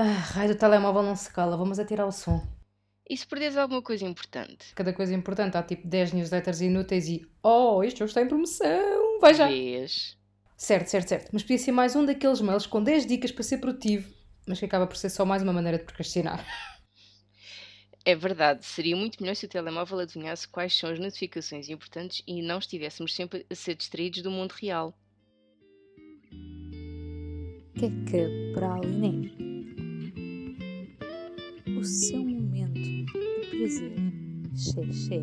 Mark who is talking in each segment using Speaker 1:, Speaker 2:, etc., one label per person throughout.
Speaker 1: Ah, raio do telemóvel não se cala, vamos atirar o som.
Speaker 2: E se perderes alguma coisa importante?
Speaker 1: Cada coisa importante, há tipo 10 newsletters inúteis e oh, este jogo está em promoção, vai já.
Speaker 2: Vês?
Speaker 1: Certo, certo, certo. Mas podia ser mais um daqueles mails com 10 dicas para ser produtivo, mas que acaba por ser só mais uma maneira de procrastinar.
Speaker 2: É verdade, seria muito melhor se o telemóvel adivinhasse quais são as notificações importantes e não estivéssemos sempre a ser distraídos do mundo real.
Speaker 3: Queca Praline. O seu momento de prazer. Xexé.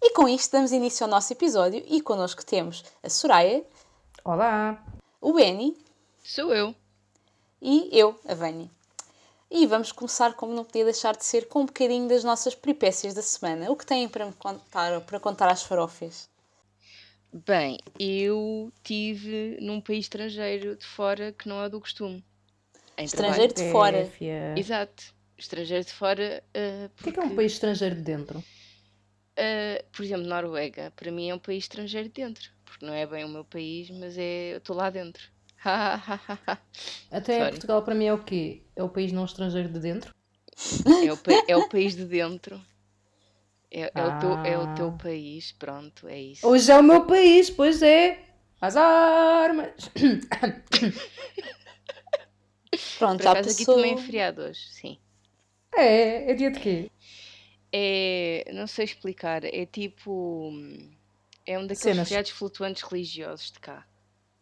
Speaker 3: E com isto damos início ao nosso episódio e connosco temos a Soraya,
Speaker 1: Olá!
Speaker 3: o Benny
Speaker 2: Sou eu.
Speaker 3: e eu, a Vânia. E vamos começar, como não podia deixar de ser, com um bocadinho das nossas peripécias da semana. O que têm para me contar, para contar às farófias?
Speaker 2: Bem, eu tive num país estrangeiro de fora que não é do costume. Em
Speaker 3: Estrangeiro de fora.
Speaker 2: Exato. Estrangeiro de fora. ah,
Speaker 1: O que é que é um
Speaker 2: porque,
Speaker 1: país estrangeiro de dentro?
Speaker 2: ah, por exemplo, Noruega, para mim é um país estrangeiro dentro. Porque não é bem o meu país, mas é. Eu estou lá dentro.
Speaker 1: Até
Speaker 2: Sorry.
Speaker 1: Portugal para mim é o quê? É o país não estrangeiro de dentro?
Speaker 2: é, o, pa- é o país de dentro. É, é o teu, é o teu
Speaker 1: Ah.
Speaker 2: país, pronto, é isso.
Speaker 1: Hoje é o meu país, pois é! As armas!
Speaker 3: Pronto,
Speaker 2: Por
Speaker 3: já
Speaker 2: acaso aqui
Speaker 3: passou.
Speaker 2: também é feriado hoje, sim.
Speaker 1: É, é dia de quê?
Speaker 2: É, não sei explicar, é tipo. É um daqueles
Speaker 1: Cenas.
Speaker 2: feriados flutuantes religiosos de cá.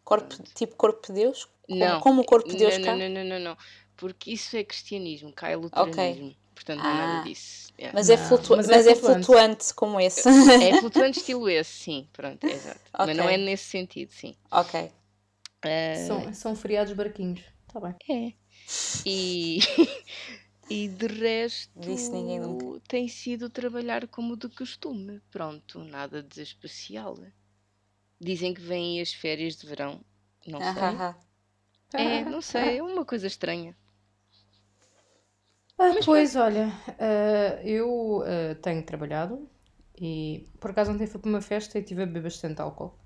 Speaker 3: Corpo, tipo corpo de Deus? Como-
Speaker 2: Não.
Speaker 3: Como o corpo de Deus
Speaker 2: não,
Speaker 3: cá?
Speaker 2: não, não, não, não, não. Porque isso é cristianismo, cá é luteranismo. Portanto, não é
Speaker 3: Ah.
Speaker 2: nada disso. Yeah.
Speaker 3: Mas, é
Speaker 1: Não,
Speaker 3: flutua-
Speaker 1: mas
Speaker 3: mas,
Speaker 1: é
Speaker 3: é,
Speaker 1: flutuante.
Speaker 3: flutuante como esse.
Speaker 2: É flutuante estilo esse, sim, pronto, exato. Mas não é nesse sentido, sim.
Speaker 3: ok.
Speaker 2: Ah,
Speaker 1: São, são feriados barquinhos. Está bem.
Speaker 2: É. E, e de resto
Speaker 3: Disse ninguém nunca.
Speaker 2: tem sido trabalhar como de costume. Pronto, nada de especial. Dizem que vêm as férias de verão. Não sei.
Speaker 3: Ahaha.
Speaker 2: É, não sei, é uma coisa estranha.
Speaker 1: Ah, pois, olha, ah, eu ah, tenho trabalhado e por acaso ontem fui para uma festa e tive a beber bastante álcool.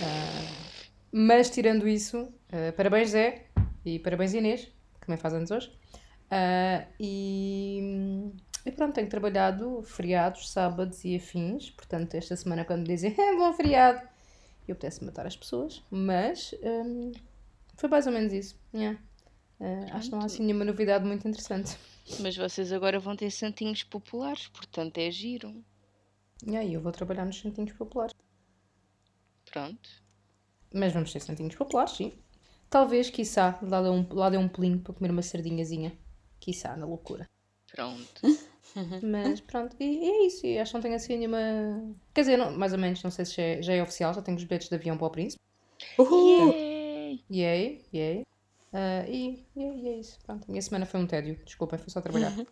Speaker 1: Ah, mas tirando isso, ah, parabéns Zé e parabéns Inês, também faz anos hoje. Ah, e, e pronto, tenho trabalhado feriados, sábados e afins. Portanto, esta semana, quando me dizem é bom feriado, eu pudesse matar as pessoas, mas hum, foi mais ou menos isso. Yeah. Ah, acho que não há assim nenhuma novidade muito interessante.
Speaker 2: Mas vocês agora vão ter santinhos populares, portanto é giro.
Speaker 1: E aí, eu vou trabalhar nos santinhos populares.
Speaker 2: Pronto.
Speaker 1: Mas vamos ter santinhos populares, sim. Talvez, quiçá, lá dê um, lá dê um pulinho para comer uma sardinhazinha. Quiçá, na loucura.
Speaker 2: Pronto.
Speaker 1: Mas pronto, e, e é isso. E acho que não tenho assim nenhuma. Quer dizer, não- mais ou menos, não sei se já é, já é oficial, já tenho os bilhetes de avião para o Príncipe.
Speaker 3: Uhul!
Speaker 2: Yay!
Speaker 1: Yay, yay. Ah, e, e, é- e é isso. Pronto, a minha semana foi um tédio. Desculpem, foi só trabalhar.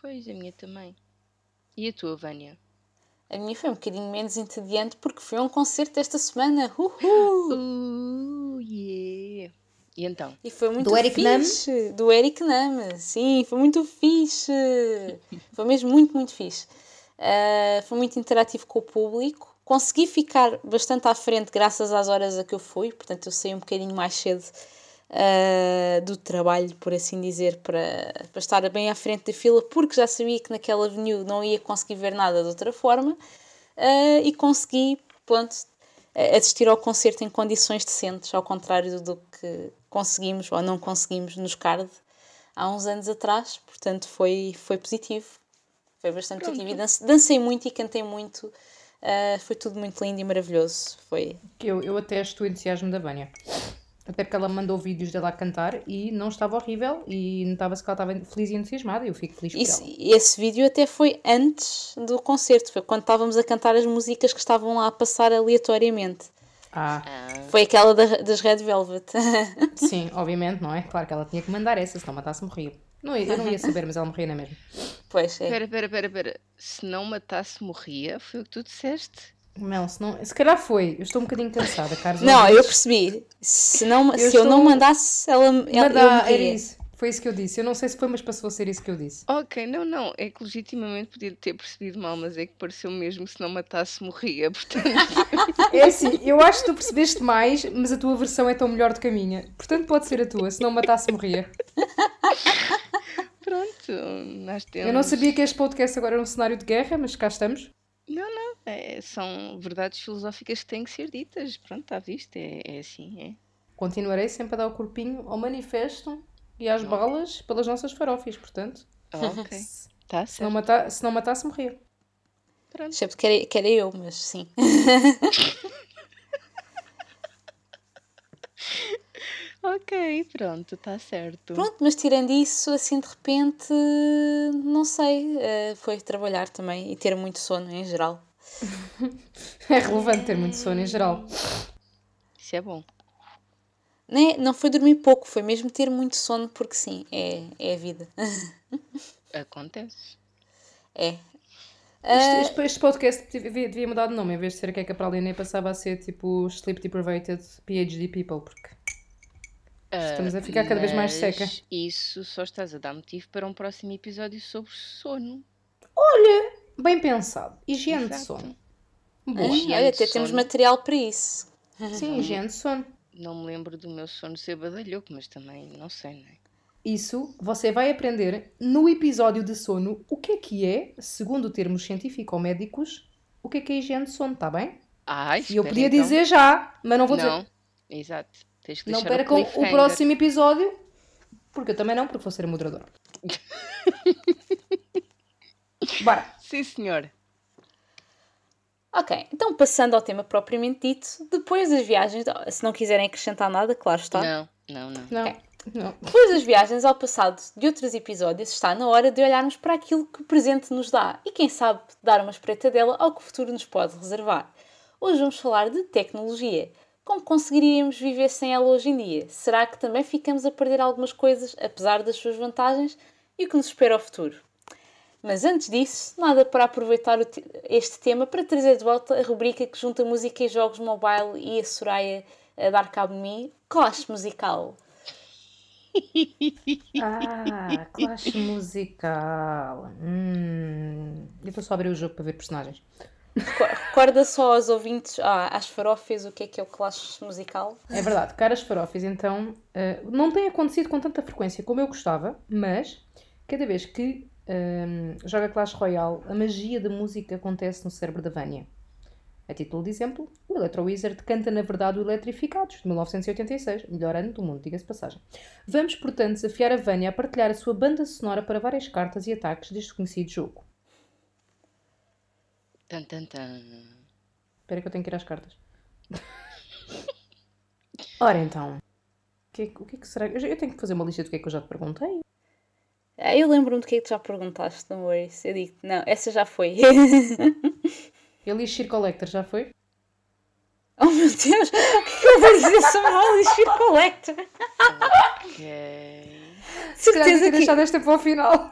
Speaker 2: Pois, a minha também. E a tua, Vânia?
Speaker 3: A minha foi um bocadinho menos entediante porque foi um concerto esta semana. Uhul!
Speaker 2: Uh, yeah. E então?
Speaker 3: E foi muito
Speaker 1: Do Eric Nam?
Speaker 3: fixe. Do Eric Nam, sim, foi muito fixe. foi mesmo muito, muito fixe. Ah, foi muito interativo com o público. Consegui ficar bastante à frente graças às horas a que eu fui, portanto eu saí um bocadinho mais cedo ah, do trabalho, por assim dizer, para, para estar bem à frente da fila, porque já sabia que naquela avenue não ia conseguir ver nada de outra forma ah, e consegui, pronto, assistir ao concerto em condições decentes, ao contrário do que conseguimos ou não conseguimos nos card há uns anos atrás, portanto foi, foi positivo. Foi bastante positivo. E dance- dancei muito e cantei muito. ah, foi tudo muito lindo e maravilhoso. Foi.
Speaker 1: Eu, eu atesto o entusiasmo da Vânia. Até porque ela mandou vídeos dela a cantar e não estava horrível e notava-se que ela estava feliz e entusiasmada e eu fico feliz por
Speaker 3: Isso,
Speaker 1: ela.
Speaker 3: esse vídeo até foi antes do concerto, foi quando estávamos a cantar as músicas que estavam lá a passar aleatoriamente.
Speaker 1: Ah,
Speaker 2: Ah,
Speaker 3: Foi aquela da- das Red Velvet.
Speaker 1: sim, obviamente, não é? Claro que ela tinha que mandar essa, senão matasse morria. Não, ia- eu não ia saber, mas ela morria na mesma.
Speaker 3: pois é.
Speaker 2: Pera, pera, pera, pera. Se não matasse, morria? Foi o que tu disseste?
Speaker 1: Não, se, não, se calhar foi. Eu estou um bocadinho cansada, caros
Speaker 3: Não, eu percebi. Se, não,
Speaker 1: Eu
Speaker 3: se eu não mandasse, ela, ela
Speaker 1: Mandar, era isso. Foi isso que eu disse. Eu não sei se foi, mas passou a ser isso que eu disse.
Speaker 2: Ok, não, não. É que legitimamente podia ter percebido mal, mas é que pareceu mesmo se não matasse, morria. Portanto,
Speaker 1: É assim, eu acho que tu percebeste mais, mas a tua versão é tão melhor do que a minha. Portanto, pode ser a tua. Se não matasse, morria.
Speaker 2: pronto. Nós temos.
Speaker 1: Eu não sabia que este podcast agora era um cenário de guerra, mas cá estamos.
Speaker 2: Não, não. é- são verdades filosóficas que têm que ser ditas. Pronto, está visto. É, é assim, é.
Speaker 1: Continuarei sempre a dar o corpinho ao manifesto e às balas pelas nossas farófias. Portanto,
Speaker 2: Ok. Está
Speaker 1: se não,
Speaker 2: certo.
Speaker 1: mata se não matasse, morria.
Speaker 2: Pronto.
Speaker 3: Excepto que era, que era eu, mas sim.
Speaker 2: Ok, pronto, está certo.
Speaker 3: Pronto, mas tirando isso, assim de repente, não sei, eh, foi trabalhar também e ter muito sono em geral.
Speaker 1: É relevante ter muito sono em geral.
Speaker 2: Isso é bom.
Speaker 3: Nem, não foi dormir pouco, foi mesmo ter muito sono, porque sim, é, é a vida.
Speaker 2: Acontece.
Speaker 3: É.
Speaker 1: Este, este- este podcast devia, devia mudar de nome. Em vez de ser a Queca para a Lena, passava a ser tipo Sleep Deprivated PhD People. Porque Estamos a ficar cada vez mais seca.
Speaker 2: Mas Isso só estás a dar motivo para um próximo episódio sobre sono.
Speaker 1: bem pensado. Higiene de sono.
Speaker 3: Ah,
Speaker 1: Boa.
Speaker 2: Higiene
Speaker 3: olha, até temos
Speaker 2: sono.
Speaker 3: material para isso.
Speaker 1: Sim, higiene de sono.
Speaker 2: Não me lembro do meu sono ser badalhoco, mas também não sei, não é?
Speaker 1: Isso você vai aprender no episódio de sono o que é que é, segundo termos científico-médicos, o que é que é higiene de sono, está bem?
Speaker 2: Ai,
Speaker 1: E eu
Speaker 2: espera,
Speaker 1: podia
Speaker 2: então.
Speaker 1: dizer já, mas não vou
Speaker 2: Não,
Speaker 1: dizer.
Speaker 2: exato. Tens que
Speaker 1: Não percam o
Speaker 2: cliffhanger.
Speaker 1: próximo episódio, porque eu também não, porque vou ser a moderadora. Bora.
Speaker 2: Sim, senhor.
Speaker 3: Ok, então passando ao tema propriamente dito, depois das viagens, se não quiserem acrescentar nada, claro está.
Speaker 2: Não, não, não.
Speaker 1: Não,
Speaker 3: Ok.
Speaker 1: não.
Speaker 3: Depois das viagens ao passado de outros episódios, está na hora de olharmos para aquilo que o presente nos dá e, quem sabe, dar uma espreitadela ao que o futuro nos pode reservar. Hoje vamos falar de tecnologia. Como conseguiríamos viver sem ela hoje em dia? Será que também ficamos a perder algumas coisas, apesar das suas vantagens? E o que nos espera ao futuro? Mas antes disso, nada para aproveitar este tema para trazer de volta a rubrica que junta música e jogos mobile e a Soraya a dar cabo de mim, Clash Musical.
Speaker 1: Ah, clash musical. Hum. Eu estou só abrir o jogo para ver personagens.
Speaker 3: Reco- Recorda só aos ouvintes, ah, às farofas, o que é que é o Clash Musical?
Speaker 1: É verdade, caras farofes, então eh, não tem acontecido com tanta frequência como eu gostava, mas cada vez que ehm, joga Clash Royale, a magia da música acontece no cérebro da Vânia. A título de exemplo, o Electro Wizard canta na verdade o Eletrificados, de 1986, melhor ano do mundo, diga-se passagem. Vamos, portanto, desafiar a Vânia a partilhar a sua banda sonora para várias cartas e ataques deste conhecido jogo.
Speaker 2: Tan, tan, tan.
Speaker 1: Espera que eu tenho que ir às cartas. Ora então, o que, é que- o que é que será? Eu, já- eu tenho que fazer uma lista do que é que eu já te perguntei.
Speaker 3: Ah, eu lembro-me do que é que tu já perguntaste, não worries. Eu digo, não, essa já foi.
Speaker 1: Elixir Collector já foi?
Speaker 3: oh meu Deus, o que é que eu vou dizer sobre a Elixir Collector?
Speaker 2: Ok.
Speaker 3: Certeza que,
Speaker 1: deixado esta para o final.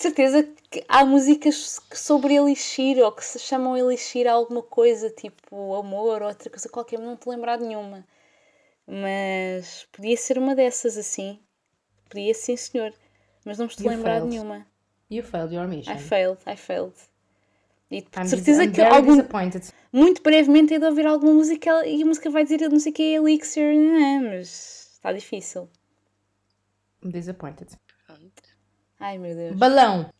Speaker 3: De certeza que há músicas sobre Elixir ou que se chamam Elixir a alguma coisa, tipo amor ou outra coisa qualquer, não te lembrar de nenhuma. Mas podia ser uma dessas assim. Podia sim, senhor. Mas não me estou a
Speaker 1: You
Speaker 3: lembrar de nenhuma.
Speaker 1: You failed your mission.
Speaker 3: I failed, I failed. E de certeza que algum, muito brevemente hei de ouvir alguma música e a música vai dizer não sei o que é Elixir, não, mas está difícil.
Speaker 1: I'm disappointed.
Speaker 3: Ai meu Deus,
Speaker 1: Balão.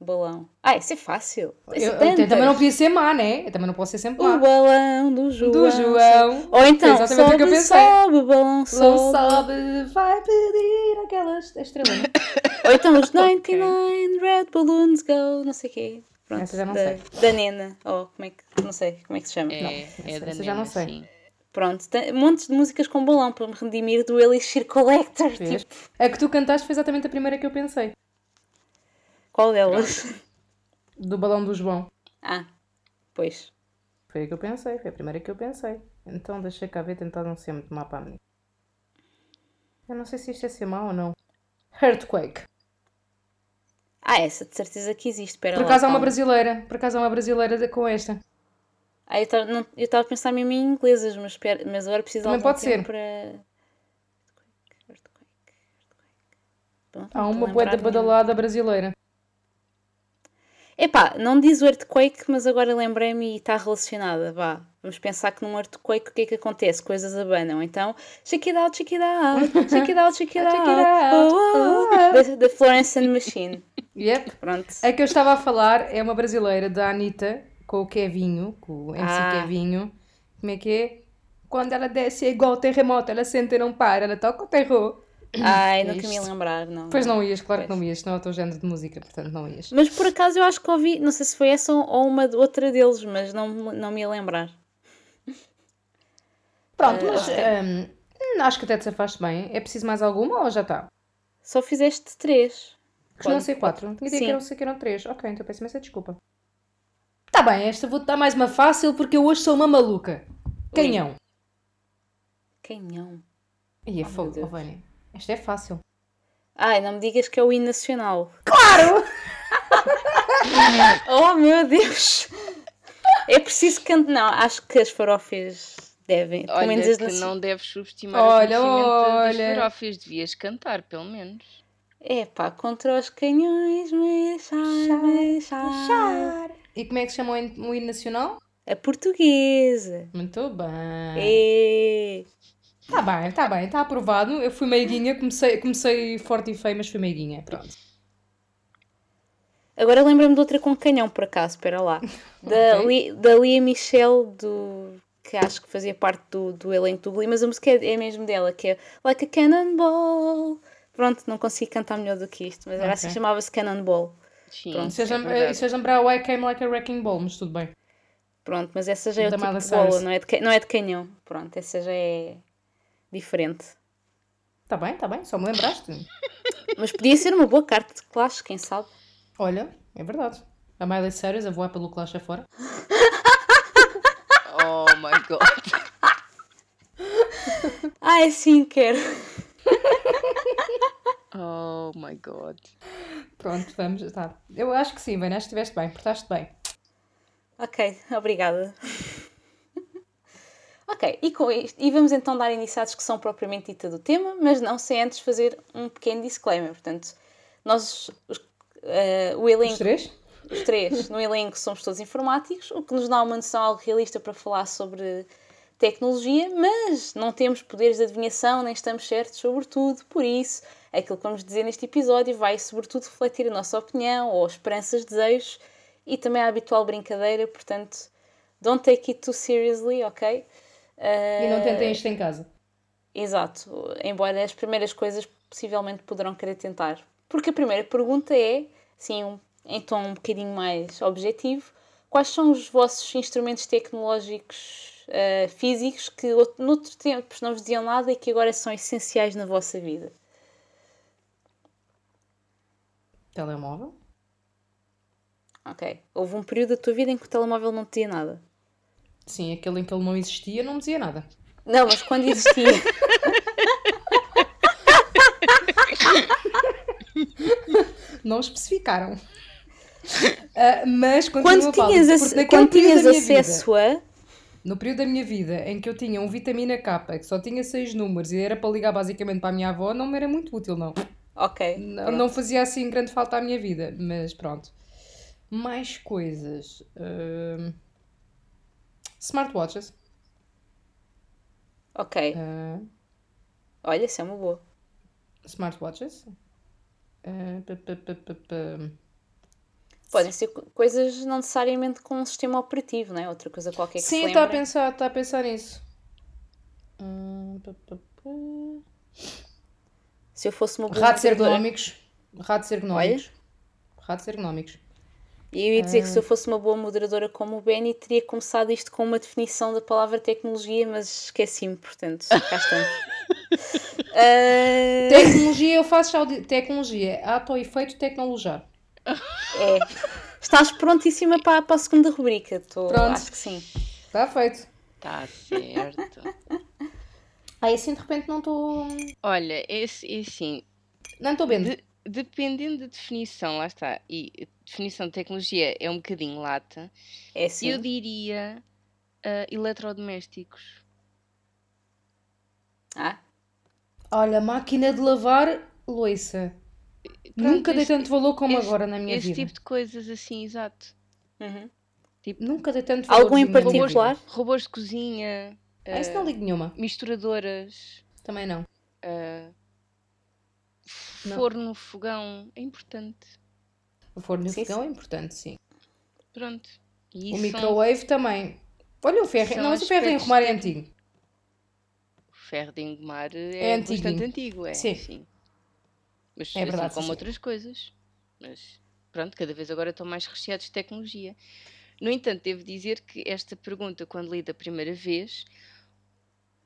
Speaker 3: balão. Ah, isso é fácil.
Speaker 1: Eu,
Speaker 3: Isso
Speaker 1: eu também
Speaker 3: tantas.
Speaker 1: não podia ser má, né? Eu também não posso ser sempre
Speaker 3: O
Speaker 1: má.
Speaker 3: balão do João.
Speaker 1: Do João.
Speaker 3: Ou então,
Speaker 1: exatamente o que eu
Speaker 3: sobe,
Speaker 1: pensei.
Speaker 3: sobe, balão,
Speaker 1: Não
Speaker 3: sobe.
Speaker 1: sabe, vai pedir aquela estrela.
Speaker 3: Ou então os 99 Red Balloons Go, não sei o quê. Pronto,
Speaker 1: Essa já não
Speaker 3: da,
Speaker 1: sei.
Speaker 3: da Nena. Ou como é que, não sei como é que se chama.
Speaker 2: É,
Speaker 1: Não,
Speaker 2: é
Speaker 1: essa-
Speaker 2: da
Speaker 1: essa já não sei.
Speaker 2: sim.
Speaker 3: Pronto, tem montes de músicas com balão para me redimir do Elixir Collector. Tipo,
Speaker 1: A que tu cantaste foi exatamente a primeira que eu pensei.
Speaker 3: Qual delas?
Speaker 1: Do balão do João.
Speaker 3: Ah, pois.
Speaker 1: Foi a que eu pensei, foi a primeira que eu pensei. Então deixa cá ver, tentar não ser muito má para a menina. Eu não sei se isto é ser mau ou não. Earthquake.
Speaker 3: Ah, essa de certeza que existe. Espera
Speaker 1: Por acaso há uma
Speaker 3: calma.
Speaker 1: brasileira. Por acaso há uma brasileira de- com esta.
Speaker 3: Ah, eu estava a pensar mesmo em inglesas, mas, espera, mas agora preciso de
Speaker 1: Também
Speaker 3: algum
Speaker 1: pode
Speaker 3: tempo
Speaker 1: ser.
Speaker 3: para Pronto,
Speaker 1: Há
Speaker 3: não
Speaker 1: uma
Speaker 3: estou a
Speaker 1: boeda
Speaker 3: lembrar nenhuma.
Speaker 1: badalada brasileira.
Speaker 3: Epá, não diz o earthquake, mas agora lembrei-me e está relacionada. Vá, vamos pensar que num earthquake o que é que acontece? Coisas abanam. Então, shake it out, shake it out, shake it out, shake it out.
Speaker 1: It out.
Speaker 3: Oh, oh, oh. The, the Florence and Machine.
Speaker 1: Yep.
Speaker 3: Pronto.
Speaker 1: A que eu estava a falar é uma brasileira da Anitta com o Kevinho, com o MC
Speaker 3: Ah.
Speaker 1: Kevinho. Como é que é? Quando ela desce é igual terremoto, ela sente e não para, ela toca o terror.
Speaker 3: Ai,
Speaker 1: É
Speaker 3: nunca me ia lembrar, não.
Speaker 1: Pois não ias, claro que
Speaker 3: Pois.
Speaker 1: não ias, não é o teu género de música, portanto não ias.
Speaker 3: Mas por acaso eu acho que ouvi, não sei se foi essa ou uma outra deles, mas não, me- não me ia lembrar.
Speaker 1: Pronto,
Speaker 3: Eh,
Speaker 1: mas
Speaker 3: ok.
Speaker 1: hum, acho que até te safaste bem. É preciso mais alguma ou já está?
Speaker 3: Só fizeste três. Pode-
Speaker 1: ser quatro. Tinha ideia que eram, que eram três. Ok, então peço imensa desculpa. Tá bem, esta vou-te dar mais uma fácil porque eu hoje sou uma maluca. Canhão.
Speaker 3: Canhão.
Speaker 1: Ih, é
Speaker 3: Oh,
Speaker 1: fogo, Vânia. Esta é fácil.
Speaker 3: Ai, não me digas que é o hino nacional.
Speaker 1: Claro!
Speaker 3: Oh meu Deus! É preciso cantar. Não, acho que as farofas devem. Pelo
Speaker 2: Olha
Speaker 3: menos as
Speaker 2: que não deves subestimar
Speaker 1: Olha,
Speaker 2: o conhecimento
Speaker 1: olha.
Speaker 2: das farofas. Devias cantar, pelo menos.
Speaker 3: É pá, contra os canhões, mexar, mexar.
Speaker 1: E como é que se chama o hino o hino nacional?
Speaker 3: A portuguesa.
Speaker 1: Muito bem.
Speaker 3: É.
Speaker 1: Tá bem, tá bem, tá aprovado. Eu fui meiguinha, comecei, comecei forte e feio, mas fui meiguinha. Pronto.
Speaker 3: Agora lembro-me de outra com canhão, por acaso, espera lá. Da,
Speaker 1: Ok.
Speaker 3: Li, da Lia Michelle, do, que acho que fazia parte do, do elenco do Glee, mas a música é, é mesmo dela, que é Like a Cannonball. Pronto, não consigo cantar melhor do que isto, mas era assim
Speaker 1: Ok.
Speaker 3: que chamava-se Cannonball.
Speaker 2: Sim,
Speaker 3: Pronto,
Speaker 1: Isso é,
Speaker 2: é
Speaker 1: isso é lembrar o I Came Like a Wrecking Ball, mas tudo bem.
Speaker 3: Pronto, mas essa já é o
Speaker 1: Da
Speaker 3: tipo
Speaker 1: Miley
Speaker 3: de bola, não é de, não é de canhão. Pronto, essa já é diferente.
Speaker 1: Tá bem, tá bem, só me lembraste.
Speaker 3: Mas podia ser uma boa carta de clash, quem sabe?
Speaker 1: Olha, é verdade. A Miley Cyrus a voar pelo clash afora.
Speaker 2: Oh my god.
Speaker 3: Ah, é sim, quero.
Speaker 2: Oh my god.
Speaker 1: Pronto, vamos, tá. Eu acho que sim, que estiveste bem, portaste bem.
Speaker 3: Ok, obrigada. Ok, e com isto, e vamos então dar início à discussão propriamente dita do tema, mas não sem antes fazer um pequeno disclaimer. Portanto, nós, os- eh, o elenco,
Speaker 1: Os três?
Speaker 3: os três, no elenco somos todos informáticos, o que nos dá uma noção algo realista para falar sobre tecnologia, mas não temos poderes de adivinhação, nem estamos certos sobre tudo, por isso, aquilo que vamos dizer neste episódio vai sobretudo refletir a nossa opinião ou esperanças, desejos e também a habitual brincadeira, portanto, don't take it too seriously, ok?
Speaker 1: E não
Speaker 3: Eh,
Speaker 1: tentem isto em casa.
Speaker 3: Exato, embora as primeiras coisas possivelmente poderão querer tentar. Porque a primeira pergunta é, sim, um, em tom um bocadinho mais objetivo, quais são os vossos instrumentos tecnológicos eh, físicos que out- noutros tempos não vos diziam nada e que agora são essenciais na vossa vida?
Speaker 1: Telemóvel?
Speaker 3: Ok, houve um período da tua vida em que o telemóvel não te dizia nada.
Speaker 1: Sim, aquele em que ele não existia não me dizia nada.
Speaker 3: Não, mas quando existia...
Speaker 1: Não especificaram. Ah, mas
Speaker 3: quando tinhas,
Speaker 1: naquele
Speaker 3: quando tinhas
Speaker 1: minha vida-
Speaker 3: acesso a...
Speaker 1: No período da minha vida em que eu tinha um vitamina K que só tinha seis números e era para ligar basicamente para a minha avó, não me era muito útil, não.
Speaker 3: Ok,
Speaker 1: Não, não fazia assim grande falta à minha vida, mas pronto. Mais coisas. Ahm, smartwatches.
Speaker 3: ok.
Speaker 1: Ah,
Speaker 3: Olha, isso é uma boa.
Speaker 1: smartwatches. Pa.
Speaker 3: Podem ser co- coisas não necessariamente com um sistema operativo, não é? Outra coisa qualquer que
Speaker 1: Sim, está a pensar, está a pensar nisso. Hum.
Speaker 3: Se eu fosse uma boa
Speaker 1: Ratos ergonómicos. Ratos ergonómicos. Ratos ergonómicos.
Speaker 3: E eu ia dizer
Speaker 1: Ah.
Speaker 3: que se eu fosse uma boa moderadora como o Benny, teria começado isto com uma definição da palavra tecnologia, mas esqueci-me, portanto, cá estamos. Ah,
Speaker 1: Tecnologia, eu faço já o tecnologia. Ato ou efeito tecnologiar.
Speaker 3: é. Estás prontíssima para, para a segunda rubrica, tô,
Speaker 1: Pronto.
Speaker 3: acho que sim.
Speaker 1: Está feito.
Speaker 2: Tá certo.
Speaker 1: Aí assim de repente não estou.
Speaker 2: Olha, esse, assim,
Speaker 1: Não estou vendo.
Speaker 2: de- dependendo da definição, lá está, e definição de tecnologia é um bocadinho lata,
Speaker 3: É assim.
Speaker 2: eu diria ah, eletrodomésticos.
Speaker 3: Ah,
Speaker 1: Olha, máquina de lavar louça. Nunca dei
Speaker 2: esse-
Speaker 1: tanto valor como
Speaker 2: esse-
Speaker 1: agora na minha
Speaker 2: Esse
Speaker 1: vida.
Speaker 2: tipo de coisas assim, exato.
Speaker 3: Uhum.
Speaker 1: Nunca dei tanto valor
Speaker 3: Algum em particular?
Speaker 2: Robôs de cozinha,
Speaker 1: Ah, isso não ligo nenhuma.
Speaker 2: misturadoras,
Speaker 1: Também não. Não.
Speaker 2: forno, fogão, é importante.
Speaker 1: O forno e o
Speaker 3: Sim,
Speaker 1: fogão é importante, sim.
Speaker 2: Pronto. E
Speaker 1: O
Speaker 2: isso são-
Speaker 1: microwave também. Olha o ferro.
Speaker 2: são
Speaker 1: Não, mas o ferro
Speaker 2: aspectos
Speaker 1: arrumar é antigo.
Speaker 2: O ferro de engomar
Speaker 1: É
Speaker 2: é,
Speaker 1: antiguinho.
Speaker 2: bastante antigo, é.
Speaker 1: Sim.
Speaker 2: Mas
Speaker 1: É
Speaker 2: assim
Speaker 1: verdade,
Speaker 2: como
Speaker 1: sim, sim.
Speaker 2: outras coisas. Mas pronto, cada vez agora estão mais recheados de tecnologia. No entanto, devo dizer que esta pergunta, quando li da primeira vez,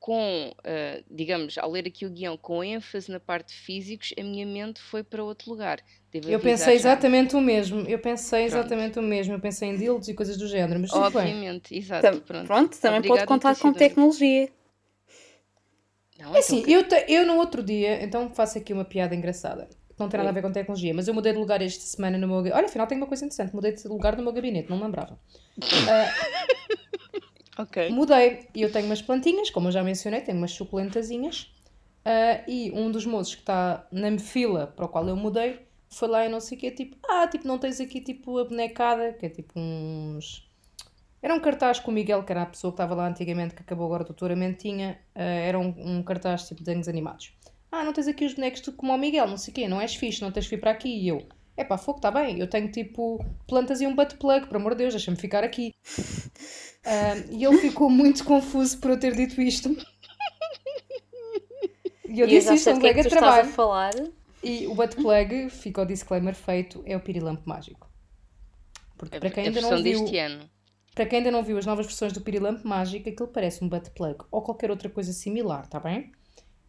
Speaker 2: com, ah, digamos, ao ler aqui o guião com ênfase na parte de físicos, a minha mente foi para outro lugar. Devo
Speaker 1: Eu pensei
Speaker 2: já.
Speaker 1: exatamente o mesmo. Eu pensei
Speaker 2: Pronto.
Speaker 1: exatamente o mesmo. Eu pensei em dildos e coisas do género. Mas tudo bem.
Speaker 2: Obviamente, exato.
Speaker 3: Tam-
Speaker 2: pronto.
Speaker 3: Pronto, também pode
Speaker 2: Obrigada por
Speaker 3: contar com
Speaker 2: único.
Speaker 3: tecnologia.
Speaker 2: Não,
Speaker 1: É
Speaker 2: então,
Speaker 1: assim, eu, te- eu no outro dia, então faço aqui uma piada engraçada. que Não tem nada a ver com tecnologia, mas eu mudei de lugar esta semana no meu. Olha, afinal tenho uma coisa interessante. Mudei de lugar no meu gabinete, não me lembrava.
Speaker 2: Ok.
Speaker 1: Mudei e eu tenho umas plantinhas, como eu já mencionei, tenho umas suculentazinhas. ah, e um dos moços que está na fila para o qual eu mudei foi lá e não sei o quê, tipo, ah, tipo, não tens aqui tipo a bonecada, que é tipo uns. Era um cartaz que o Miguel, que era a pessoa que estava lá antigamente, que acabou agora doutoramente, tinha. ah, era um, um cartaz tipo de desenhos animados. Ah, não tens aqui os bonecos tudo como o Miguel, não sei o quê, não és fixe, não tens de vir para aqui. E eu, é pá, fogo, está bem, eu tenho tipo plantas e um butt plug, por amor de Deus, deixa-me ficar aqui. Ah, e ele ficou muito confuso por eu ter dito isto. E eu
Speaker 3: e
Speaker 1: disse isto
Speaker 3: sei
Speaker 1: um
Speaker 3: é
Speaker 1: colega
Speaker 3: que
Speaker 1: de trabalho.
Speaker 3: falar.
Speaker 1: E o butt plug, fica o disclaimer feito, é o pirilampo mágico. Porque
Speaker 2: A,
Speaker 1: para quem
Speaker 2: a
Speaker 1: ainda
Speaker 2: versão
Speaker 1: não viu,
Speaker 2: deste ano.
Speaker 1: para quem ainda não viu as novas versões do pirilampo mágico, aquilo parece um butt plug ou qualquer outra coisa similar, tá bem?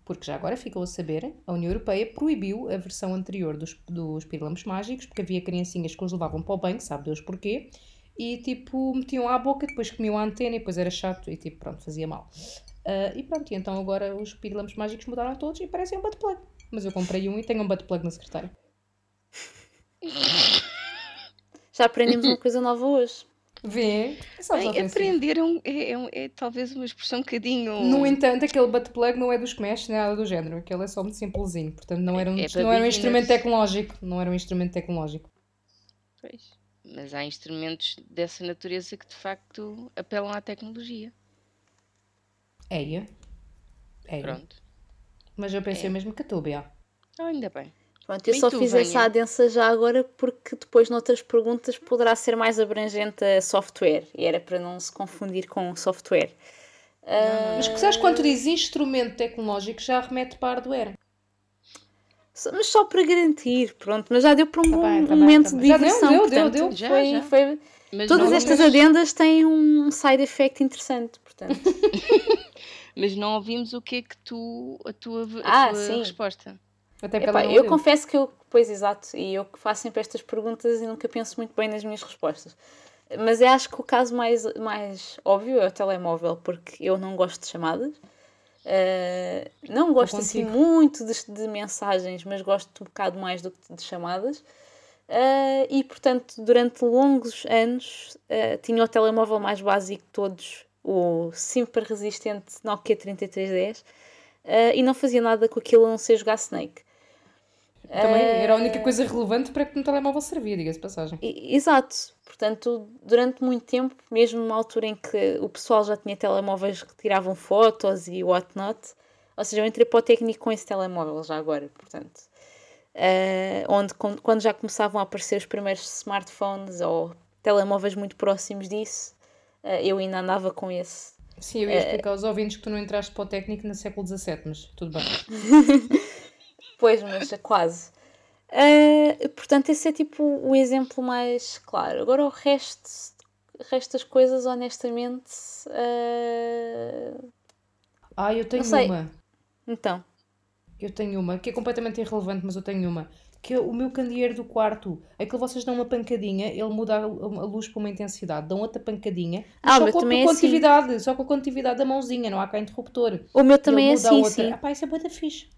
Speaker 1: Porque já agora ficou a saber, a União Europeia proibiu a versão anterior dos, dos pirilampos mágicos, porque havia criancinhas que os levavam para o banho, sabe Deus porquê, e tipo, metiam à boca, depois comiam a antena e depois era chato e tipo, pronto, fazia mal. Ah, e pronto, e então agora os pirilampos mágicos mudaram todos e parecem um butt plug. Mas eu comprei um e tenho um butt plug na secretária.
Speaker 3: Já aprendemos uma coisa nova hoje.
Speaker 1: Vê? Sabes
Speaker 2: Bem,
Speaker 1: ofensivo.
Speaker 2: aprender é, é- é é talvez uma expressão um bocadinho.
Speaker 1: No entanto, aquele butt plug não é dos que mexe, nem nada do género. Aquele é só muito simplesinho. Portanto, não era um,
Speaker 2: É
Speaker 1: não era um instrumento tecnológico. Não era um instrumento tecnológico.
Speaker 2: Pois. Mas há instrumentos dessa natureza que de facto apelam à tecnologia.
Speaker 1: Eia. Eia.
Speaker 2: Pronto.
Speaker 1: Mas eu pensei
Speaker 2: É.
Speaker 1: mesmo que a tua, Bia.
Speaker 2: Ah, ainda bem.
Speaker 3: Pronto, eu
Speaker 2: E
Speaker 3: só
Speaker 2: tu,
Speaker 3: fiz essa
Speaker 2: Vânia?
Speaker 3: adensa já agora porque depois noutras perguntas poderá ser mais abrangente a software e era para não se confundir com software. Ah,
Speaker 1: Mas que sabes quando dizes instrumento tecnológico já remete para hardware.
Speaker 3: mas só para garantir, pronto, mas já deu para um
Speaker 1: Tá
Speaker 3: bom
Speaker 1: bem, tá bem,
Speaker 3: momento
Speaker 1: tá bem.
Speaker 3: de
Speaker 1: Já deu,
Speaker 3: diversão.
Speaker 1: deu, deu,
Speaker 3: portanto,
Speaker 1: deu.
Speaker 2: Já,
Speaker 3: foi-
Speaker 2: já.
Speaker 3: foi-
Speaker 2: Mas
Speaker 3: Todas
Speaker 2: não,
Speaker 3: estas
Speaker 2: mas,
Speaker 3: adendas têm um side effect interessante, portanto.
Speaker 2: mas não ouvimos o que é que tu. a tua,
Speaker 3: Ah,
Speaker 2: a tua
Speaker 3: sim.
Speaker 2: resposta.
Speaker 1: Até
Speaker 3: Epá, eu confesso que eu, pois exato, e eu que faço sempre estas perguntas e nunca penso muito bem nas minhas respostas. Mas eu acho que o caso mais, mais óbvio é o telemóvel, porque eu não gosto de chamadas. Uh, não gosto assim muito de, de mensagens, mas gosto um bocado mais do que de chamadas. Uh, e portanto, durante longos anos, uh, tinha o telemóvel mais básico de todos, o sempre resistente Nokia 3310, uh, e não fazia nada com aquilo a não ser jogar Snake.
Speaker 1: Também era a única
Speaker 3: Eh,
Speaker 1: coisa relevante para que no telemóvel servia, diga-se passagem.
Speaker 3: Exato. Portanto, durante muito tempo, mesmo numa altura em que o pessoal já tinha telemóveis que tiravam fotos e whatnot, ou seja, eu entrei para o técnico com esse telemóvel já agora, portanto. eh, onde quando já começavam a aparecer os primeiros smartphones ou telemóveis muito próximos disso, eh, eu ainda andava com esse.
Speaker 1: Sim, eu ia explicar aos ouvintes que tu não entraste para o técnico no século XVII, mas tudo bem.
Speaker 3: Pois, mas é quase. Eh, portanto, esse é tipo o exemplo mais claro. Agora o resto, resto das coisas, honestamente. eh,
Speaker 1: Ah, eu tenho uma.
Speaker 3: Então,
Speaker 1: Eu tenho uma, que é completamente irrelevante, mas eu tenho uma. Que é o meu candeeiro do quarto. Aquele vocês dão uma pancadinha, ele muda a, luz para uma intensidade. Dão outra pancadinha.
Speaker 3: Ah,
Speaker 1: só com a
Speaker 3: é assim.
Speaker 1: Só com a condutividade da mãozinha, não há cá interruptor.
Speaker 3: o meu também é assim,
Speaker 1: outra.
Speaker 3: sim.
Speaker 1: Ah pá, isso é bué da fixe.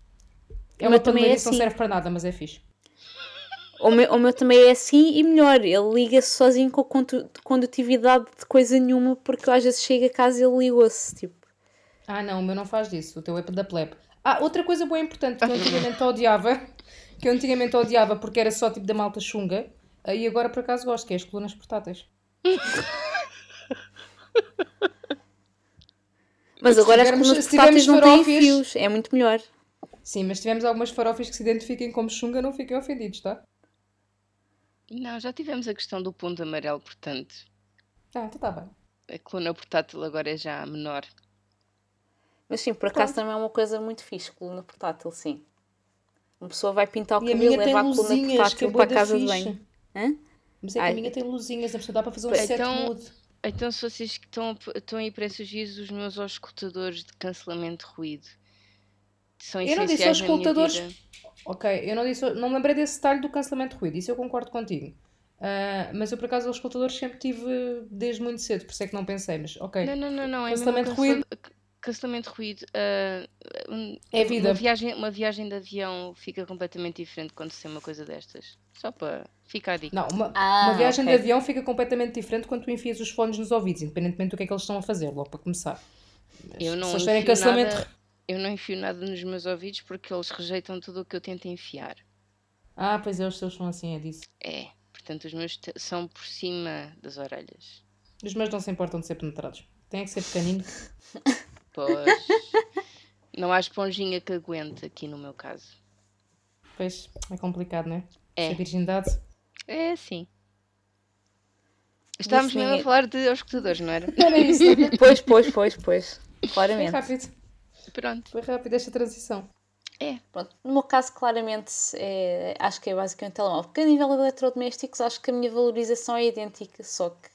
Speaker 1: É uma
Speaker 3: também é
Speaker 1: que não
Speaker 3: assim.
Speaker 1: serve para nada, mas é fixe.
Speaker 3: O meu, o meu também é assim e melhor. Ele liga-se sozinho com a condutividade de coisa nenhuma, porque às vezes chego a casa e ele ligou-se. Tipo,
Speaker 1: Ah, não, o meu não faz disso. O teu é da plebe. Ah, outra coisa bem importante que eu antigamente odiava, que eu antigamente odiava porque era só tipo da malta chunga, e agora por acaso gosto, que é as colunas portáteis.
Speaker 3: Mas agora as colunas portáteis não têm fios, é muito melhor.
Speaker 1: Sim, mas se tivermos algumas farofas que se identifiquem como chunga, não fiquem ofendidos, tá?
Speaker 2: Não, já tivemos a questão do ponto amarelo, portanto,
Speaker 1: Ah, então está bem.
Speaker 2: a coluna portátil agora é já menor.
Speaker 3: Mas sim, por acaso também é uma coisa muito fixe, coluna portátil, sim. Uma pessoa vai pintar o
Speaker 1: E
Speaker 3: cabelo,
Speaker 1: tem
Speaker 3: leva a coluna
Speaker 1: é
Speaker 3: portátil
Speaker 1: bué
Speaker 3: para a casa de banho. Hã?
Speaker 1: Mas é que
Speaker 3: Ai.
Speaker 1: a minha tem luzinhas, a pessoa dá para fazer um
Speaker 2: Pois,
Speaker 1: set
Speaker 2: então-
Speaker 1: mood.
Speaker 2: Então, se vocês que estão, estão aí para esses dias, os meus auscultadores de cancelamento de ruído são
Speaker 1: Eu não disse auscultadores-
Speaker 2: vida.
Speaker 1: Ok, eu não, disse, não me lembrei desse detalhe do cancelamento de ruído, isso eu concordo contigo. Ah, mas eu por acaso os escutadores sempre tive desde muito cedo, por isso é que não pensei, mas ok.
Speaker 2: Não, não, não, não. É
Speaker 1: Cancelamento de
Speaker 2: mesmo cancela- Cancelamento de ruído. um-
Speaker 1: É vida.
Speaker 2: Uma viagem, uma viagem de avião fica completamente diferente quando se tem uma coisa destas. Só para ficar a dica.
Speaker 1: Não, uma,
Speaker 3: Ah,
Speaker 1: uma viagem
Speaker 3: ok.
Speaker 1: de avião fica completamente diferente quando tu enfias os fones nos ouvidos, independentemente do que é que eles estão a fazer, logo para começar. Mas
Speaker 2: Eu não
Speaker 1: se eles tiverem cancelamento.
Speaker 2: nada- Eu não enfio nada nos meus ouvidos porque eles rejeitam tudo o que eu tento enfiar.
Speaker 1: Ah, pois é, os seus são assim, é disso.
Speaker 2: É. Portanto, os meus são por cima das orelhas.
Speaker 1: Os meus não se importam de ser penetrados. Tem é que ser pequenino.
Speaker 2: Pois. não há esponjinha que aguente aqui no meu caso.
Speaker 1: Pois, é complicado, não é?
Speaker 2: É.
Speaker 1: Se a virgindade.
Speaker 2: É assim. Estávamos mesmo a falar de auscultadores, não era?
Speaker 1: Era isso.
Speaker 3: Pois, pois, pois, pois.
Speaker 1: Foi
Speaker 3: Claramente.
Speaker 1: rápido.
Speaker 2: Pronto.
Speaker 1: Foi rápido esta transição.
Speaker 2: É.
Speaker 3: Pronto, no meu caso, claramente, é, acho que é basicamente telemóvel. Porque a nível de eletrodomésticos, acho que a minha valorização é idêntica, só que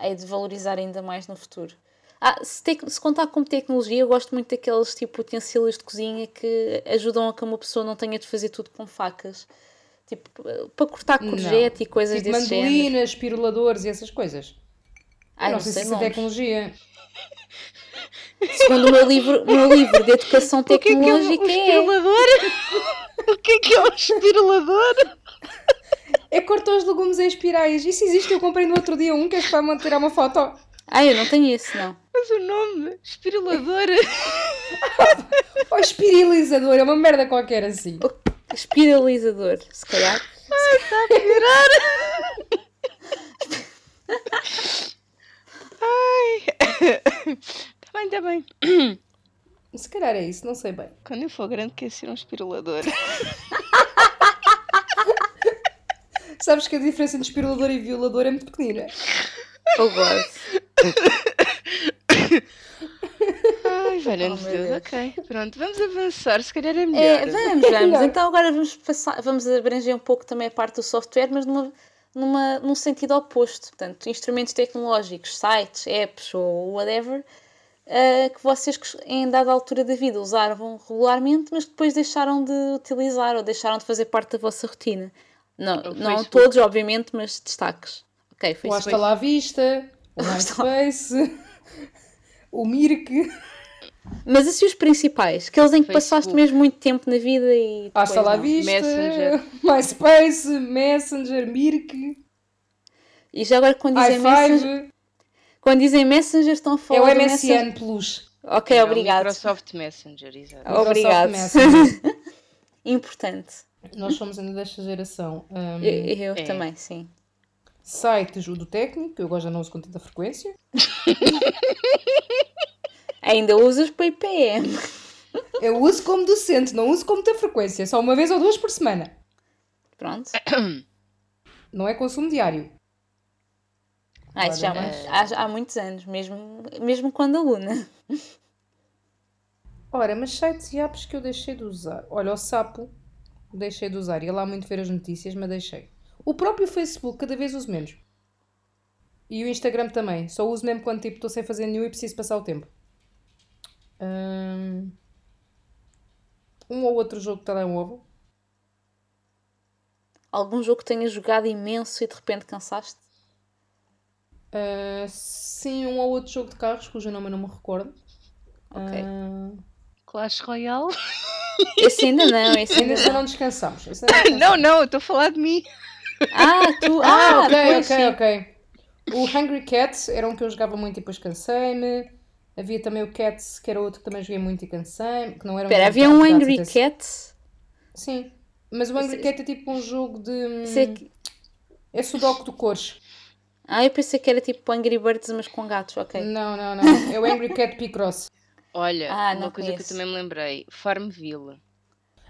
Speaker 3: hei de valorizar ainda mais no futuro. Ah, se, tec- se contar como tecnologia, eu gosto muito daqueles tipo utensílios de cozinha que ajudam a que uma pessoa não tenha de fazer tudo com facas. Tipo, para cortar courgette e coisas
Speaker 1: tipo
Speaker 3: desse género.
Speaker 1: mandolinas, piruladores e essas coisas.
Speaker 3: Ai,
Speaker 1: não,
Speaker 3: não
Speaker 1: sei
Speaker 3: sei
Speaker 1: se isso é tecnologia.
Speaker 3: Segundo o meu livro, meu livro de educação
Speaker 2: O que é que é um
Speaker 3: tecnológica é.
Speaker 2: espirolador? o que é que é um espirolador?
Speaker 1: É que cortou os legumes em espirais. Isso existe, eu comprei no outro dia um, queres para me tirar uma foto?
Speaker 3: Ah, eu não tenho esse, não.
Speaker 2: Mas o nome, espirolador.
Speaker 1: Oh, espirilizador, é uma merda qualquer assim.
Speaker 3: Espiralizador, se calhar.
Speaker 2: Está bem, está bem.
Speaker 1: Se calhar é isso, não sei bem.
Speaker 2: Quando eu for grande, quero ser um espirolador.
Speaker 1: Sabes que a diferença entre espirulador e violador é muito pequenina.
Speaker 3: Oh, God.
Speaker 2: Ai, valha-nos
Speaker 3: Oh,
Speaker 2: Deus.
Speaker 3: Deus.
Speaker 2: Ok, pronto. Vamos avançar. Se calhar é melhor.
Speaker 3: É, vamos, vamos. Então agora vamos passar, vamos abranger um pouco também a parte do software, mas numa, numa, num sentido oposto. Portanto, instrumentos tecnológicos, sites, apps ou whatever, eh, que vocês em dada altura da vida usavam regularmente, mas que depois deixaram de utilizar ou deixaram de fazer parte da vossa rotina. Não,
Speaker 2: O
Speaker 3: não
Speaker 2: Facebook.
Speaker 3: todos, obviamente, mas destaques. Ok,
Speaker 1: O. Hasta lá Vista, o MySpace, o Mirk,
Speaker 3: Mas assim os principais, aqueles em que passaste
Speaker 2: Facebook.
Speaker 3: mesmo muito tempo na vida e.
Speaker 1: Hasta lá
Speaker 3: não.
Speaker 1: Vista,
Speaker 2: Messenger.
Speaker 1: MySpace, Messenger, Mirk,
Speaker 3: E já agora quando dizem Messenger,
Speaker 1: i5,
Speaker 3: quando dizem Messenger estão a
Speaker 1: é
Speaker 3: falar
Speaker 1: o
Speaker 3: do
Speaker 1: MSN
Speaker 3: Messenger.
Speaker 1: Plus.
Speaker 3: Ok,
Speaker 2: É o
Speaker 3: obrigado.
Speaker 2: Microsoft Messenger, exato.
Speaker 1: Microsoft
Speaker 3: Obrigado.
Speaker 1: Messenger.
Speaker 3: Importante.
Speaker 1: Nós somos ainda desta geração. Hum,
Speaker 3: Eu, eu
Speaker 2: É.
Speaker 3: também, sim.
Speaker 1: sites, o do técnico, eu gosto já não uso com tanta frequência.
Speaker 3: Ainda usas para IPM.
Speaker 1: Eu uso como docente, não uso com muita frequência, só uma vez ou duas por semana.
Speaker 3: Pronto.
Speaker 1: Não é consumo diário.
Speaker 3: Ah, isso já há, muitos- há, há muitos anos, mesmo, mesmo quando aluna.
Speaker 1: Ora, mas sites e apps que eu deixei de usar. Olha, o Sapo deixei de usar. Ia lá muito ver as notícias, mas deixei. O próprio Facebook cada vez uso menos. E o Instagram também. Só uso mesmo quando tipo estou sem fazer nenhum e preciso passar o tempo. Hum, Um ou outro jogo de telemóvel.
Speaker 3: Algum jogo que tenhas jogado imenso e de repente cansaste?
Speaker 1: Uh, sim, um ou outro jogo de carros, cujo nome eu não me recordo.
Speaker 3: Ok.
Speaker 1: Uh,
Speaker 2: Clash Royale?
Speaker 3: Esse ainda não, esse ainda
Speaker 1: já
Speaker 3: não.
Speaker 1: descansamos. Esse ainda não descansamos.
Speaker 2: Não, não, estou a falar de mim.
Speaker 3: Ah, tu.
Speaker 1: Ah,
Speaker 3: Ah,
Speaker 1: ok, ok,
Speaker 3: sim.
Speaker 1: ok. O Hungry Cats era um que eu jogava muito e depois cansei-me. Havia também o Cats, que era outro que também joguei muito e cansei-me. Que não era muito
Speaker 3: havia um Angry
Speaker 1: gatos,
Speaker 3: Cat.
Speaker 1: Sim. Mas o Angry Cat é tipo um jogo de. hum,
Speaker 3: Isso é que-
Speaker 1: É sudoku de cores.
Speaker 3: Ah, eu pensei que era tipo Angry Birds, mas com gatos, ok.
Speaker 1: Não, não, não. É o Angry Cat Picross.
Speaker 2: Olha,
Speaker 3: Ah,
Speaker 2: uma
Speaker 3: não
Speaker 2: coisa que eu
Speaker 3: conheço.
Speaker 2: também me lembrei: Farmville.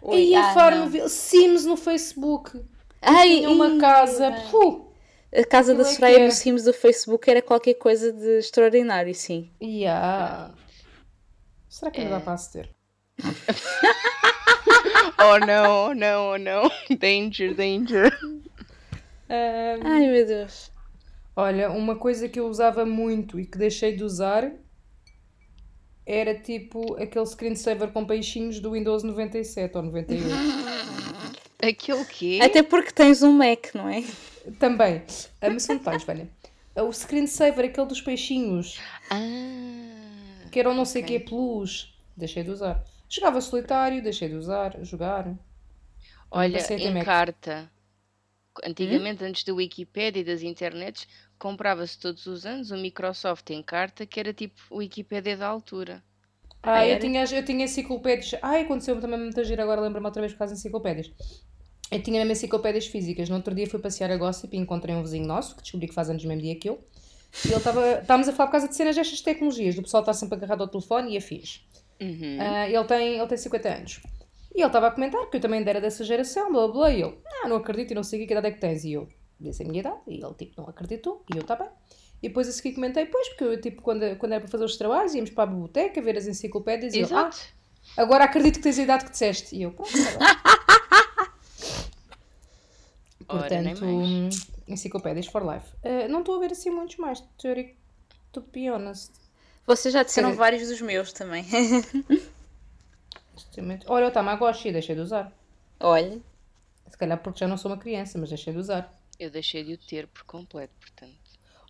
Speaker 3: Ui,
Speaker 1: e a
Speaker 3: ah,
Speaker 1: Farmville. Sims no Facebook.
Speaker 3: Ai,
Speaker 1: Tinha uma casa. Puh.
Speaker 3: A casa da
Speaker 1: é
Speaker 3: Soraya
Speaker 1: era.
Speaker 3: nos Sims do Facebook era qualquer coisa de extraordinário, sim.
Speaker 1: Yeah. Será que ainda
Speaker 2: É.
Speaker 1: dá para aceder?
Speaker 2: Oh não, oh não, oh não. Danger, danger.
Speaker 1: Ahm,
Speaker 3: Ai meu Deus.
Speaker 1: Olha, uma coisa que eu usava muito e que deixei de usar era tipo aquele screensaver com peixinhos do Windows 97 ou 98.
Speaker 2: Aquele quê?
Speaker 3: Até porque tens um Mac, não é?
Speaker 1: Também. Ah, mas são detalhes, velho. O screensaver, aquele dos peixinhos,
Speaker 2: Ah,
Speaker 1: que eram não sei o que plus, deixei de usar. Jogava solitário, deixei de usar, jogar.
Speaker 2: Olha,
Speaker 1: a
Speaker 2: em
Speaker 1: Mac.
Speaker 2: carta. Antigamente, antes da Wikipédia e das internets, comprava-se todos os anos um Microsoft em carta que era tipo Wikipédia da altura.
Speaker 1: Ah,
Speaker 3: Ah,
Speaker 1: eu
Speaker 3: era?
Speaker 1: tinha, eu tinha enciclopédias. Ai, aconteceu também muita gira, agora lembro-me outra vez por causa de enciclopédias. Eu tinha mesmo enciclopédias físicas. No outro dia fui passear a Gossip e encontrei um vizinho nosso, que descobri que faz anos no mesmo dia que eu. E ele estava. Estávamos a falar por causa de cenas destas tecnologias, do pessoal estar sempre agarrado ao telefone e afins.
Speaker 2: Uhum.
Speaker 1: Ah, ele, tem, ele tem 50 anos. E ele estava a comentar que eu também era dessa geração, blá blá blá. E eu, ah, não acredito e não sei o que, que idade é que tens. E eu disse a minha idade. E ele, tipo, não acreditou. E eu, tá bem. E depois a seguir comentei, pois, porque eu, tipo, quando, quando era para fazer os trabalhos, íamos para a biblioteca ver as enciclopédias. E ele, ah,
Speaker 2: Exato.
Speaker 1: agora acredito que tens a idade que disseste. E eu, pronto, tá.
Speaker 2: Ora,
Speaker 1: Portanto,
Speaker 2: mais.
Speaker 1: hum, enciclopédias for life. Ah, não estou a ver assim muitos mais, to, to be honest.
Speaker 3: Vocês já disseram vários dos meus também.
Speaker 1: Extremamente- Olha, o Tamagotchi, deixei de usar.
Speaker 3: Olha,
Speaker 1: Se calhar porque já não sou uma criança, mas deixei de usar.
Speaker 2: Eu deixei de o ter por completo, portanto.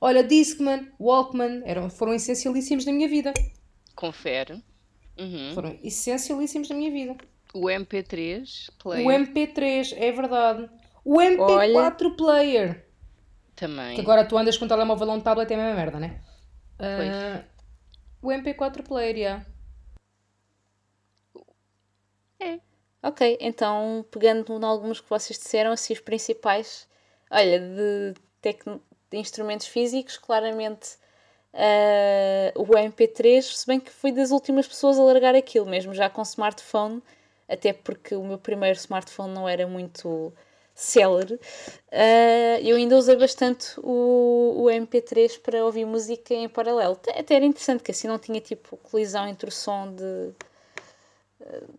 Speaker 1: Olha, Discman, Walkman, eram, foram essencialíssimos na minha vida.
Speaker 2: Confere. Uhum.
Speaker 1: Foram essencialíssimos na minha vida.
Speaker 2: O MP3 player
Speaker 1: O MP3, é verdade. O MP4 player.
Speaker 2: também.
Speaker 1: Que agora tu andas com um telemóvel ou um tablet é a mesma merda, né? Ah, o MP4 player, yeah.
Speaker 3: Ok, então pegando em alguns que vocês disseram, assim os principais, olha, de, tecno- de instrumentos físicos, claramente ah, o MP3, se bem que fui das últimas pessoas a largar aquilo, mesmo já com smartphone, até porque o meu primeiro smartphone não era muito célere, ah, eu ainda usei bastante o, o MP3 para ouvir música em paralelo. Até- era interessante, que assim não tinha tipo colisão entre o som de,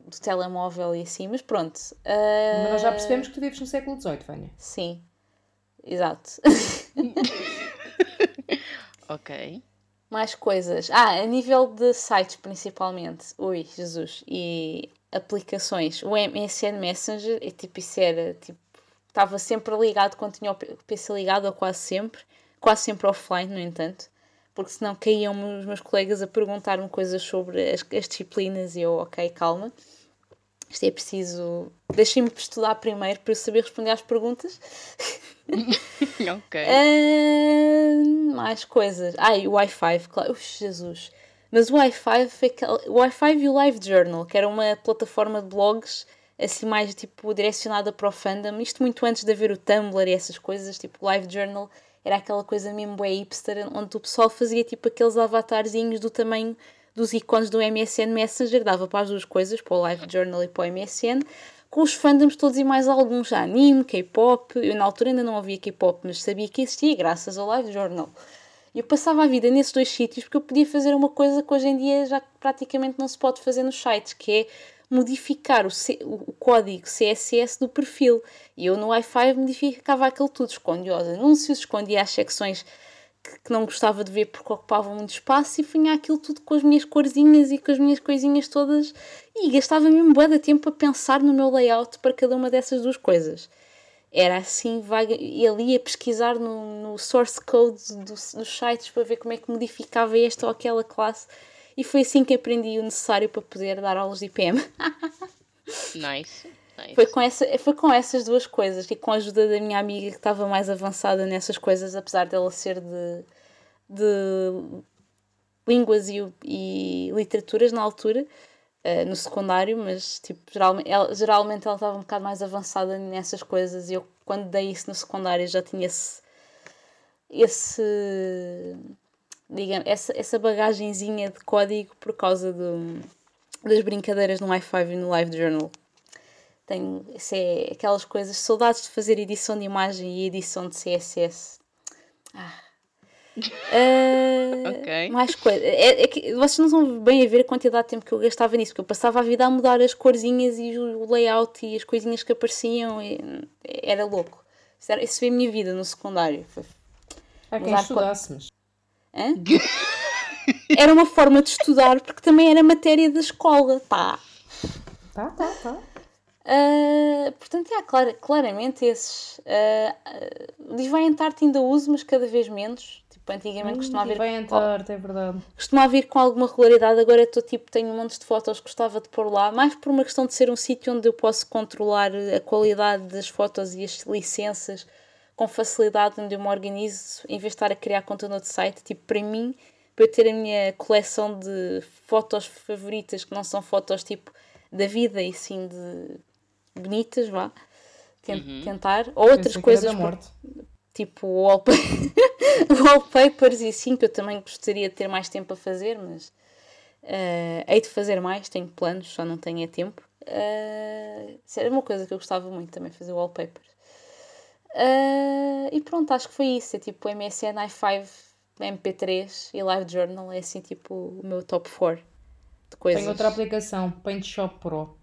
Speaker 3: do telemóvel e assim, mas pronto. ah,
Speaker 1: Mas nós já percebemos que tu vives no século XVIII, Vânia.
Speaker 3: Sim, exato.
Speaker 2: Ok.
Speaker 3: Mais coisas. Ah, a nível de sites principalmente. Ui, Jesus. E aplicações. O MSN Messenger, é tipo, isso era tipo. Estava sempre ligado quando tinha o PC ligado, ou quase sempre. Quase sempre offline, no entanto. Porque senão caíam os meus colegas a perguntar-me coisas sobre as, as disciplinas e eu, ok, calma. Isto é preciso. Deixem-me estudar primeiro para eu saber responder às perguntas.
Speaker 2: ok.
Speaker 3: Ah, mais coisas. Ai, o Wi-Fi, claro. Ux, Jesus. Mas o Wi-Fi foi o Wi-Fi e o Live Journal, que era uma plataforma de blogs assim mais tipo direcionada para o fandom. Isto muito antes de haver o Tumblr e essas coisas, tipo o Live Journal era aquela coisa mesmo bué hipster, onde o pessoal fazia tipo aqueles avatarzinhos do tamanho dos ícones do MSN Messenger, dava para as duas coisas, para o Live Journal e para o MSN, com os fandoms todos e mais alguns, anime, K-pop, eu na altura ainda não ouvia K-pop, mas sabia que existia graças ao Live Journal. Eu passava a vida nesses dois sítios porque eu podia fazer uma coisa que hoje em dia já praticamente não se pode fazer nos sites, que é modificar o, C- o código CSS do perfil. E eu no Wi-Fi modificava aquilo tudo, escondia os anúncios, escondia as secções que, que não gostava de ver porque ocupavam muito espaço e punha aquilo tudo com as minhas corzinhas e com as minhas coisinhas todas e gastava mesmo bué de tempo a pensar no meu layout para cada uma dessas duas coisas. Era assim, vaga, ali ia pesquisar no, no source code do- dos sites para ver como é que modificava esta ou aquela classe e foi assim que aprendi o necessário para poder dar aulas de IPM.
Speaker 2: Nice. nice.
Speaker 3: Foi com, essa, foi com essas duas coisas e com a ajuda da minha amiga que estava mais avançada nessas coisas, apesar dela ser de, de línguas e, e literaturas na altura, uh, no secundário, mas tipo, geralmente ela, geralmente ela estava um bocado mais avançada nessas coisas e eu quando dei isso no secundário já tinha esse, esse digamos, essa, essa bagagenzinha de código por causa do, das brincadeiras no i5 e no Live Journal. Tenho, isso é aquelas coisas, saudades de fazer edição de imagem e edição de CSS. Ah. Uh, ok. Mais coisa. É, é, que vocês não vão bem a ver a quantidade de tempo que eu gastava nisso, porque eu passava a vida a mudar as corzinhas e o layout e as coisinhas que apareciam. era louco. Isso, era, isso foi a minha vida no secundário. Foi,
Speaker 1: Há quem estudasse, mas.
Speaker 3: Hã? era uma forma de estudar porque também era matéria da escola, tá?
Speaker 1: Tá, tá, tá.
Speaker 3: Uh, portanto, é, clar, claramente esses. Uh, uh, Divine Art ainda uso, mas cada vez menos. Tipo, antigamente hum, costumava vir.
Speaker 1: Divine é verdade.
Speaker 3: Costumava vir com alguma regularidade, agora estou tipo, tenho um monte de fotos que gostava de pôr lá, mais por uma questão de ser um sítio onde eu posso controlar a qualidade das fotos e as licenças com facilidade, onde eu me organizo, em vez de estar a criar conteúdo de site. Tipo, para mim, para eu ter a minha coleção de fotos favoritas, que não são fotos tipo da vida e sim de bonitas, vá. Uhum. Tentar. Ou outras coisas. Tipo wallpa wallpapers e sim, que eu também gostaria de ter mais tempo a fazer, mas uh, hei de fazer mais, tenho planos, só não tenho é tempo. Uh, isso era uma coisa que eu gostava muito também, fazer wallpapers. Uh, e pronto, acho que foi isso. É tipo MSN i5 MP3 e Live Journal é assim tipo o meu top 4 de coisas.
Speaker 1: Tenho outra aplicação, Paint Shop Pro.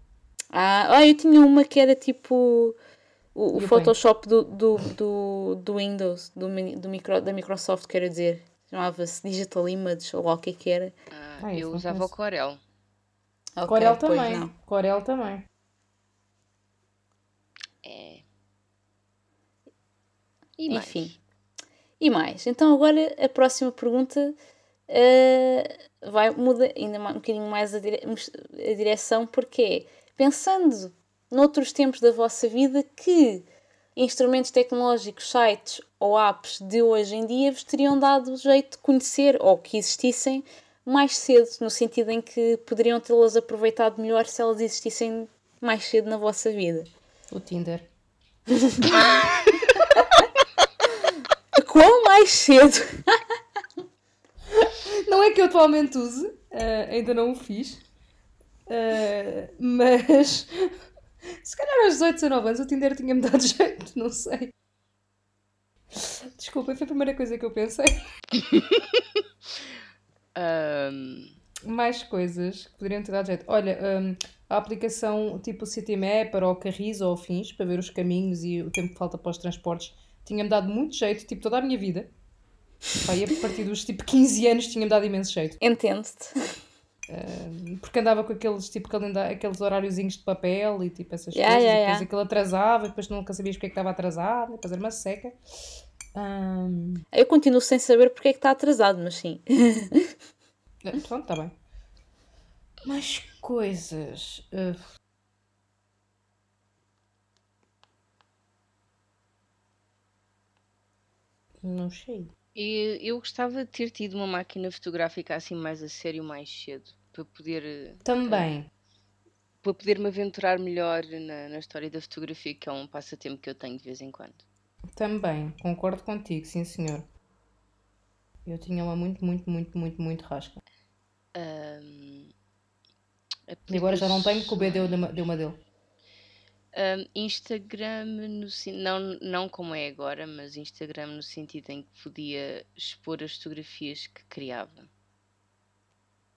Speaker 3: Ah, ah eu tinha uma que era tipo o, o Photoshop do, do, do, do, Windows, do, do micro, da Microsoft, quero dizer. Chamava-se Digital Image ou lá o que é que era.
Speaker 2: Ah, ah eu usava o Corel.
Speaker 1: Okay, Corel também. Corel também.
Speaker 2: É.
Speaker 3: E Enfim. E mais. Então agora a próxima pergunta uh, vai mudar ainda um bocadinho mais a, dire a direção, porque é, pensando noutros tempos da vossa vida que instrumentos tecnológicos, sites ou apps de hoje em dia vos teriam dado jeito de conhecer ou que existissem mais cedo, no sentido em que poderiam tê-las aproveitado melhor se elas existissem mais cedo na vossa vida.
Speaker 1: O Tinder.
Speaker 3: quão mais cedo?
Speaker 1: não é que eu atualmente use, uh, ainda não o fiz, uh, mas se calhar aos 18, 19 anos o Tinder tinha-me dado jeito, não sei. Desculpa, foi a primeira coisa que eu pensei. um... Mais coisas que poderiam ter dado jeito. Olha, um, a aplicação tipo CityMap ou Carris ou Fins para ver os caminhos e o tempo que falta para os transportes tinha-me dado muito jeito, tipo, toda a minha vida. Pai, a partir dos tipo 15 anos tinha-me dado imenso jeito.
Speaker 3: Entendo-te.
Speaker 1: Uh, porque andava com aqueles, tipo, aqueles horáriozinhos de papel e tipo essas yeah, coisas, yeah, e depois yeah. aquilo atrasava, e depois nunca sabias porque é que estava atrasado, depois era uma seca. Um...
Speaker 3: Eu continuo sem saber porque é que está atrasado, mas sim.
Speaker 1: Eh, pronto, está bem. Mais coisas. Uh... Não sei.
Speaker 2: E eu gostava de ter tido uma máquina fotográfica assim mais a sério mais cedo, para poder eh,
Speaker 1: Também.
Speaker 2: para poder me aventurar melhor na, na história da fotografia, que é um passatempo que eu tenho de vez em quando.
Speaker 1: Também. Concordo contigo, sim senhor. Eu tinha uma muito, muito, muito, muito, muito rasca. E agora já não tenho, porque o B deu, deu uma dele.
Speaker 2: Um, Instagram, no, não, não como é agora, mas Instagram no sentido em que podia expor as fotografias que criava.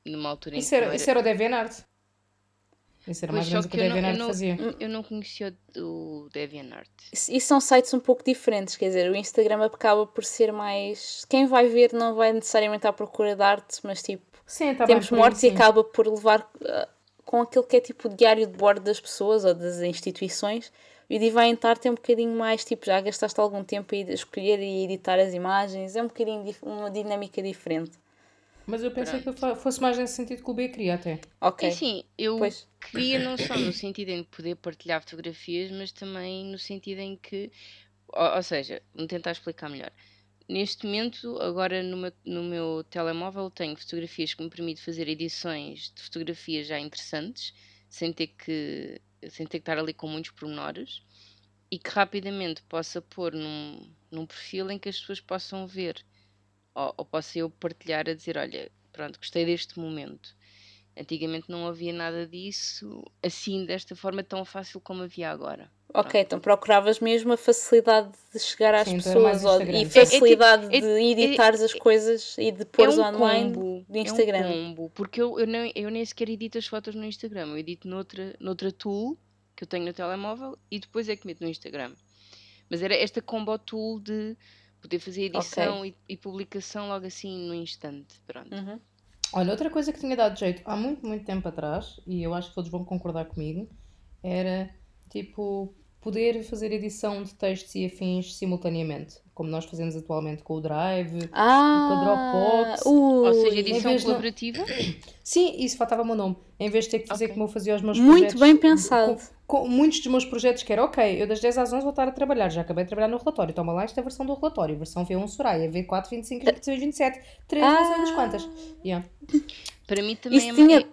Speaker 2: Numa altura
Speaker 1: isso em que. Era, Isso era o DeviantArt. Isso era pois mais ou menos o que o DeviantArt fazia.
Speaker 2: Eu não conhecia o DeviantArt.
Speaker 3: E são sites um pouco diferentes, quer dizer, o Instagram acaba por ser mais. Quem vai ver não vai necessariamente à procura de arte, mas tipo. Sim, tá tempos mortos e acaba por levar ah, com aquilo que é tipo o diário de bordo das pessoas ou das instituições. E o Divine Art tem um bocadinho mais, tipo, já gastaste algum tempo a escolher e editar as imagens, é um bocadinho uma dinâmica diferente.
Speaker 1: Mas eu pensei Pronto. que fosse mais nesse sentido que o B queria até.
Speaker 2: Ok. É sim, eu pois. queria não só no sentido em poder partilhar fotografias, mas também no sentido em que, ou, ou seja, vou tentar explicar melhor. Neste momento, agora no meu, telemóvel, tenho fotografias que me permitem fazer edições de fotografias já interessantes, sem ter que, sem ter que estar ali com muitos pormenores, e que rapidamente possa pôr num, num perfil em que as pessoas possam ver, ou, ou possa eu partilhar a dizer: Olha, pronto, gostei deste momento. Antigamente não havia nada disso assim, desta forma tão fácil como havia agora.
Speaker 3: Ok, então procuravas mesmo a facilidade de chegar às Sim, então pessoas ou, e facilidade é, é, é, de editares as coisas e de pôr é um online combo, do Instagram. É
Speaker 2: um combo, porque eu, eu, nem, eu nem sequer edito as fotos no Instagram, eu edito noutra, noutra tool que eu tenho no telemóvel e depois é que meto no Instagram. Mas era esta combo tool de poder fazer edição okay. e, e, publicação logo assim no instante. Pronto.
Speaker 3: Uhum.
Speaker 1: Olha, outra coisa que tinha dado jeito há muito, muito tempo atrás, e eu acho que todos vão concordar comigo, era tipo poder fazer edição de textos e afins simultaneamente, como nós fazemos atualmente com o Drive,
Speaker 3: ah,
Speaker 1: com a Dropbox.
Speaker 2: Uh, Ou seja, edição colaborativa?
Speaker 1: De... Sim, isso faltava o meu nome. Em vez de ter que fazer okay. como eu fazia os meus
Speaker 3: Muito
Speaker 1: projetos.
Speaker 3: Muito bem pensado.
Speaker 1: Com, com, muitos dos meus projetos que era, ok, eu das 10 às 11 vou estar a trabalhar, já acabei de trabalhar no relatório, toma lá esta versão do relatório, versão V1 Soraya, V4, 25, 26, 27, 3, ah. não sei quantas. Yeah.
Speaker 2: Para mim também isso é tinha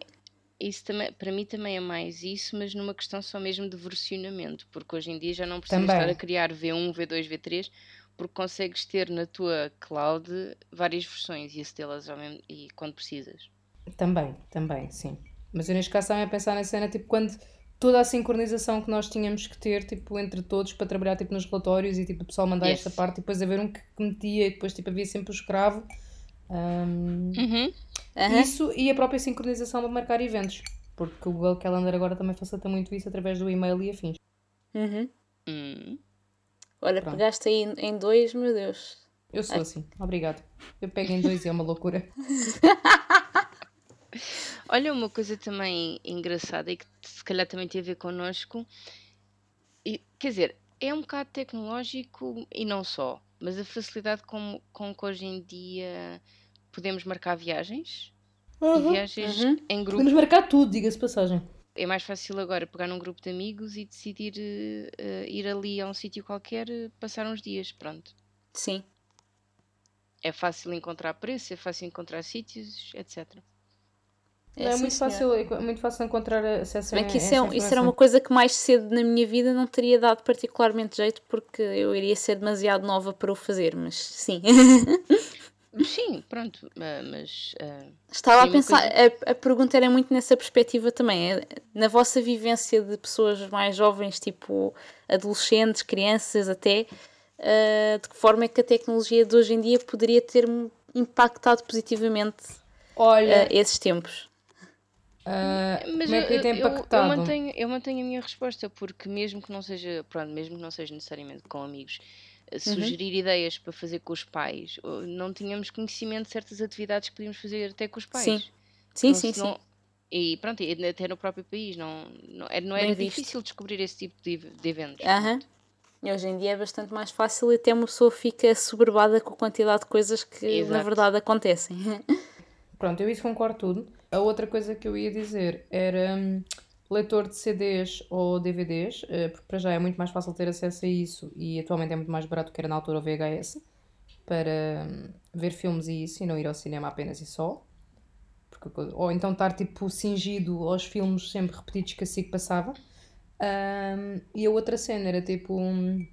Speaker 2: isso também, para mim também é mais isso, mas numa questão só mesmo de versionamento, porque hoje em dia já não precisas também. estar a criar V1, V2, V3, porque consegues ter na tua cloud várias versões e acedê-las e quando precisas.
Speaker 1: Também, também, sim. Mas eu neste caso também a pensar na cena, tipo, quando toda a sincronização que nós tínhamos que ter, tipo, entre todos para trabalhar, tipo, nos relatórios e, tipo, o pessoal mandar yes. esta parte e depois haver um que metia e depois, tipo, havia sempre o escravo. Um,
Speaker 2: uhum.
Speaker 1: Uhum. Isso e a própria sincronização para marcar eventos. Porque o Google Calendar agora também facilita muito isso através do e-mail e afins.
Speaker 3: Uhum.
Speaker 2: Uhum.
Speaker 3: Olha, Pronto. pegaste aí em dois, meu Deus.
Speaker 1: Eu sou Ai. assim, obrigado. Eu pego em dois e é uma loucura.
Speaker 2: Olha, uma coisa também engraçada e que se calhar também tem a ver connosco. E, quer dizer, é um bocado tecnológico e não só, mas a facilidade com, com que hoje em dia podemos marcar viagens. Uhum, e viagens uhum. em grupo.
Speaker 1: Podemos marcar tudo, diga-se passagem.
Speaker 2: É mais fácil agora pegar num grupo de amigos e decidir uh, ir ali a um sítio qualquer, uh, passar uns dias, pronto.
Speaker 3: Sim.
Speaker 2: É fácil encontrar preço, é fácil encontrar sítios, etc.
Speaker 1: É, é muito, fácil, é muito fácil encontrar acesso
Speaker 3: a que isso, é, isso era uma coisa que mais cedo na minha vida não teria dado particularmente jeito porque eu iria ser demasiado nova para o fazer, mas sim.
Speaker 2: Sim, pronto, mas. Uh,
Speaker 3: Estava a pensar, coisa... a, a pergunta era muito nessa perspectiva também. É, na vossa vivência de pessoas mais jovens, tipo adolescentes, crianças até, uh, de que forma é que a tecnologia de hoje em dia poderia ter impactado positivamente Olha, uh, esses tempos?
Speaker 1: Uh, mas como é que
Speaker 2: eu, tem impactado? Eu, eu, mantenho, eu mantenho a minha resposta, porque mesmo que não seja, pronto, mesmo que não seja necessariamente com amigos. Sugerir uhum. ideias para fazer com os pais, não tínhamos conhecimento de certas atividades que podíamos fazer até com os pais.
Speaker 3: Sim, sim, então, sim, sim.
Speaker 2: E pronto, até no próprio país, não, não, não era difícil descobrir esse tipo de, de eventos.
Speaker 3: Uhum. E hoje em dia é bastante mais fácil e até uma pessoa fica soberbada com a quantidade de coisas que Exato. na verdade acontecem.
Speaker 1: Pronto, eu isso concordo tudo. A outra coisa que eu ia dizer era hum, leitor de CDs ou DVDs, eh, porque para já é muito mais fácil ter acesso a isso e atualmente é muito mais barato que era na altura o VHS para hum, ver filmes e isso e não ir ao cinema apenas e só. Porque, ou então estar tipo cingido aos filmes sempre repetidos que assim que passava. Um, e a outra cena era tipo um,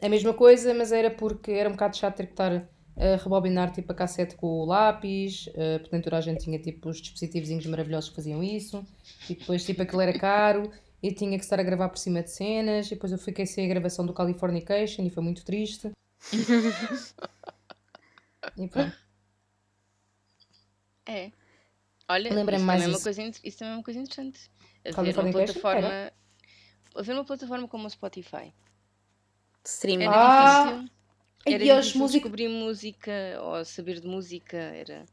Speaker 1: a mesma coisa, mas era porque era um bocado chato ter que estar a rebobinar tipo a cassete com o lápis, uh, portanto toda a gente tinha tipo os dispositivos maravilhosos que faziam isso, e depois tipo aquilo era caro e tinha que estar a gravar por cima de cenas, e depois eu fiquei sem a gravação do Californication e foi muito triste. e pronto.
Speaker 2: É. Olha, isso, mais também é uma coisa, isso também é uma coisa interessante. Haver uma plataforma, haver uma plataforma como o Spotify.
Speaker 3: Streaming.
Speaker 2: Era ah. difícil era e as músicas... descobrir música ou saber de música, era...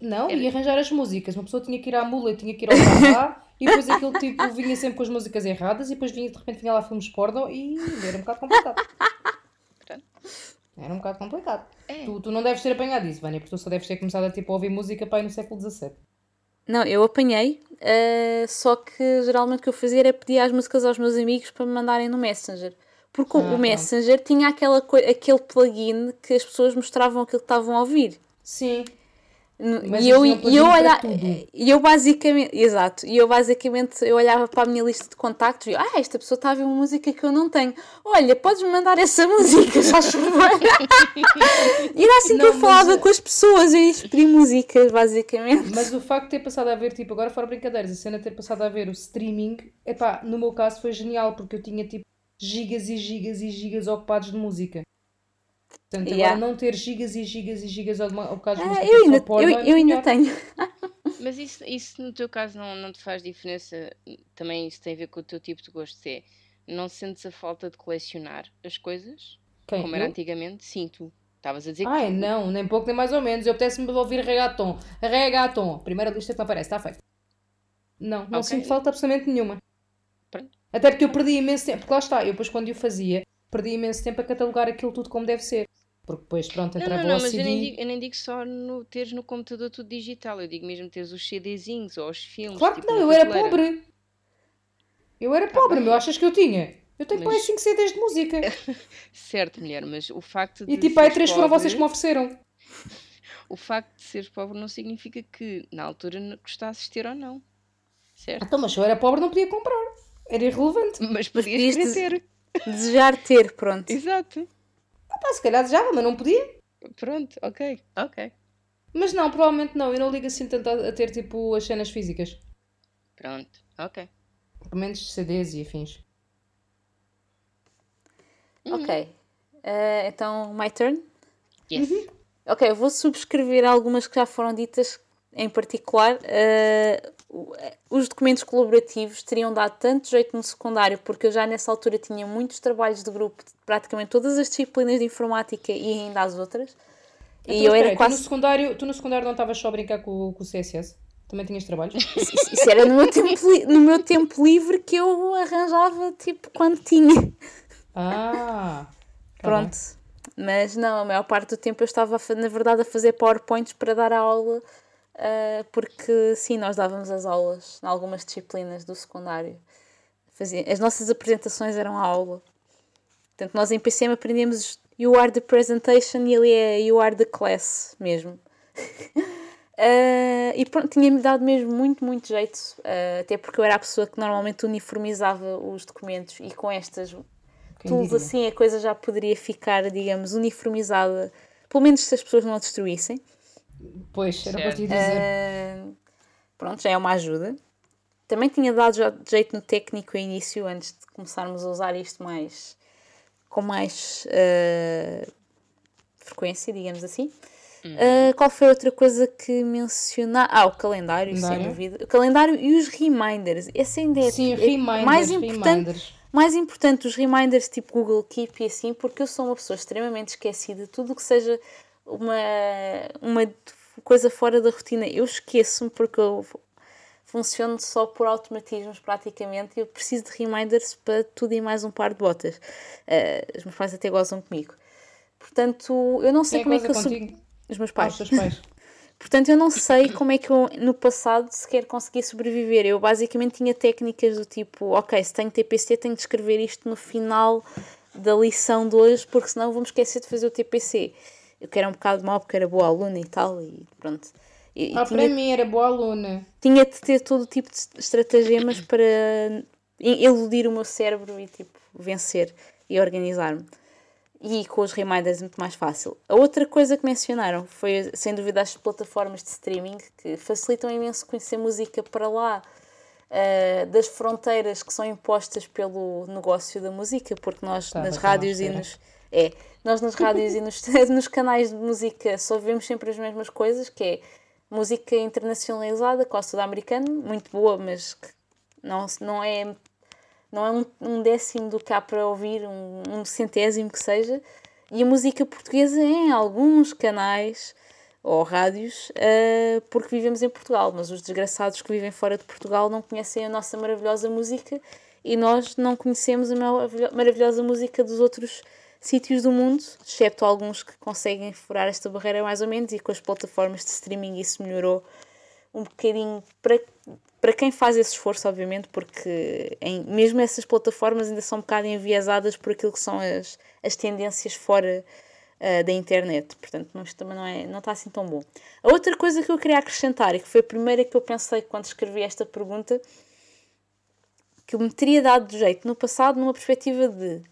Speaker 1: Não, era... e arranjar as músicas. Uma pessoa tinha que ir à mula, tinha que ir ao bar e depois aquele tipo vinha sempre com as músicas erradas e depois vinha, de repente vinha lá filmes porno e era um bocado complicado. Era um bocado complicado. É. Tu, tu não deves ter apanhado isso, Vânia, porque tu só deves ter começado a, tipo, a ouvir música para aí no século XVII.
Speaker 3: Não, eu apanhei, uh, só que geralmente o que eu fazia era pedir as músicas aos meus amigos para me mandarem no Messenger Porque
Speaker 1: Ah,
Speaker 3: o Messenger tinha aquela, aquele plugin que as pessoas mostravam aquilo que estavam a ouvir.
Speaker 1: Sim. Mas
Speaker 3: E eu, e eu, olha, e eu basicamente, exato, e eu basicamente eu olhava para a minha lista de contactos e ah, esta pessoa está a ver uma música que eu não tenho. Olha, podes-me mandar essa música, já favor. e era assim que
Speaker 1: Não,
Speaker 3: eu falava
Speaker 1: mas-
Speaker 3: com as pessoas, eu pedir músicas, basicamente.
Speaker 1: Mas o facto de ter passado a ver, tipo, agora fora brincadeiras, a cena de ter passado a ver o streaming, epá, no meu caso foi genial, porque eu tinha tipo gigas e gigas e gigas ocupados de música. Portanto,
Speaker 3: Yeah.
Speaker 1: agora não ter gigas e gigas e gigas ocupados de
Speaker 3: Ah,
Speaker 1: música
Speaker 3: eu ainda,
Speaker 1: porno
Speaker 3: eu, eu ainda tenho.
Speaker 2: Mas isso, isso no teu caso não, não te faz diferença? Também isso tem a ver com o teu tipo de gosto. É, não sentes a falta de colecionar as coisas?
Speaker 1: Quem?
Speaker 2: Como era
Speaker 1: Eu?
Speaker 2: antigamente? Sim, tu. Estavas a dizer que
Speaker 1: Ai,
Speaker 2: tu-
Speaker 1: não, nem pouco nem mais ou menos. Eu apetece-me ouvir reggaeton. Reggaeton. Primeira lista que me aparece, está feito. Não, não
Speaker 2: Ok.
Speaker 1: sinto falta absolutamente nenhuma. Até porque eu perdi imenso tempo. Porque lá está, eu depois quando eu fazia, perdi imenso tempo a catalogar aquilo tudo como deve ser. Porque depois, pronto,
Speaker 2: Não,
Speaker 1: entrava
Speaker 2: não, não,
Speaker 1: o
Speaker 2: mas eu
Speaker 1: CD.
Speaker 2: nem, digo, eu nem digo só no teres no computador tudo digital, eu digo mesmo teres os CDzinhos ou os filmes.
Speaker 1: Claro que
Speaker 2: tipo,
Speaker 1: não, eu era pobre. Eu era
Speaker 2: Tá
Speaker 1: pobre,
Speaker 2: bem.
Speaker 1: meu. Achas que eu tinha? Eu tenho
Speaker 2: Mas-
Speaker 1: mais 5 CDs de música.
Speaker 2: Certo, mulher, mas o facto de.
Speaker 1: E tipo, aí três foram
Speaker 2: pobre-
Speaker 1: vocês que me ofereceram.
Speaker 2: O facto de seres pobre não significa que na altura não gostasses de ter ou não. Certo?
Speaker 1: Então, mas se eu era pobre, não podia comprar. Era irrelevante.
Speaker 2: Mas podias querer ter.
Speaker 3: Desejar ter, pronto.
Speaker 2: Exato.
Speaker 1: Ah, pá, se calhar desejava, mas não podia.
Speaker 2: Pronto, ok, ok.
Speaker 1: Mas não, provavelmente não. Eu não ligo assim tanto a a ter tipo as cenas físicas.
Speaker 2: Pronto, ok.
Speaker 1: Pelo menos CDs e afins.
Speaker 3: Ok. Eh, então, my turn?
Speaker 2: Yes.
Speaker 1: Uhum.
Speaker 3: Ok, eu vou subscrever algumas que já foram ditas, em particular. eh, os documentos colaborativos teriam dado tanto jeito no secundário, porque eu já nessa altura tinha muitos trabalhos de grupo, de praticamente todas as disciplinas de informática e ainda as outras.
Speaker 1: Então,
Speaker 3: E eu era
Speaker 1: aí, tu, no
Speaker 3: quase.
Speaker 1: secundário, tu no secundário não estavas só a brincar com, com o CSS? Também tinhas trabalhos?
Speaker 3: Isso, isso era no meu, tempo, no meu tempo livre que eu arranjava, tipo, quando tinha.
Speaker 1: Ah! tá
Speaker 3: Pronto. Mas não, a maior parte do tempo eu estava, na verdade, a fazer PowerPoints para dar a aula, ah, porque sim, nós dávamos as aulas em algumas disciplinas do secundário. Fazia, as nossas apresentações eram a aula. Portanto, nós em PCM aprendemos You are the presentation e ele é You are the class mesmo. Ah, e pronto, tinha-me dado mesmo muito, muito jeito, ah, até porque eu era a pessoa que normalmente uniformizava os documentos e com estas
Speaker 1: Quem
Speaker 3: tools
Speaker 1: diria?
Speaker 3: assim a coisa já poderia ficar, digamos, uniformizada, pelo menos se as pessoas não a destruíssem.
Speaker 1: Pois, era para te dizer.
Speaker 3: Ah, pronto, já é uma ajuda. Também tinha dado jeito no técnico início, antes de começarmos a usar isto mais com mais ah, frequência, digamos assim. Ah, qual foi outra coisa que mencionar? Ah, o calendário, sem dúvida. O calendário e os reminders. Esse ainda é,
Speaker 1: Sim,
Speaker 3: é
Speaker 1: reminders,
Speaker 3: mais importante
Speaker 1: reminders.
Speaker 3: mais importante os reminders tipo Google Keep e assim, porque eu sou uma pessoa extremamente esquecida. Tudo o que seja uma, uma coisa fora da rotina, eu esqueço-me porque eu funciono só por automatismos praticamente e eu preciso de reminders para tudo e mais um par de botas. Eh, os meus pais até gozam comigo. Portanto, eu não sei
Speaker 1: Quem é
Speaker 3: como é que eu sou.
Speaker 1: contigo?
Speaker 3: Os meus
Speaker 1: Ah,
Speaker 3: pais.
Speaker 1: os pais.
Speaker 3: Portanto, eu não sei como é que eu no passado sequer consegui sobreviver. Eu basicamente tinha técnicas do tipo, ok, se tenho TPC, tenho de escrever isto no final da lição de hoje, porque senão vou-me esquecer de fazer o TPC. Eu que era um bocado mal porque era boa aluna e tal, e pronto. E,
Speaker 1: Ah,
Speaker 3: tinha,
Speaker 1: para mim era boa aluna.
Speaker 3: tinha de ter todo tipo de estratagemas para eludir o meu cérebro e tipo vencer e organizar-me. E com os reminders é muito mais fácil. A outra coisa que mencionaram foi, sem dúvida, as plataformas de streaming que facilitam imenso conhecer música para lá ah, das fronteiras que são impostas pelo negócio da música, porque nós
Speaker 1: Estava
Speaker 3: nas rádios e nos. É, nós nas rádios e nos, nos canais de música só vemos sempre as mesmas coisas, que é música internacionalizada, quase toda americana, muito boa, mas que não, não é não é um, um décimo do que há para ouvir, um, um centésimo que seja. E a música portuguesa é em alguns canais ou rádios, ah, porque vivemos em Portugal, mas os desgraçados que vivem fora de Portugal não conhecem a nossa maravilhosa música e nós não conhecemos a maravilho- maravilhosa música dos outros sítios do mundo, excepto alguns que conseguem furar esta barreira mais ou menos, e com as plataformas de streaming isso melhorou um bocadinho para, para quem faz esse esforço, obviamente, porque em, mesmo essas plataformas ainda são um bocado enviesadas por aquilo que são as, as tendências fora uh, da internet. Portanto, não, isto também não, é, não está assim tão bom. A outra coisa que eu queria acrescentar, e que foi a primeira que eu pensei quando escrevi esta pergunta, que me teria dado de jeito no passado, numa perspectiva de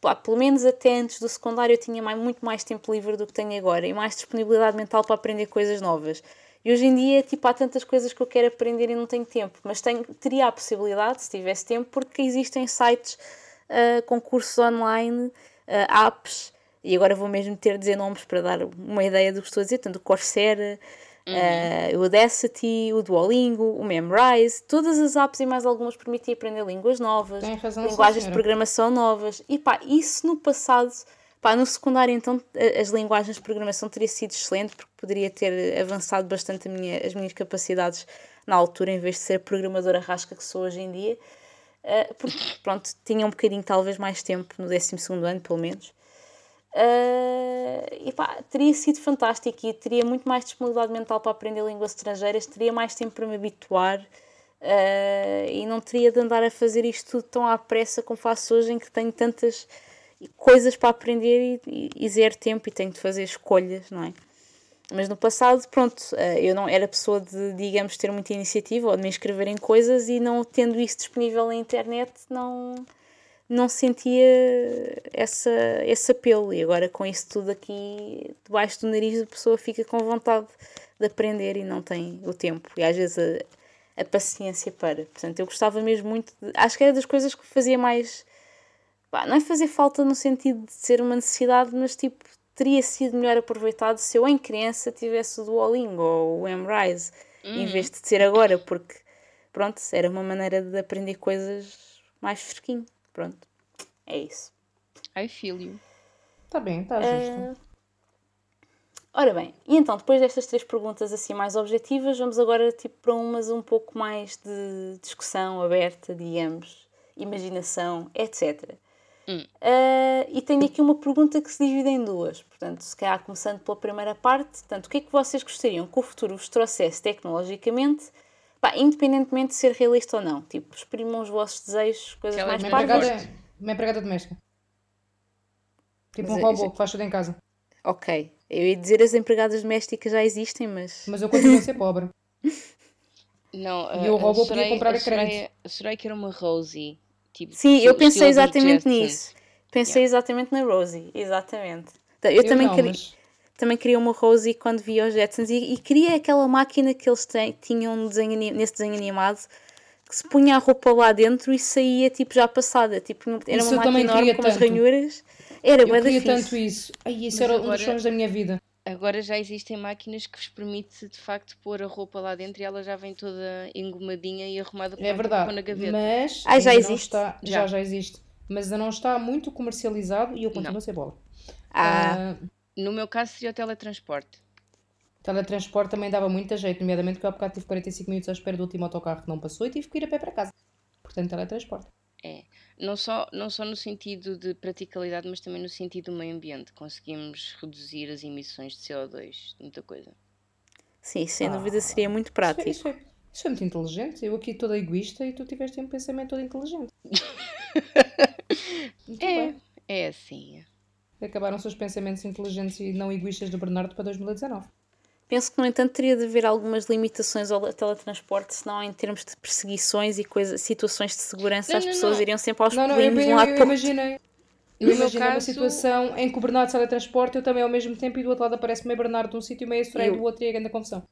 Speaker 3: pá, pelo menos até antes do secundário eu tinha mais, muito mais tempo livre do que tenho agora e mais disponibilidade mental para aprender coisas novas. E hoje em dia, tipo, há tantas coisas que eu quero aprender e não tenho tempo, mas tenho, teria a possibilidade, se tivesse tempo, porque existem sites, uh, concursos online, uh, apps, e agora vou mesmo ter de dizer nomes para dar uma ideia do que estou a dizer, tanto o uhum. uh, o Audacity, o Duolingo, o Memrise, todas as apps e mais algumas permitem aprender línguas novas, linguagens de programação novas, e pá, isso no passado Pá, no secundário, então, as linguagens de programação teria sido excelente, porque poderia ter avançado bastante minha, as minhas capacidades na altura, em vez de ser programadora rasca que sou hoje em dia. Uh, porque, pronto, tinha um bocadinho, talvez, mais tempo no 12 ano, pelo menos. Uh, e pá, teria sido fantástico e teria muito mais disponibilidade mental para aprender línguas estrangeiras, teria mais tempo para me habituar uh, e não teria de andar a fazer isto tudo tão à pressa como faço hoje, em que tenho tantas coisas para aprender e, e, e zero tempo e tenho de fazer escolhas, não é? Mas no passado, pronto, eh, eu não era pessoa de, digamos, ter muita iniciativa ou de me inscrever em coisas e não tendo isso disponível na internet, não, não sentia essa, esse apelo. E agora, com isso tudo aqui debaixo do nariz, a pessoa fica com vontade de aprender e não tem o tempo. E às vezes a, a paciência para. Portanto, eu gostava mesmo muito. De, acho que era das coisas que fazia mais pá, não é fazer falta no sentido de ser uma necessidade, mas tipo, teria sido melhor aproveitado se eu em criança tivesse o Duolingo ou o Emrise, uhum. em vez de ser agora, porque pronto, era uma maneira de aprender coisas mais fresquinho. Pronto, é isso.
Speaker 2: I feel you.
Speaker 1: Está bem, está justo. Uh...
Speaker 3: Ora bem, e então depois destas três perguntas assim mais objetivas, vamos agora tipo para umas um pouco mais de discussão aberta, digamos, imaginação, etc. Hum. Uh, e tenho aqui uma pergunta que se divide em duas. Portanto, se calhar começando pela primeira parte, portanto, o que é que vocês gostariam que o futuro vos trouxesse tecnologicamente, pá, independentemente de ser realista ou não? Tipo, exprimam os vossos desejos, coisas mais
Speaker 1: parvas. Uma empregada doméstica. Tipo mas um robô que faz tudo em casa.
Speaker 3: Ok. Eu ia dizer as empregadas domésticas já existem, mas.
Speaker 1: Mas eu continuo a ser pobre.
Speaker 2: Não, e o robô podia comprar a crédito. Será que era uma Rosie?
Speaker 3: Tipo, Sim, eu pensei exatamente nisso. Pensei yeah. exatamente na Rosie, exatamente. Eu, eu também, não, queria, mas... também queria uma Rosie quando vi os Jetsons e, e queria aquela máquina que eles têm, tinham desenho, nesse desenho animado que se punha a roupa lá dentro e saía tipo já passada. Tipo, era isso uma máquina enorme com as ranhuras. Era
Speaker 1: eu queria tanto isso. Ai, isso mas era agora... um dos sonhos da minha vida.
Speaker 2: Agora já existem máquinas que vos permite de facto pôr a roupa lá dentro e ela já vem toda engomadinha e arrumada
Speaker 1: é verdade, na gaveta. Mas
Speaker 3: ah, já existe.
Speaker 1: Está, já. já. já existe. Mas ainda não está muito comercializado e eu continuo não. a ser bola. Ah.
Speaker 2: Uh, no meu caso seria o teletransporte.
Speaker 1: Teletransporte também dava muita jeito, nomeadamente que eu há bocado tive 45 minutos à espera do último autocarro que não passou e tive que ir a pé para casa. Portanto, teletransporte.
Speaker 2: É. Não só, não só no sentido de praticalidade, mas também no sentido do meio ambiente. Conseguimos reduzir as emissões de CO2, muita coisa.
Speaker 3: Sim, sem ah, dúvida seria muito prático.
Speaker 1: Isso é, isso, é, isso é, muito inteligente. Eu aqui toda egoísta e tu tiveste um pensamento todo inteligente.
Speaker 2: é, bem. é assim.
Speaker 1: Acabaram seus pensamentos inteligentes e não egoístas do Bernardo para 2019.
Speaker 3: Penso que, no entanto, teria de haver algumas limitações ao teletransporte, senão em termos de perseguições e coisa, situações de segurança, não, as não, pessoas não. iriam sempre aos não, não, eu, de um lado
Speaker 1: eu, eu imaginei, eu imaginei caso... uma situação em que o Bernardo sai teletransporte, eu também ao mesmo tempo, e do outro lado aparece meio Bernardo de um sítio e meio Soraya do outro e a grande confusão.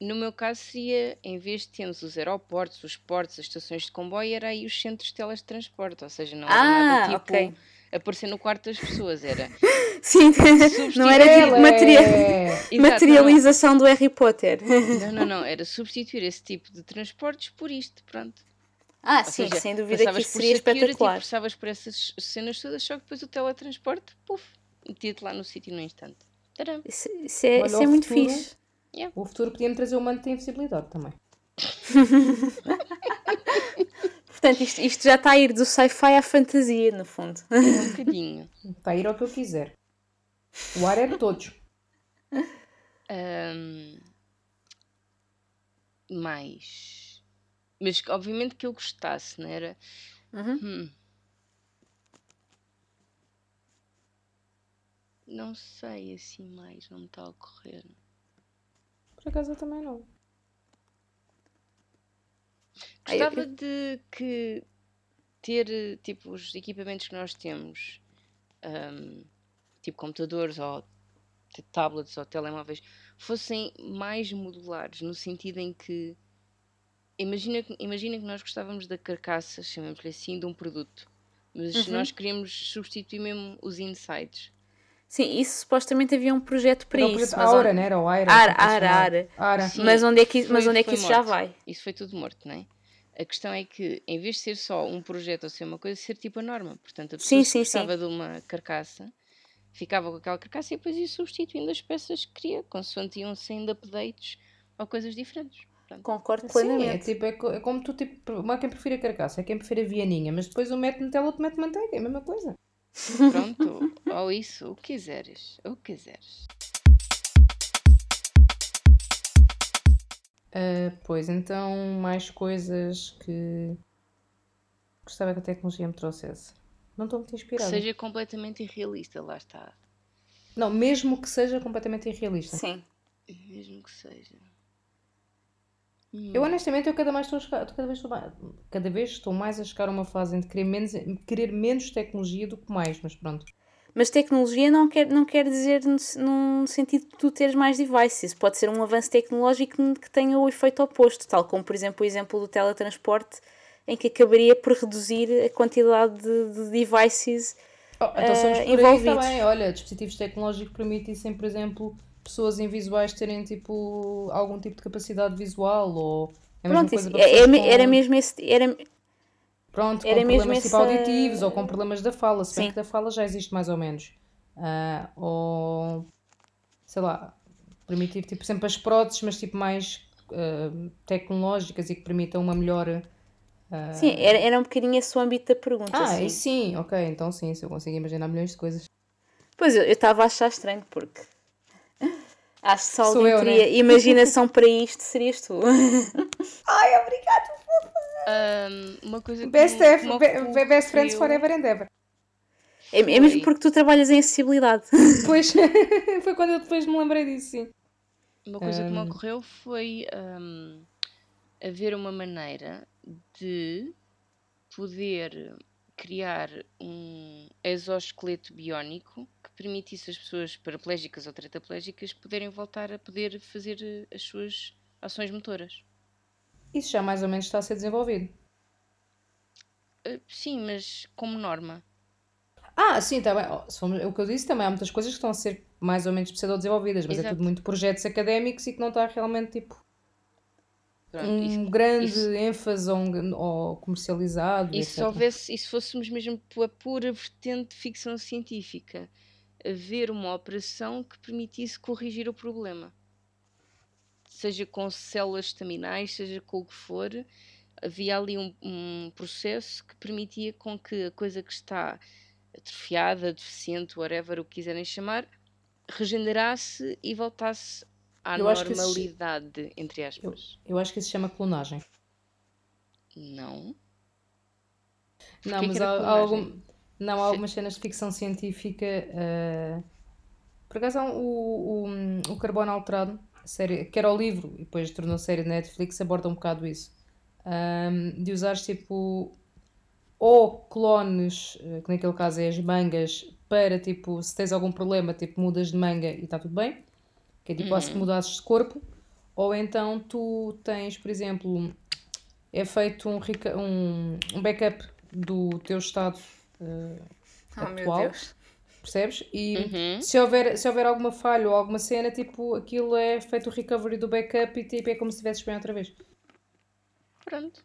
Speaker 2: No meu caso seria, em vez de termos os aeroportos, os portos, as estações de comboio, era aí os centros de teletransporte, ou seja, não era ah, nada tipo... Okay aparecer no quarto das pessoas. Era.
Speaker 3: Sim, não era tipo materia... Exato, materialização não. do Harry Potter.
Speaker 2: Não, não, não. Era substituir esse tipo de transportes por isto. Pronto.
Speaker 3: Ah, Ou sim, seja, sem dúvida que isso seria espetacular.
Speaker 2: Passavas por essas cenas todas, só que depois o teletransporte, puf, metia-te lá no sítio no instante.
Speaker 3: Tadam. Isso, isso é, isso é muito futuro, fixe.
Speaker 1: Yeah. O futuro podia-me trazer um manto de invisibilidade também.
Speaker 3: Portanto, isto, isto já está a ir do sci-fi à fantasia, no fundo.
Speaker 2: Um bocadinho.
Speaker 1: Está a ir ao que eu quiser. O ar é de todos.
Speaker 2: Um, mais. Mas obviamente que eu gostasse, não era?
Speaker 3: Uhum.
Speaker 2: Hum. Não sei assim mais, não me está a ocorrer.
Speaker 1: Por acaso eu também não.
Speaker 2: Gostava
Speaker 3: eu-
Speaker 2: de que ter tipo os equipamentos que nós temos, ahm, tipo computadores ou tablets ou telemóveis, fossem mais modulares, no sentido em que imagina, que- imagina que nós gostávamos da carcaça, chamamos-lhe assim, de um produto, mas
Speaker 3: Uhum.
Speaker 2: nós queríamos substituir mesmo os insides.
Speaker 3: Sim, isso supostamente havia um projeto para
Speaker 1: Era o
Speaker 3: isso.
Speaker 1: projeto
Speaker 3: mas
Speaker 1: Aura,
Speaker 3: onde-
Speaker 1: né? Era o Aira.
Speaker 3: Ara,
Speaker 1: se
Speaker 3: Ara,
Speaker 1: chamava.
Speaker 3: Ara.
Speaker 1: Ara.
Speaker 2: Sim,
Speaker 3: Mas onde é que, isso- mas
Speaker 2: foi-
Speaker 3: onde é que isso já
Speaker 2: morto.
Speaker 3: vai?
Speaker 2: Isso foi tudo morto, não é? A questão é que, em vez de ser só um projeto ou ser uma coisa, ser tipo a norma. Portanto, a pessoa
Speaker 3: Sim, sim, sim.
Speaker 2: gostava de uma carcaça, ficava com aquela carcaça e depois ia substituindo as peças que queria, consoante iam saindo updates ou coisas diferentes. Portanto,
Speaker 3: Concordo
Speaker 1: Sim, é
Speaker 3: plenamente.
Speaker 1: tipo, é, é como tu, tipo, não há quem prefira carcaça, é quem prefere a vianinha, mas depois um mete Nutella, outro mete manteiga, é a mesma coisa.
Speaker 2: Pronto, ou isso, o que quiseres, o que quiseres.
Speaker 1: Ah, pois, então, mais coisas que gostava que a tecnologia me trouxesse. Não estou muito
Speaker 2: Que
Speaker 1: inspirada.
Speaker 2: seja completamente irrealista, lá está.
Speaker 1: Não, mesmo que seja completamente irrealista.
Speaker 3: Sim.
Speaker 2: Mesmo que seja.
Speaker 1: Eu honestamente, eu cada, mais estou chegar- cada, vez estou mais, cada vez estou mais a chegar a uma fase de querer menos, querer menos tecnologia do que mais, mas pronto.
Speaker 3: Mas tecnologia não quer, não quer dizer no, num sentido de tu teres mais devices. Pode ser um avanço tecnológico que tenha o efeito oposto, tal como, por exemplo, o exemplo do teletransporte, em que acabaria por reduzir a quantidade de, de devices.
Speaker 1: Oh, então somos
Speaker 3: eh,
Speaker 1: por aí
Speaker 3: envolvidos.
Speaker 1: também. Olha, dispositivos tecnológicos permitissem, por exemplo, pessoas invisuais terem tipo algum tipo de capacidade visual ou é
Speaker 3: Pronto, isso, é- é
Speaker 1: com-
Speaker 3: era mesmo esse. Era,
Speaker 1: Pronto,
Speaker 3: Era
Speaker 1: com problemas tipo
Speaker 3: essa-
Speaker 1: auditivos ou com problemas da fala, se bem
Speaker 3: Sim.
Speaker 1: que da fala já existe mais ou menos. Ah, ou sei lá, permitir tipo sempre as próteses, mas tipo mais ah, tecnológicas e que permitam uma melhor. ah,
Speaker 3: sim, era, era um bocadinho esse o âmbito da pergunta.
Speaker 1: Ah,
Speaker 3: sim.
Speaker 1: e sim, ok, então sim, se eu consigo imaginar milhões de coisas.
Speaker 3: Pois eu estava a achar estranho, porque. Acho que se
Speaker 1: Sou eu,
Speaker 3: teria
Speaker 1: né?
Speaker 3: imaginação para isto, serias tu.
Speaker 1: Ai, obrigado!
Speaker 2: Ahm, uma coisa que
Speaker 1: Best,
Speaker 2: me-
Speaker 1: F-
Speaker 2: que me
Speaker 1: be- best friends
Speaker 2: ocorreu-
Speaker 1: forever and ever.
Speaker 3: É, é mesmo porque tu trabalhas em acessibilidade.
Speaker 1: Depois, foi quando eu depois me lembrei disso, sim.
Speaker 2: Uma coisa que me ocorreu foi ahm, haver uma maneira de poder criar um exoesqueleto biónico que permitisse as pessoas paraplégicas ou tetraplégicas poderem voltar a poder fazer eh, as suas ações motoras.
Speaker 1: Isso já mais ou menos está a ser desenvolvido.
Speaker 2: Ah, sim, mas como norma.
Speaker 1: Ah, sim, tá bem. Oh, o que eu disse também, há muitas coisas que estão a ser mais ou menos pseudo-desenvolvidas, mas é
Speaker 2: Exato.
Speaker 1: tudo muito projetos académicos e que não está realmente tipo
Speaker 2: Pronto,
Speaker 1: um
Speaker 2: isso-
Speaker 1: grande
Speaker 2: isso-
Speaker 1: ênfase ou, um- ou comercializado,
Speaker 2: E se houvesse, e se fôssemos mesmo a pura vertente de ficção científica, haver uma operação que permitisse corrigir o problema. Seja com células estaminais, seja com o que for, havia ali um, um processo que permitia com que a coisa que está atrofiada, deficiente, whatever o que quiserem chamar, regenerasse e voltasse à
Speaker 1: Eu
Speaker 2: normalidade, entre aspas.
Speaker 1: Eu acho que isso se chama clonagem.
Speaker 2: Não.
Speaker 1: Não, mas há, há algum- não, há
Speaker 2: Se-
Speaker 1: algumas cenas de ficção científica. eh, por acaso, há um- o, o, o Carbono Alterado, série, que era o livro e depois tornou série de Netflix, aborda um bocado isso. Ahm, de usares tipo. Ou clones, eh, que naquele caso é as mangas, para tipo, se tens algum problema, tipo, mudas de manga e está tudo bem. Que é tipo, quase que
Speaker 2: Uhum.
Speaker 1: mudasses de corpo. Ou então tu tens, por exemplo, é feito um, um, um backup do teu estado eh,
Speaker 3: Oh meu
Speaker 1: atual,
Speaker 3: Deus.
Speaker 1: percebes? E
Speaker 2: Uhum.
Speaker 1: se, houver, se houver alguma falha ou alguma cena, tipo, aquilo é feito o recovery do backup e tipo, é como se estivesses bem outra vez.
Speaker 2: Pronto.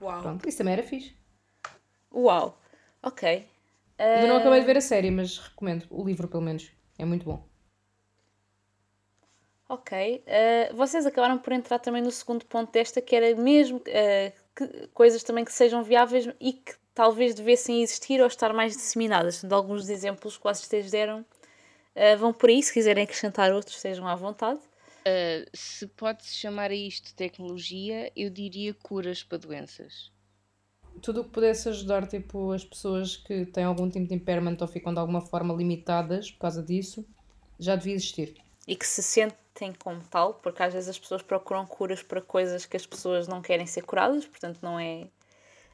Speaker 3: Uau.
Speaker 1: Pronto, isso também era fixe.
Speaker 3: Uau. Ok.
Speaker 1: Ainda não
Speaker 3: Ah,
Speaker 1: acabei de ver a série, mas recomendo. O livro, pelo menos. É muito bom.
Speaker 3: Ok. Ah, vocês acabaram por entrar também no segundo ponto desta, que era mesmo ah, que- coisas também que sejam viáveis e que talvez devessem existir ou estar mais disseminadas. Portanto, alguns dos exemplos que vocês deram ah, vão por aí. Se quiserem acrescentar outros, sejam à vontade.
Speaker 2: Uh, se pode-se chamar a isto tecnologia, eu diria curas para doenças.
Speaker 1: Tudo o que pudesse ajudar tipo, as pessoas que têm algum tipo de impairment ou ficam de alguma forma limitadas por causa disso, já devia existir.
Speaker 3: E que se sentem como tal, porque às vezes as pessoas procuram curas para coisas que as pessoas não querem ser curadas, portanto não é.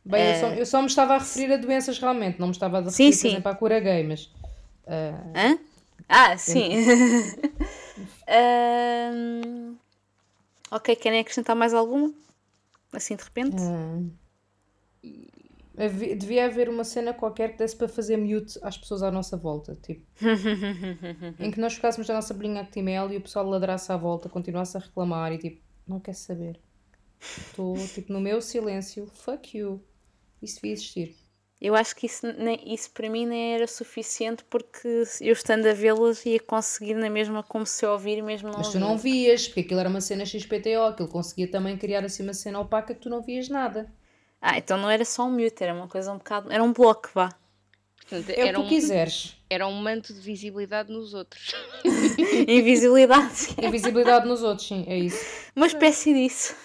Speaker 1: Bem, eu, só, eu só me estava a referir a doenças realmente, não me estava a referir, sim, por exemplo, à cura gay, mas. Uh...
Speaker 3: Hã? Ah, sim. um... Ok, querem acrescentar mais alguma? Assim de repente?
Speaker 1: Uh... Devia haver uma cena qualquer que desse para fazer mute às pessoas à nossa volta, tipo. em que nós ficássemos na nossa bolinha Actimel e o pessoal ladrasse à volta, continuasse a reclamar e tipo, não quer saber. Estou tipo no meu silêncio, fuck you. Isso devia existir.
Speaker 3: Eu acho que isso, isso para mim nem era suficiente porque eu estando a vê-las ia conseguir na mesma como se eu ouvir mesmo
Speaker 1: não Mas tu não vias, porque aquilo era uma cena XPTO, aquilo conseguia também criar assim uma cena opaca que tu não vias nada.
Speaker 3: Ah, então não era só um mute, era uma coisa um bocado. Era um bloco, vá.
Speaker 1: Portanto, é o que tu um, quiseres.
Speaker 2: Era um manto de visibilidade nos outros.
Speaker 3: Invisibilidade.
Speaker 1: Invisibilidade nos outros, sim, é isso.
Speaker 3: Uma espécie disso.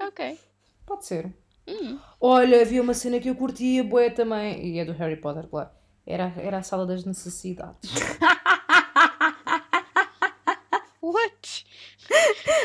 Speaker 2: Ok.
Speaker 1: Pode ser. Uhum. Olha, havia uma cena que eu curtia, boé também, e é do Harry Potter, claro. Era, era a sala das necessidades.
Speaker 2: What?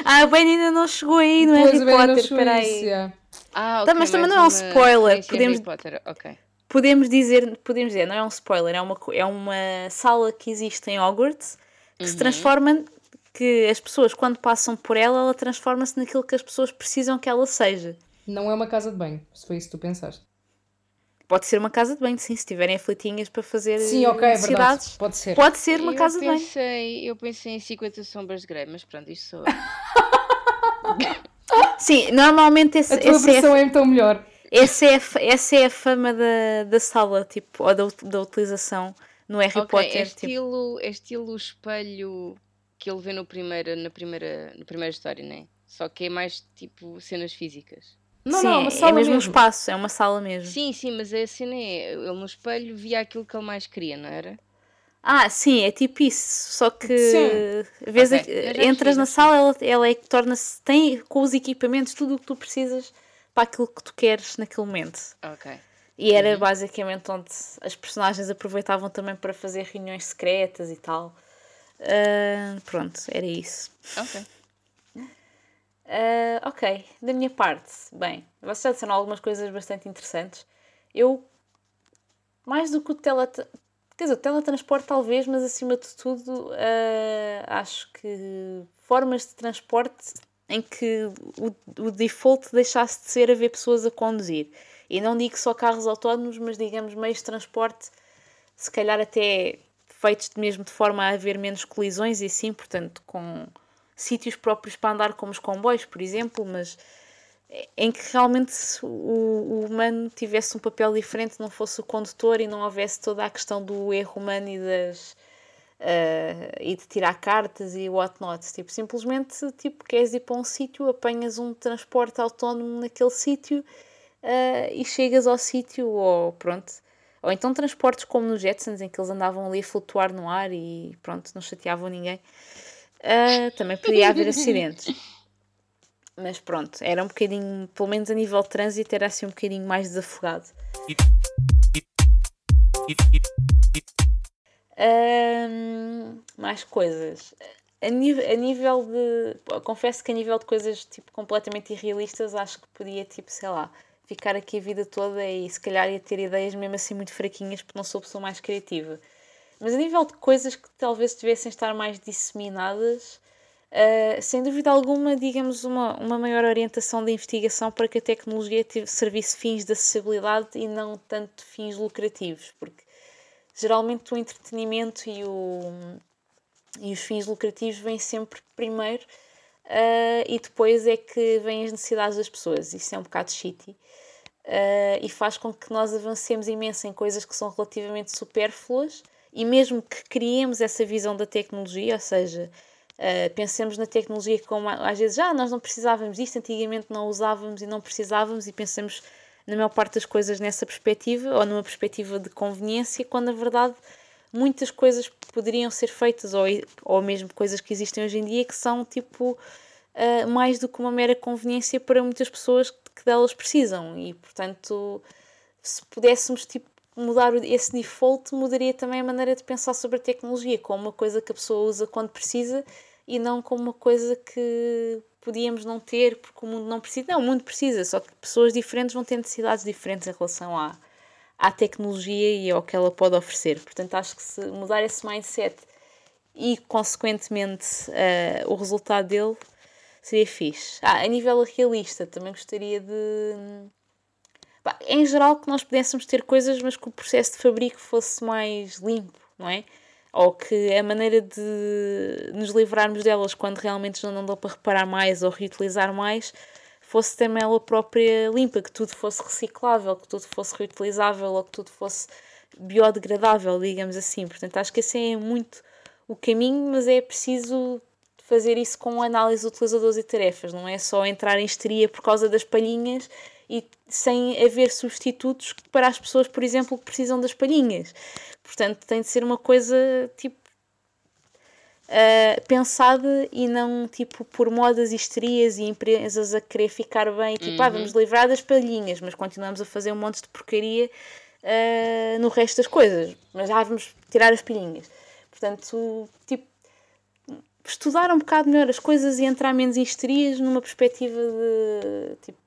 Speaker 3: Ah, o Ben ainda não chegou aí no Harry Potter, espera aí.
Speaker 2: Ah, tá,
Speaker 3: mas também não é um spoiler. Podemos,
Speaker 2: Potter. Okay.
Speaker 3: podemos dizer, podemos dizer, não é um spoiler, é uma, é uma sala que existe em Hogwarts que uhum. se transforma, que as pessoas quando passam por ela, ela transforma-se naquilo que as pessoas precisam que ela seja.
Speaker 1: Não é uma casa de banho, se foi isso que tu pensaste.
Speaker 3: Pode ser uma casa de banho, sim, se tiverem aflitinhas para fazer
Speaker 1: sim, ok, é verdade. Pode ser.
Speaker 3: Pode ser uma
Speaker 2: eu
Speaker 3: casa
Speaker 2: pensei,
Speaker 3: de banho.
Speaker 2: Eu pensei em 50 sombras de Grey, mas pronto, isto sou
Speaker 3: Sim, normalmente esse,
Speaker 1: a tua
Speaker 3: esse
Speaker 1: versão é, é então melhor.
Speaker 3: Essa é, essa é a fama da, da sala, tipo, ou da, da utilização no Harry
Speaker 2: okay,
Speaker 3: Potter.
Speaker 2: É tipo. estilo, tipo... é estilo o espelho que ele vê no primeira, na, primeira, na primeira história, não é? Só que é mais tipo cenas físicas.
Speaker 3: Não, Sim, não, é uma sala é mesmo um espaço, é uma sala mesmo.
Speaker 2: Sim, sim, mas a cena é, ele no espelho via aquilo que ele mais queria, não era?
Speaker 3: Ah, sim, é tipo isso. Só que vês okay. entras na sala, ela, ela é que torna-se. tem com os equipamentos tudo o que tu precisas para aquilo que tu queres naquele momento.
Speaker 2: Ok.
Speaker 3: E era uhum. basicamente onde as personagens aproveitavam também para fazer reuniões secretas e tal. Uh, pronto, era isso.
Speaker 2: Ok.
Speaker 3: Uh, ok, da minha parte, bem, vocês já disseram algumas coisas bastante interessantes. Eu, mais do que o telet Dizer, o teletransporte talvez, mas acima de tudo, uh, acho que formas de transporte em que o, o default deixasse de ser haver pessoas a conduzir. E não digo só carros autónomos, mas digamos meios de transporte, se calhar até feitos mesmo de forma a haver menos colisões e sim, portanto, com sítios próprios para andar como os comboios, por exemplo, mas em que realmente o, o, humano tivesse um papel diferente, não fosse o condutor e não houvesse toda a questão do erro humano e das uh, e de tirar cartas e whatnot. Tipo, simplesmente tipo, queres ir para um sítio, apanhas um transporte autónomo naquele sítio uh, e chegas ao sítio, ou pronto. Ou então transportes como nos Jetsons, em que eles andavam ali a flutuar no ar e pronto, não chateavam ninguém. Uh, também podia haver acidentes. Mas pronto, era um bocadinho, pelo menos a nível de trânsito, era assim um bocadinho mais desafogado. Um, mais coisas. A nível, a nível de. Confesso que a nível de coisas tipo, completamente irrealistas, acho que podia, tipo, sei lá, ficar aqui a vida toda e se calhar ia ter ideias mesmo assim muito fraquinhas porque não sou a pessoa mais criativa. Mas a nível de coisas que talvez devessem estar mais disseminadas, Uh, sem dúvida alguma, digamos, uma, uma maior orientação da investigação para que a tecnologia servisse fins de acessibilidade e não tanto fins lucrativos, porque geralmente o entretenimento e, o, e os fins lucrativos vêm sempre primeiro uh, e depois é que vêm as necessidades das pessoas. Isso é um bocado shitty. Uh, e faz com que nós avancemos imenso em coisas que são relativamente supérfluas e mesmo que criemos essa visão da tecnologia, ou seja, Uh, pensemos na tecnologia como às vezes, ah, nós não precisávamos disto, antigamente não usávamos e não precisávamos, e pensamos na maior parte das coisas nessa perspectiva, ou numa perspectiva de conveniência, quando na verdade muitas coisas poderiam ser feitas, ou, ou mesmo coisas que existem hoje em dia, que são tipo uh, mais do que uma mera conveniência para muitas pessoas que delas precisam. E portanto, se pudéssemos tipo, mudar esse default, mudaria também a maneira de pensar sobre a tecnologia, como uma coisa que a pessoa usa quando precisa e não como uma coisa que podíamos não ter porque o mundo não precisa. Não, o mundo precisa, só que pessoas diferentes vão ter necessidades diferentes em relação à, à tecnologia e ao que ela pode oferecer. Portanto, acho que se mudar esse mindset e, consequentemente, uh, o resultado dele seria fixe. Ah, a nível realista, também gostaria de. Em geral, que nós pudéssemos ter coisas, mas que o processo de fabrico fosse mais limpo, não é? Ou que a maneira de nos livrarmos delas quando realmente já não dá para reparar mais ou reutilizar mais fosse também ela própria limpa, que tudo fosse reciclável, que tudo fosse reutilizável ou que tudo fosse biodegradável, digamos assim. Portanto, acho que esse é muito o caminho, mas é preciso fazer isso com análise de utilizadores e tarefas, não é só entrar em histeria por causa das palhinhas e sem haver substitutos para as pessoas, por exemplo, que precisam das palhinhas. Portanto, tem de ser uma coisa tipo uh, pensada e não tipo por modas, histerias e empresas a querer ficar bem, tipo, uhum. ah, vamos livrar das palhinhas, mas continuamos a fazer um monte de porcaria uh, no resto das coisas, mas já ah, vamos tirar as palhinhas. Portanto, tipo, estudar um bocado melhor as coisas e entrar menos em histerias numa perspectiva de tipo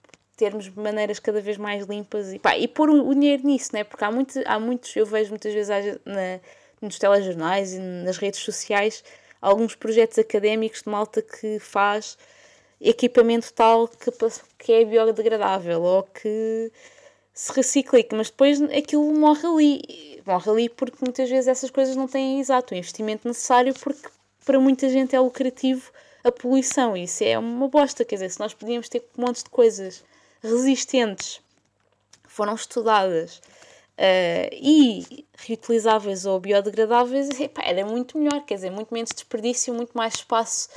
Speaker 3: termos maneiras cada vez mais limpas e, pá, e pôr o, o dinheiro nisso, né? porque há, muito, há muitos, eu vejo muitas vezes na, nos telejornais e nas redes sociais alguns projetos académicos de malta que faz equipamento tal que, que é biodegradável ou que se recicla, mas depois aquilo morre ali. Morre ali porque muitas vezes essas coisas não têm exato o investimento necessário porque para muita gente é lucrativo a poluição. Isso é uma bosta, quer dizer, se nós podíamos ter montes de coisas resistentes, foram estudadas uh, e reutilizáveis ou biodegradáveis, era muito melhor, quer dizer, muito menos desperdício, muito mais espaço,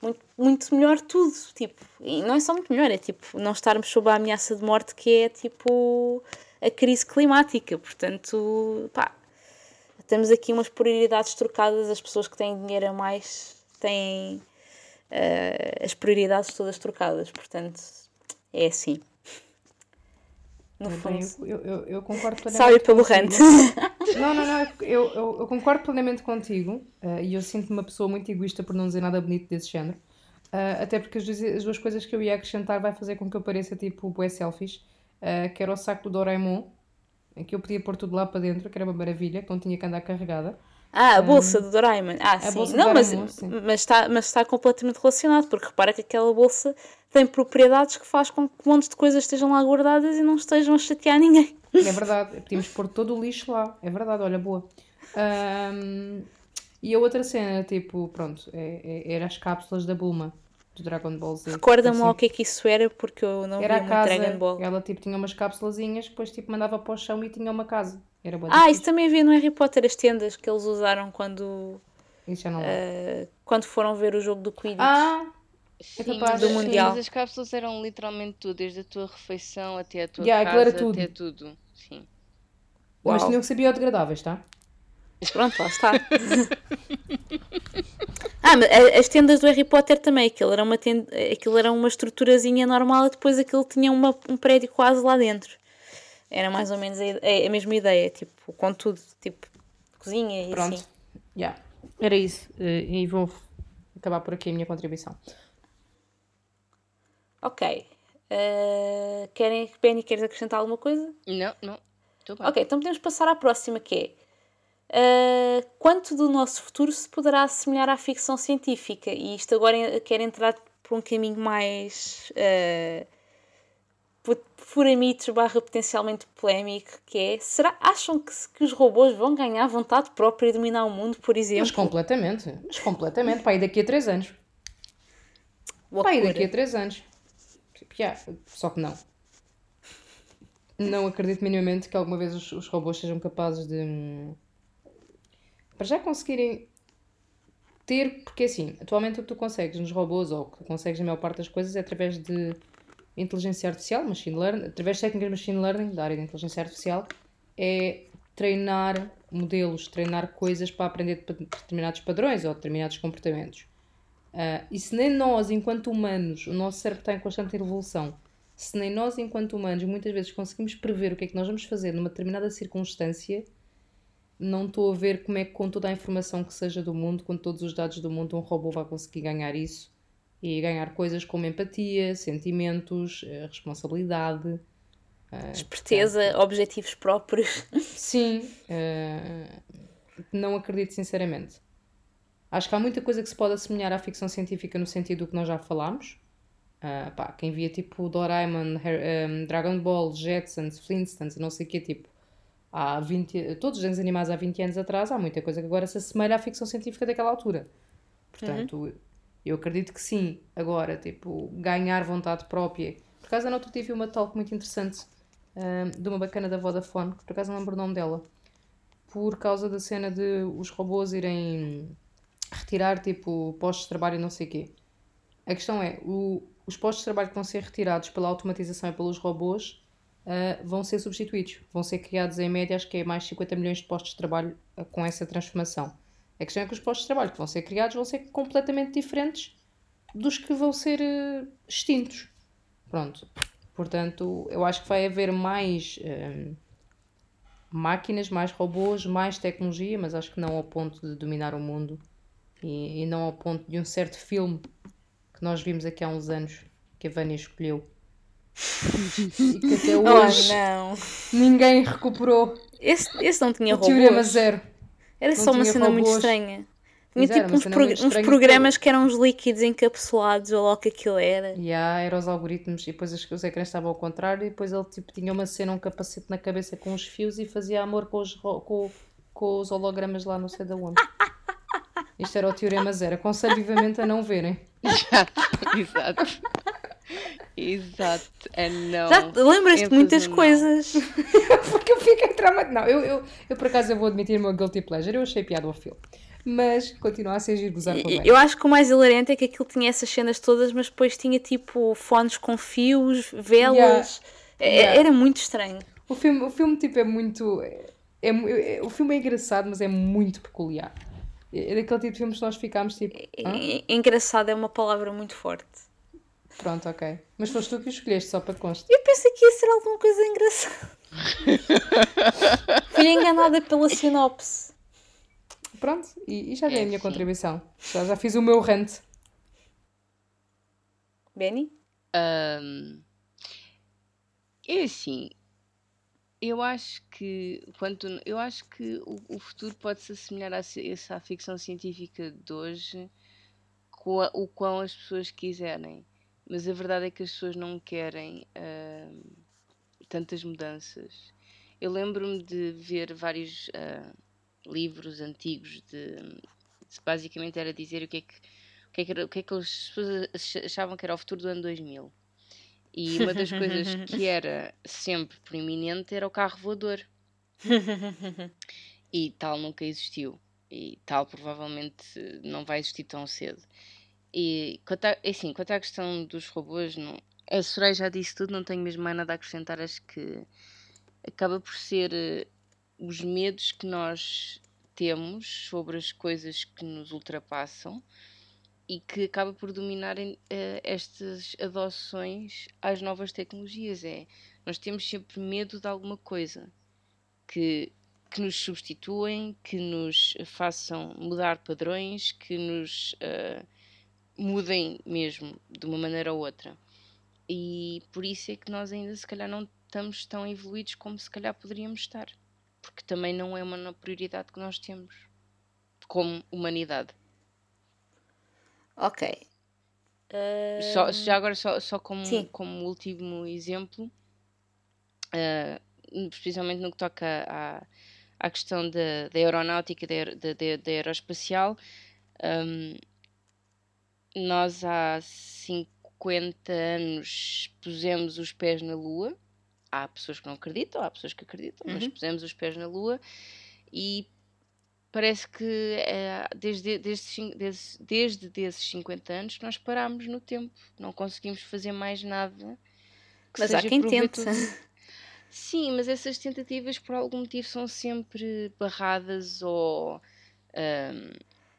Speaker 3: muito, muito melhor tudo. Tipo, e não é só muito melhor, é tipo não estarmos sob a ameaça de morte que é tipo a crise climática. Portanto, pá, temos aqui umas prioridades trocadas, as pessoas que têm dinheiro a mais têm uh, as prioridades todas trocadas. Portanto, é assim.
Speaker 1: No fundo. Eu, eu, eu concordo
Speaker 3: plenamente. Sorry pelo rant.
Speaker 1: Não, não, não. Eu, eu, eu concordo plenamente contigo uh, e eu sinto-me uma pessoa muito egoísta por não dizer nada bonito desse género. Uh, até porque as duas, as duas coisas que eu ia acrescentar vai fazer com que eu pareça tipo bué selfish. Uh, que era o saco do Doraemon, em que eu podia pôr tudo lá para dentro, que era uma maravilha, que não tinha que andar carregada.
Speaker 3: Ah, a bolsa um, do Doraemon. Ah, sim. Não, mas, mas, está, mas está completamente relacionado, porque repara que aquela bolsa tem propriedades que faz com que um monte de coisas estejam lá guardadas e não estejam a chatear ninguém.
Speaker 1: É verdade, podíamos pôr todo o lixo lá. É verdade, olha, boa. Um, e a outra cena, tipo, pronto, é, é, era as cápsulas da Bulma do Dragon Ball Z.
Speaker 3: Recorda-me assim. o que é que isso era, porque eu não
Speaker 1: era a casa, Dragon Ball. Ela tipo, tinha umas cápsulazinhas, depois tipo, mandava para o chão e tinha uma casa. Era
Speaker 3: boa ah, isso também havia no Harry Potter, as tendas que eles usaram quando. Isso já não uh, Quando foram ver o jogo do Quidditch.
Speaker 2: Ah! Sim, capaz, do Mundial. Sim, as cápsulas eram literalmente tudo, desde a tua refeição até a tua yeah, casa, tudo. até tudo. Sim.
Speaker 1: Uau. Mas tinham que ser biodegradáveis, tá?
Speaker 3: Pronto, lá está. ah, mas as tendas do Harry Potter também, aquilo era uma, tenda, aquilo era uma estruturazinha normal e depois aquilo tinha uma, um prédio quase lá dentro. Era mais ou menos a, a, mesma ideia, tipo, com tudo, tipo, cozinha e Pronto. assim.
Speaker 1: Yeah. Era isso. Eh, e vou acabar por aqui a minha contribuição.
Speaker 3: Ok. Uh, querem, Penny, queres acrescentar alguma coisa?
Speaker 2: Não, não.
Speaker 3: Ok, então podemos passar à próxima, que é uh, quanto do nosso futuro se poderá assemelhar à ficção científica? E isto agora quer entrar por um caminho mais uh, furamitos barra potencialmente polémico, que é, será, acham que, que os robôs vão ganhar vontade própria e dominar o mundo, por exemplo? Mas
Speaker 1: completamente, mas completamente, para ir daqui a 3 anos. Para ir daqui a 3 anos. Tipo, yeah, só que não. Não acredito minimamente que alguma vez os, os robôs sejam capazes de. Hum, para já conseguirem ter. Porque assim, atualmente o que tu consegues nos robôs, ou o que consegues na maior parte das coisas, é através de inteligência artificial, machine learning, através de técnicas de machine learning, da área da inteligência artificial, é treinar modelos, treinar coisas para aprender determinados padrões ou determinados comportamentos. Uh, e se nem nós, enquanto humanos, o nosso cérebro está em constante evolução, se nem nós, enquanto humanos, muitas vezes conseguimos prever o que é que nós vamos fazer numa determinada circunstância, não estou a ver como é que, com toda a informação que seja do mundo, com todos os dados do mundo, um robô vai conseguir ganhar isso e ganhar coisas como empatia, sentimentos, eh, responsabilidade.
Speaker 3: Eh, Esperteza, portanto, objetivos próprios.
Speaker 1: Sim, uh, não acredito sinceramente. Acho que há muita coisa que se pode assemelhar à ficção científica no sentido do que nós já falámos. Uh, pá, quem via tipo Doraemon, um, Dragon Ball, Jetsons, Flintstones, não sei o que, tipo, há 20, todos os desenhos animados há 20 anos atrás, há muita coisa que agora se assemelha à ficção científica daquela altura. Portanto, uhum. Eu acredito que sim. Agora, tipo, ganhar vontade própria. Por acaso, eu não tive uma talk muito interessante um, de uma bacana da Vodafone, que por acaso não lembro o nome dela, por causa da cena de os robôs irem retirar, tipo, postos de trabalho e não sei o quê. A questão é, o, os postos de trabalho que vão ser retirados pela automatização e pelos robôs uh, vão ser substituídos. Vão ser criados em média, acho que é mais 50 milhões de postos de trabalho com essa transformação. A questão é que os postos de trabalho que vão ser criados vão ser completamente diferentes dos que vão ser uh, extintos. Pronto. Portanto, eu acho que vai haver mais máquinas, mais robôs, mais tecnologia, mas acho que não ao ponto de dominar o mundo e, e não ao ponto de um certo filme que nós vimos aqui há uns anos que a Vânia escolheu e que até oh, hoje oh, ninguém recuperou.
Speaker 3: Esse, esse não tinha o robôs. Teorema zero. Era não só uma cena robôs. muito estranha. Tinha tipo uns, prog uns programas que eram uns líquidos encapsulados, ou lá o que aquilo era.
Speaker 1: E yeah, eram os algoritmos, e depois os, os ecrãs estavam ao contrário, e depois ele tipo, tinha uma cena, um capacete na cabeça com os fios e fazia amor com os, com, com os hologramas lá não sei de onde. Isto era o Teorema Zero. Aconselho vivamente a não verem.
Speaker 2: Exato, exato. Exato, é não.
Speaker 3: Já lembras-te de muitas coisas.
Speaker 1: Porque eu fiquei traumatizada. Não, eu, eu, eu por acaso eu vou admitir o meu guilty pleasure. Eu achei piada ao filme. Mas continua a ser giro gozar com
Speaker 3: Eu acho que o mais hilarante é que aquilo tinha essas cenas todas, mas depois tinha tipo fones com fios, velas. Yeah. É, yeah. Era muito estranho.
Speaker 1: O filme, o filme tipo é muito. É, é, o filme é engraçado, mas é muito peculiar. É daquele tipo de filmes que nós ficámos tipo.
Speaker 3: Hã? Engraçado é uma palavra muito forte.
Speaker 1: Pronto, ok. Mas foste tu que o escolheste, só para constar.
Speaker 3: Eu pensei que ia ser alguma coisa engraçada. Fui enganada pela sinopse.
Speaker 1: Pronto, e, e já dei é, a minha sim. contribuição. Já, já fiz o meu rant.
Speaker 3: Benny?
Speaker 2: Um, é assim, eu acho que quanto eu acho que o, o futuro pode se assemelhar a essa ficção científica de hoje com a, o quão as pessoas quiserem mas a verdade é que as pessoas não querem uh, tantas mudanças. Eu lembro-me de ver vários uh, livros antigos de, de, basicamente era dizer o que é que o que é que, era, o que, é que as pessoas achavam que era o futuro do ano 2000. E uma das coisas que era sempre proeminente era o carro voador. e tal nunca existiu. E tal provavelmente não vai existir tão cedo. E quanto a, é assim, quanto à questão dos robôs, não, a Soraya já disse tudo, não tenho mesmo mais nada a acrescentar. Acho que acaba por ser uh, os medos que nós temos sobre as coisas que nos ultrapassam e que acaba por dominarem uh, estas adoções às novas tecnologias. É, nós temos sempre medo de alguma coisa que, que nos substituem, que nos façam mudar padrões, que nos uh, mudem mesmo de uma maneira ou outra. E por isso é que nós ainda se calhar não estamos tão evoluídos como se calhar poderíamos estar. Porque também não é uma prioridade que nós temos como humanidade.
Speaker 3: Ok.
Speaker 2: Só, já agora, só, só como, como último exemplo, uh, especialmente no que toca à, à questão da, da aeronáutica, da, da, da aeroespacial, um, nós há 50 anos pusemos os pés na Lua. Há pessoas que não acreditam, há pessoas que acreditam, uhum. mas pusemos os pés na Lua e parece que é, desde, desde, desde, desde desses 50 anos nós parámos no tempo. Não conseguimos fazer mais nada.
Speaker 3: mas há quem tente.
Speaker 2: Sim, mas essas tentativas por algum motivo são sempre barradas ou ahm,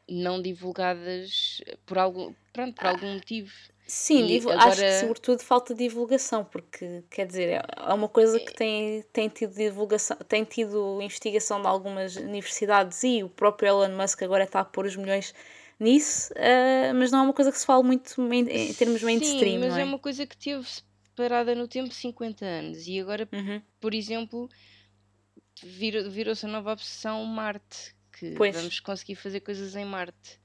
Speaker 2: não divulgadas por algum, pronto, por algum motivo.
Speaker 3: Sim,
Speaker 2: E
Speaker 3: divu- acho que
Speaker 2: agora,
Speaker 3: sobretudo falta divulgação, porque quer dizer, é é uma coisa que tem, tem tido divulgação, tem tido investigação de algumas universidades e o próprio Elon Musk agora está a pôr os milhões nisso, ah, mas não é uma coisa que se fala muito main- em termos
Speaker 2: sim,
Speaker 3: mainstream,
Speaker 2: mas
Speaker 3: não
Speaker 2: é
Speaker 3: é?
Speaker 2: uma coisa que teve parada no tempo 50 anos e agora,
Speaker 3: Uhum.
Speaker 2: por exemplo, virou- virou-se a nova obsessão Marte, que
Speaker 3: Pois.
Speaker 2: vamos conseguir fazer coisas em Marte.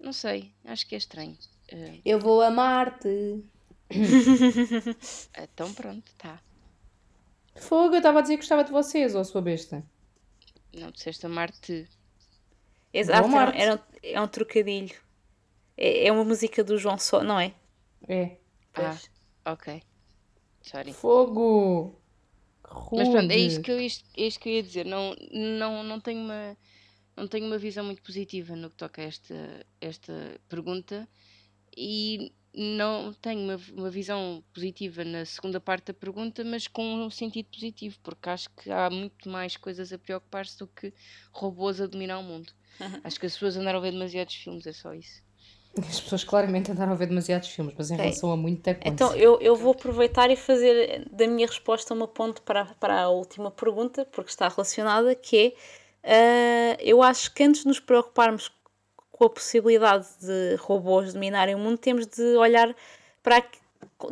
Speaker 2: Não sei, acho que é estranho. Ah,
Speaker 1: Eu vou amar-te.
Speaker 2: então pronto, tá.
Speaker 1: Fogo, eu estava a dizer que gostava de vocês, ou sua besta.
Speaker 2: Não disseste amar-te.
Speaker 3: Exato,
Speaker 1: Vou
Speaker 3: era,
Speaker 1: amar-te.
Speaker 3: era um, é um trocadilho. É, é uma música do João Só, não é?
Speaker 1: É.
Speaker 2: Ah,
Speaker 3: Pois.
Speaker 2: ok. Sorry.
Speaker 1: Fogo. Que
Speaker 2: Mas pronto, é isto
Speaker 1: rude.
Speaker 2: que eu, isto, é isto que eu ia dizer. Não, não, não, tenho uma, não tenho uma visão muito positiva no que toca a esta, esta pergunta e não tenho uma, uma visão positiva na segunda parte da pergunta, mas com um sentido positivo, porque acho que há muito mais coisas a preocupar-se do que robôs a dominar o mundo. Acho que as pessoas andaram a ver demasiados filmes, é só isso.
Speaker 1: As pessoas claramente andaram a ver demasiados filmes, mas em relação a muita coisa.
Speaker 3: Então eu, eu vou aproveitar e fazer da minha resposta uma ponte para, para a última pergunta, porque está relacionada, que é, ah, eu acho que antes de nos preocuparmos com a possibilidade de robôs dominarem o mundo, temos de olhar para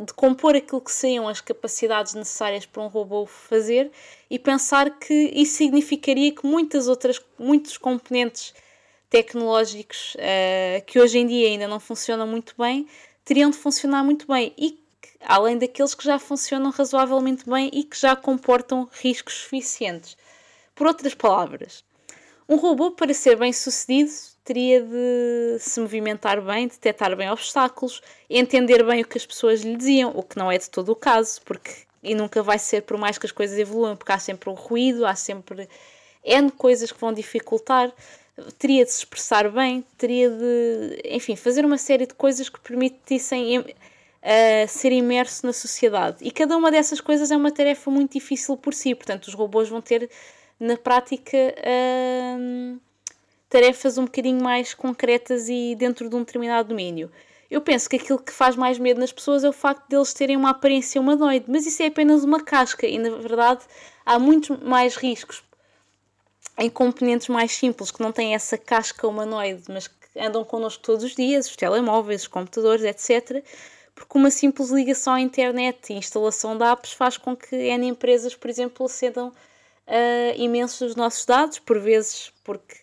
Speaker 3: de compor aquilo que seriam as capacidades necessárias para um robô fazer e pensar que isso significaria que muitas outras, muitos componentes tecnológicos eh, que hoje em dia ainda não funcionam muito bem teriam de funcionar muito bem e que, além daqueles que já funcionam razoavelmente bem e que já comportam riscos suficientes. Por outras palavras, um robô, para ser bem sucedido, teria de se movimentar bem, detectar bem obstáculos, entender bem o que as pessoas lhe diziam, o que não é de todo o caso, porque e nunca vai ser por mais que as coisas evoluam, porque há sempre um ruído, há sempre N coisas que vão dificultar, teria de se expressar bem, teria de, enfim, fazer uma série de coisas que permitissem em- a ser imerso na sociedade. E cada uma dessas coisas é uma tarefa muito difícil por si, portanto, os robôs vão ter, na prática, hum, tarefas um bocadinho mais concretas e dentro de um determinado domínio. Eu penso que aquilo que faz mais medo nas pessoas é o facto deles terem uma aparência humanoide, mas isso é apenas uma casca e, na verdade, há muitos mais riscos em componentes mais simples que não têm essa casca humanoide, mas que andam connosco todos os dias, os telemóveis, os computadores, etc. Porque uma simples ligação à internet e instalação de apps faz com que N empresas, por exemplo, acedam a imensos dos nossos dados, por vezes porque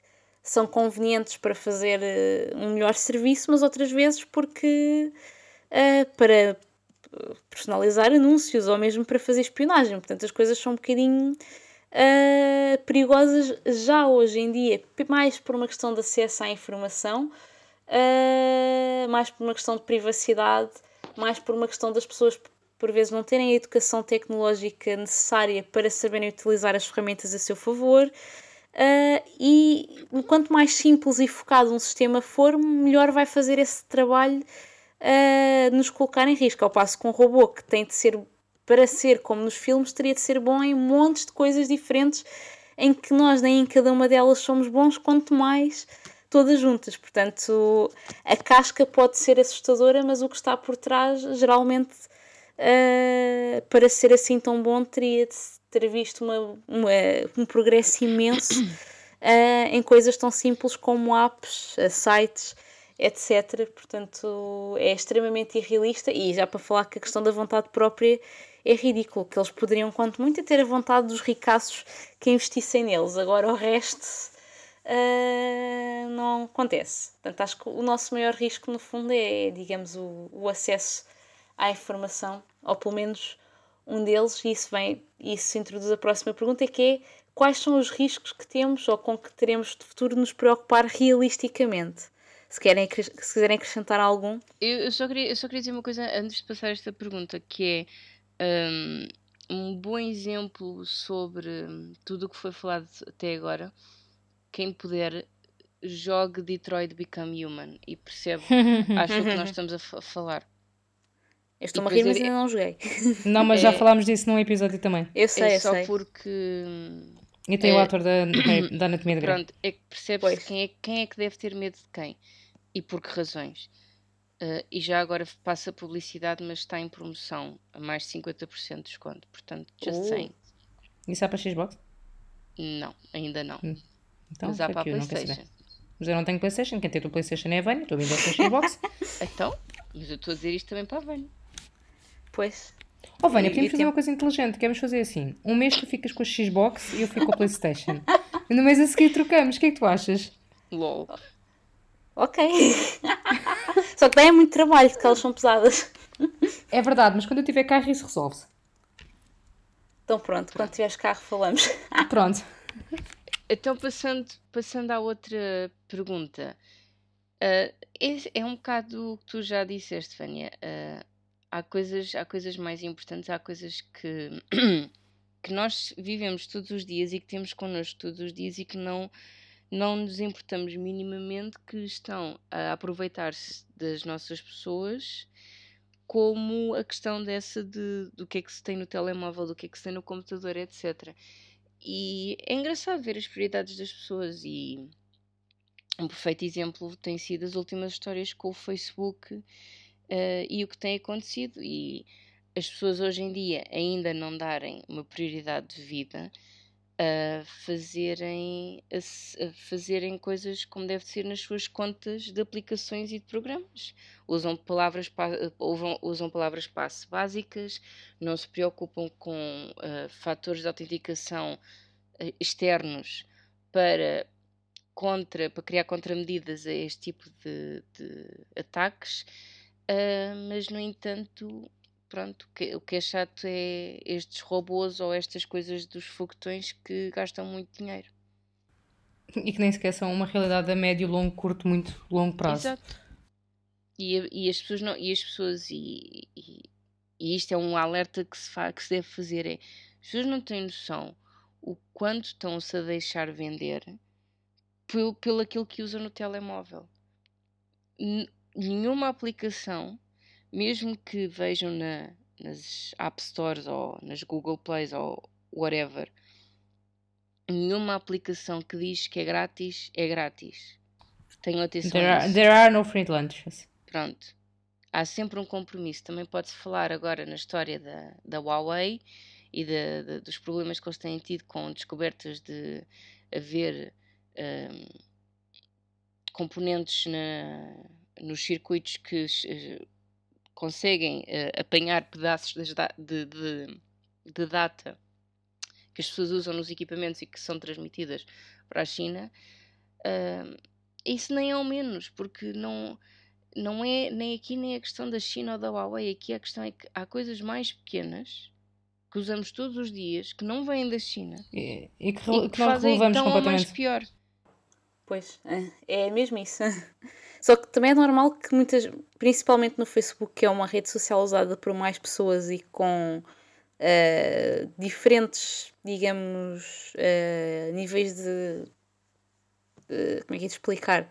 Speaker 3: são convenientes para fazer eh, um melhor serviço, mas outras vezes porque eh, para personalizar anúncios ou mesmo para fazer espionagem. Portanto, as coisas são um bocadinho uh, perigosas já hoje em dia, mais por uma questão de acesso à informação, uh, mais por uma questão de privacidade, mais por uma questão das pessoas por vezes não terem a educação tecnológica necessária para saberem utilizar as ferramentas a seu favor. Uh, e quanto mais simples e focado um sistema for, melhor vai fazer esse trabalho uh, nos colocar em risco. Ao passo que um robô que tem de ser, para ser como nos filmes, teria de ser bom em montes de coisas diferentes em que nós nem em cada uma delas somos bons, quanto mais todas juntas. Portanto, a casca pode ser assustadora, mas o que está por trás, geralmente, uh, para ser assim tão bom, teria de ter visto uma, uma, um progresso imenso uh, em coisas tão simples como apps, uh, sites, etc. Portanto, é extremamente irrealista e já para falar que a questão da vontade própria é ridículo, que eles poderiam, quanto muito, ter a vontade dos ricaços que investissem neles. Agora o resto não acontece. Portanto, acho que o nosso maior risco, no fundo, é, digamos, o, o acesso à informação, ou pelo menos um deles, e isso vem, isso introduz a próxima pergunta, que é quais são os riscos que temos ou com que teremos de futuro nos preocupar realisticamente? Se, querem, se quiserem acrescentar algum.
Speaker 2: Eu, só queria, eu só queria dizer uma coisa antes de passar esta pergunta, que é um, um bom exemplo sobre tudo o que foi falado até agora. Quem puder, jogue Detroit Become Human e percebe, acho que nós estamos a falar.
Speaker 3: Eu estou-me a rir, mas ainda não joguei.
Speaker 1: Não, mas já
Speaker 2: É-
Speaker 1: falámos disso num episódio também.
Speaker 3: Eu sei,
Speaker 2: é
Speaker 3: eu
Speaker 2: só
Speaker 3: sei.
Speaker 2: porque.
Speaker 1: E tem o
Speaker 2: É.
Speaker 1: ator da, da Anatomia de Grey.
Speaker 2: Pronto, é que percebe-se
Speaker 3: Pois.
Speaker 2: quem é, quem é que deve ter medo de quem e por que razões. Ah, e já agora passa publicidade, mas está em promoção a mais de 50% de desconto. Portanto, just
Speaker 3: Uh.
Speaker 2: saying.
Speaker 1: Isso há para Xbox?
Speaker 2: Não, ainda não.
Speaker 1: Então,
Speaker 2: mas há para a. PlayStation.
Speaker 1: Mas eu não tenho Playstation, quem tem o Playstation é a Vânia, estou a vender essa Xbox.
Speaker 2: Então, mas eu estou a dizer isto também para a Vânia.
Speaker 3: Pois.
Speaker 1: Oh Vânia, podemos fazer
Speaker 3: tem-
Speaker 1: uma coisa inteligente, queremos fazer assim. Um mês tu ficas com a Xbox e eu fico com a Playstation. E no mês a seguir trocamos, o que é que tu achas?
Speaker 2: LOL.
Speaker 3: Ok. Só que daí é muito trabalho, porque elas são pesadas.
Speaker 1: É verdade, mas quando eu tiver carro isso resolve-se.
Speaker 3: Então pronto, quando tiveres carro falamos.
Speaker 1: Pronto.
Speaker 2: Então, passando, passando à outra pergunta. Ah, é, é um bocado o que tu já disseste, Vânia. Ah, há, coisas, há coisas mais importantes, há coisas que, que nós vivemos todos os dias e que temos connosco todos os dias e que não, não nos importamos minimamente que estão a aproveitar-se das nossas pessoas como a questão dessa de, do que é que se tem no telemóvel, do que é que se tem no computador, etc. E é engraçado ver as prioridades das pessoas e um perfeito exemplo tem sido as últimas histórias com o Facebook eh, e o que tem acontecido e as pessoas hoje em dia ainda não darem uma prioridade de vida a fazerem, a, fazerem coisas como deve ser nas suas contas de aplicações e de programas. Usam palavras, pa- usam, usam palavras passe básicas, não se preocupam com eh, fatores de autenticação eh, externos para, contra, para criar contramedidas a este tipo de, de ataques, ah, mas no entanto, pronto, o que, o que é chato é estes robôs ou estas coisas dos foguetões que gastam muito dinheiro.
Speaker 1: E que nem sequer são uma realidade a médio, longo, curto, muito longo prazo.
Speaker 2: Exato. E, e as pessoas não, e as pessoas e, e, e isto é um alerta que se, fa, que se deve fazer é as pessoas não têm noção o quanto estão-se a deixar vender pelo, pelo aquilo que usam no telemóvel. Nenhuma aplicação, mesmo que vejam na, nas App Stores ou nas Google Plays ou whatever, nenhuma aplicação que diz que é grátis é grátis. Tenham atenção
Speaker 1: There are, there are no free lunches.
Speaker 2: Pronto. Há sempre um compromisso. Também pode-se falar agora na história da, da Huawei e da- da- dos problemas que eles têm tido com descobertas de haver hum, componentes na- nos circuitos que eh, conseguem eh, apanhar pedaços de, de- de data que as pessoas usam nos equipamentos e que são transmitidas para a China. Isso nem é o menos, porque não, não é nem aqui nem a questão da China ou da Huawei. Aqui a questão é que há coisas mais pequenas que usamos todos os dias que não vêm da China
Speaker 1: E, e que,
Speaker 2: e que
Speaker 1: que não
Speaker 2: fazem
Speaker 1: relevamos
Speaker 2: tão ou mais pior.
Speaker 3: Pois, é é mesmo isso. Só que também é normal que muitas, principalmente no Facebook, que é uma rede social usada por mais pessoas e com eh, diferentes, digamos, eh, níveis de, de- Como é que é de explicar?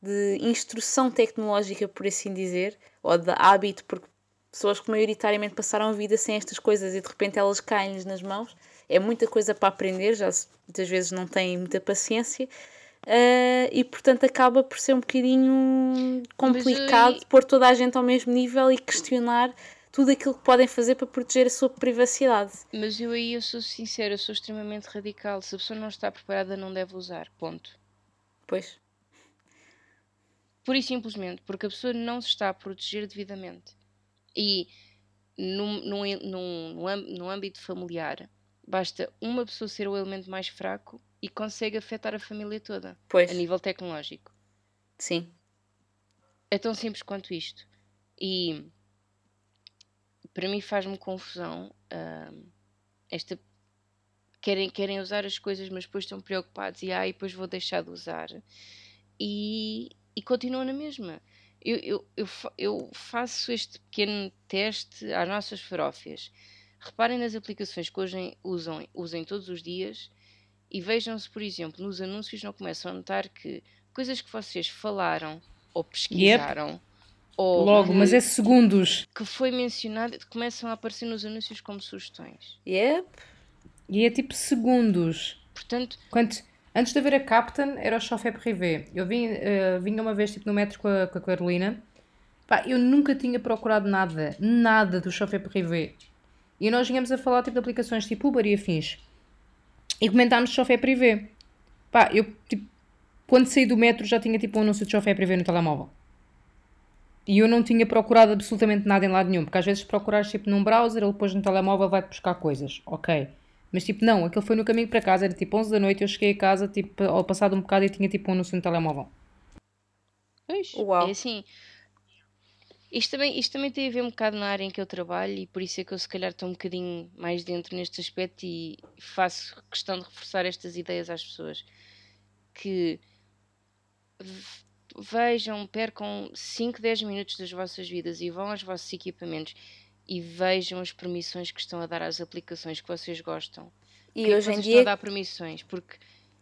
Speaker 3: De instrução tecnológica, por assim dizer, ou de hábito, porque pessoas que maioritariamente passaram a vida sem estas coisas e de repente elas caem-lhes nas mãos. É muita coisa para aprender, já muitas vezes não têm muita paciência. Uh, e portanto acaba por ser um bocadinho complicado
Speaker 2: aí-
Speaker 3: pôr toda a gente ao mesmo nível e questionar tudo aquilo que podem fazer para proteger a sua privacidade.
Speaker 2: Mas eu aí eu sou sincera, eu sou extremamente radical. Se a pessoa não está preparada, não deve usar. Ponto.
Speaker 3: Pois,
Speaker 2: Pura e simplesmente porque a pessoa não se está a proteger devidamente. E num, num, num, num âmbito familiar, basta uma pessoa ser o elemento mais fraco e consegue afetar a família toda,
Speaker 3: pois,
Speaker 2: a nível tecnológico.
Speaker 3: sim,
Speaker 2: É tão simples quanto isto. E para mim faz-me confusão hum, esta. Querem, querem usar as coisas, mas depois estão preocupados e ai, depois vou deixar de usar. E, e continuam na mesma. Eu, eu, eu, eu faço este pequeno teste às nossas farófias. Reparem nas aplicações que hoje usam, usem todos os dias e vejam-se, por exemplo, nos anúncios não começam a notar que coisas que vocês falaram ou pesquisaram Ou
Speaker 1: Logo, mas
Speaker 2: que,
Speaker 1: é segundos.
Speaker 2: que foi mencionado, começam a aparecer nos anúncios como sugestões.
Speaker 3: Yep.
Speaker 1: E é tipo segundos.
Speaker 2: Portanto,
Speaker 1: Quanto, antes de haver a Captain, era o chauffeur privé. Eu vim, eh, vinha uma vez tipo, no metro com a, com a Carolina. Pá, eu nunca tinha procurado nada, nada do chauffeur privé. E nós vínhamos a falar tipo, de aplicações tipo Uber e afins. E comentámos de chauffeur privé. Pá, eu tipo, quando saí do metro já tinha tipo um anúncio de chauffeur privé no telemóvel. E eu não tinha procurado absolutamente nada em lado nenhum, porque às vezes procurares tipo num browser, ele depois no telemóvel vai-te buscar coisas, ok. Mas tipo, não, aquele foi no caminho para casa, era tipo 11 da noite, eu cheguei a casa, tipo, ao passado um bocado e tinha tipo um anúncio no telemóvel.
Speaker 2: pois,
Speaker 3: Uau.
Speaker 2: é assim. Isto também, isto também tem a ver um bocado na área em que eu trabalho e por isso é que eu se calhar estou um bocadinho mais dentro neste aspecto e faço questão de reforçar estas ideias às pessoas. Que vejam, percam 5, 10 minutos das vossas vidas e vão aos vossos equipamentos e vejam as permissões que estão a dar às aplicações que vocês gostam.
Speaker 3: E
Speaker 2: é que
Speaker 3: hoje em
Speaker 2: vocês estão a
Speaker 3: dia.
Speaker 2: dar permissões? Porque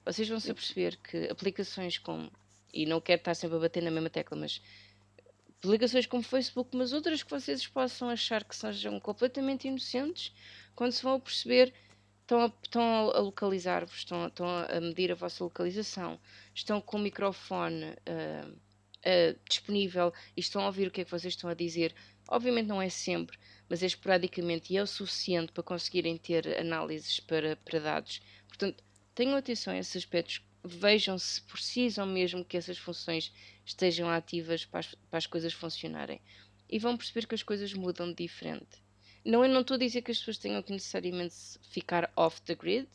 Speaker 2: vocês vão se aperceber que aplicações como, e não quero estar sempre a bater na mesma tecla, mas aplicações como Facebook, mas outras que vocês possam achar que sejam completamente inocentes, quando se vão perceber, estão a, estão a localizar-vos, estão, estão a medir a vossa localização, estão com o microfone ah, ah, disponível e estão a ouvir o que é que vocês estão a dizer. Obviamente não é sempre, mas é esporadicamente e é o suficiente para conseguirem ter análises para, para dados. Portanto, tenham atenção a esses aspectos, vejam se precisam mesmo que essas funções estejam ativas para as, para as coisas funcionarem. E vão perceber que as coisas mudam de diferente. Não, eu não estou a dizer que as pessoas tenham que necessariamente ficar off the grid,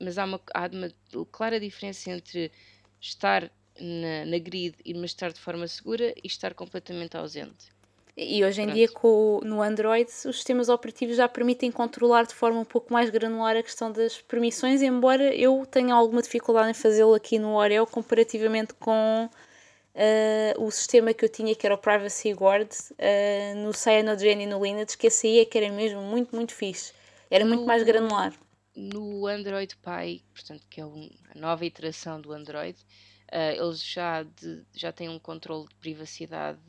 Speaker 2: mas há uma, há uma clara diferença entre estar na, na grid e mas estar de forma segura e estar completamente ausente.
Speaker 3: E hoje em dia,
Speaker 2: Pronto.
Speaker 3: com, o- no Android, os sistemas operativos já permitem controlar de forma um pouco mais granular a questão das permissões, embora eu tenha alguma dificuldade em fazê-lo aqui no Oreo comparativamente com eh, o sistema que eu tinha, que era o Privacy Guard, eh, no Cyanogen e no Linux, que esse aí é que era mesmo muito, muito fixe. Era muito mais
Speaker 2: No-
Speaker 3: granular.
Speaker 2: No Android Pie, portanto, que é um- a nova iteração do Android, ah, eles já, de- já têm um controle de privacidade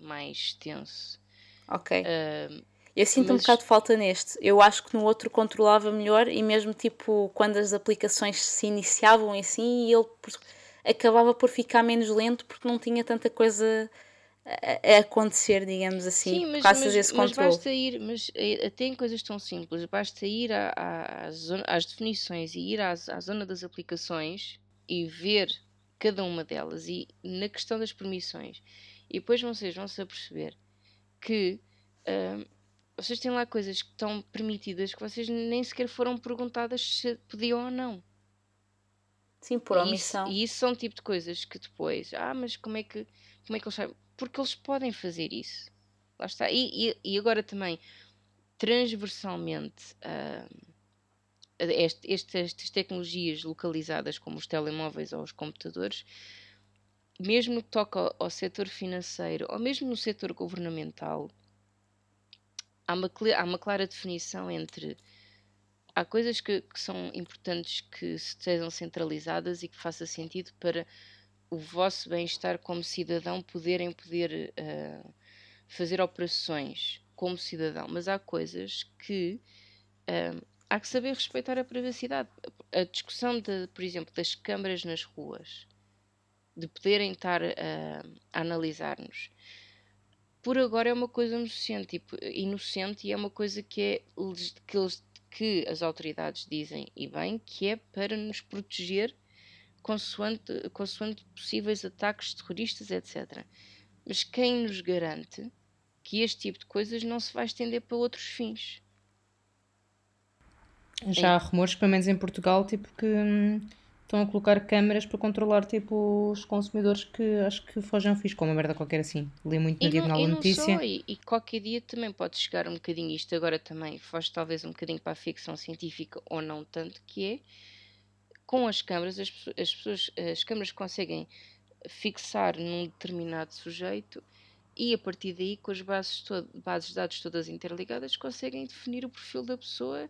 Speaker 2: mais extenso.
Speaker 3: Ok.
Speaker 2: Ah,
Speaker 3: Eu sinto um
Speaker 2: Mas-
Speaker 3: bocado de falta neste. Eu acho que no outro controlava melhor e mesmo tipo quando as aplicações se iniciavam e assim, ele por- acabava por ficar menos lento porque não tinha tanta coisa a, a acontecer, digamos assim,
Speaker 2: Sim, mas,
Speaker 3: causa
Speaker 2: mas,
Speaker 3: desse
Speaker 2: mas
Speaker 3: controle.
Speaker 2: basta ir, mas eh, até em coisas tão simples, basta ir à- à- às, zona- às definições e ir às- à zona das aplicações e ver cada uma delas e na questão das permissões. E depois vocês vão se aperceber que ahm, vocês têm lá coisas que estão permitidas que vocês nem sequer foram perguntadas se podiam ou não.
Speaker 3: Sim, por
Speaker 2: E isso,
Speaker 3: omissão.
Speaker 2: e isso são tipo de coisas que depois, ah, mas como é que, como é que eles sabem? Porque eles podem fazer isso. Lá está. E, e, e agora também, transversalmente, ah, este- estas tecnologias localizadas, como os telemóveis ou os computadores, mesmo no que toca ao, ao setor financeiro ou mesmo no setor governamental, há uma, há uma clara definição entre há coisas que, que são importantes que sejam centralizadas e que faça sentido para o vosso bem-estar como cidadão poderem poder eh, fazer operações como cidadão, mas há coisas que eh, há que saber respeitar a privacidade. A discussão, de, por exemplo, das câmaras nas ruas, de poderem estar eh, a analisar-nos, por agora é uma coisa inocente, tipo, inocente e é uma coisa que, é, que, eles- que as autoridades dizem, e bem, que é para nos proteger consoante, consoante possíveis ataques terroristas, etc. Mas quem nos garante que este tipo de coisas não se vai estender para outros fins?
Speaker 1: Já há rumores, pelo menos em Portugal, tipo que hum, estão a colocar câmaras para controlar tipo os consumidores que acho que fogem ao fisco, uma merda qualquer assim. Li muito no
Speaker 2: E não,
Speaker 1: diagonal
Speaker 2: e não
Speaker 1: notícia.
Speaker 2: só, e, e qualquer dia também pode chegar um bocadinho isto agora também, foge talvez um bocadinho para a ficção científica ou não tanto, que é com as câmaras, as, as pessoas, as câmaras conseguem fixar num determinado sujeito e a partir daí, com as bases, to- bases de dados todas interligadas, conseguem definir o perfil da pessoa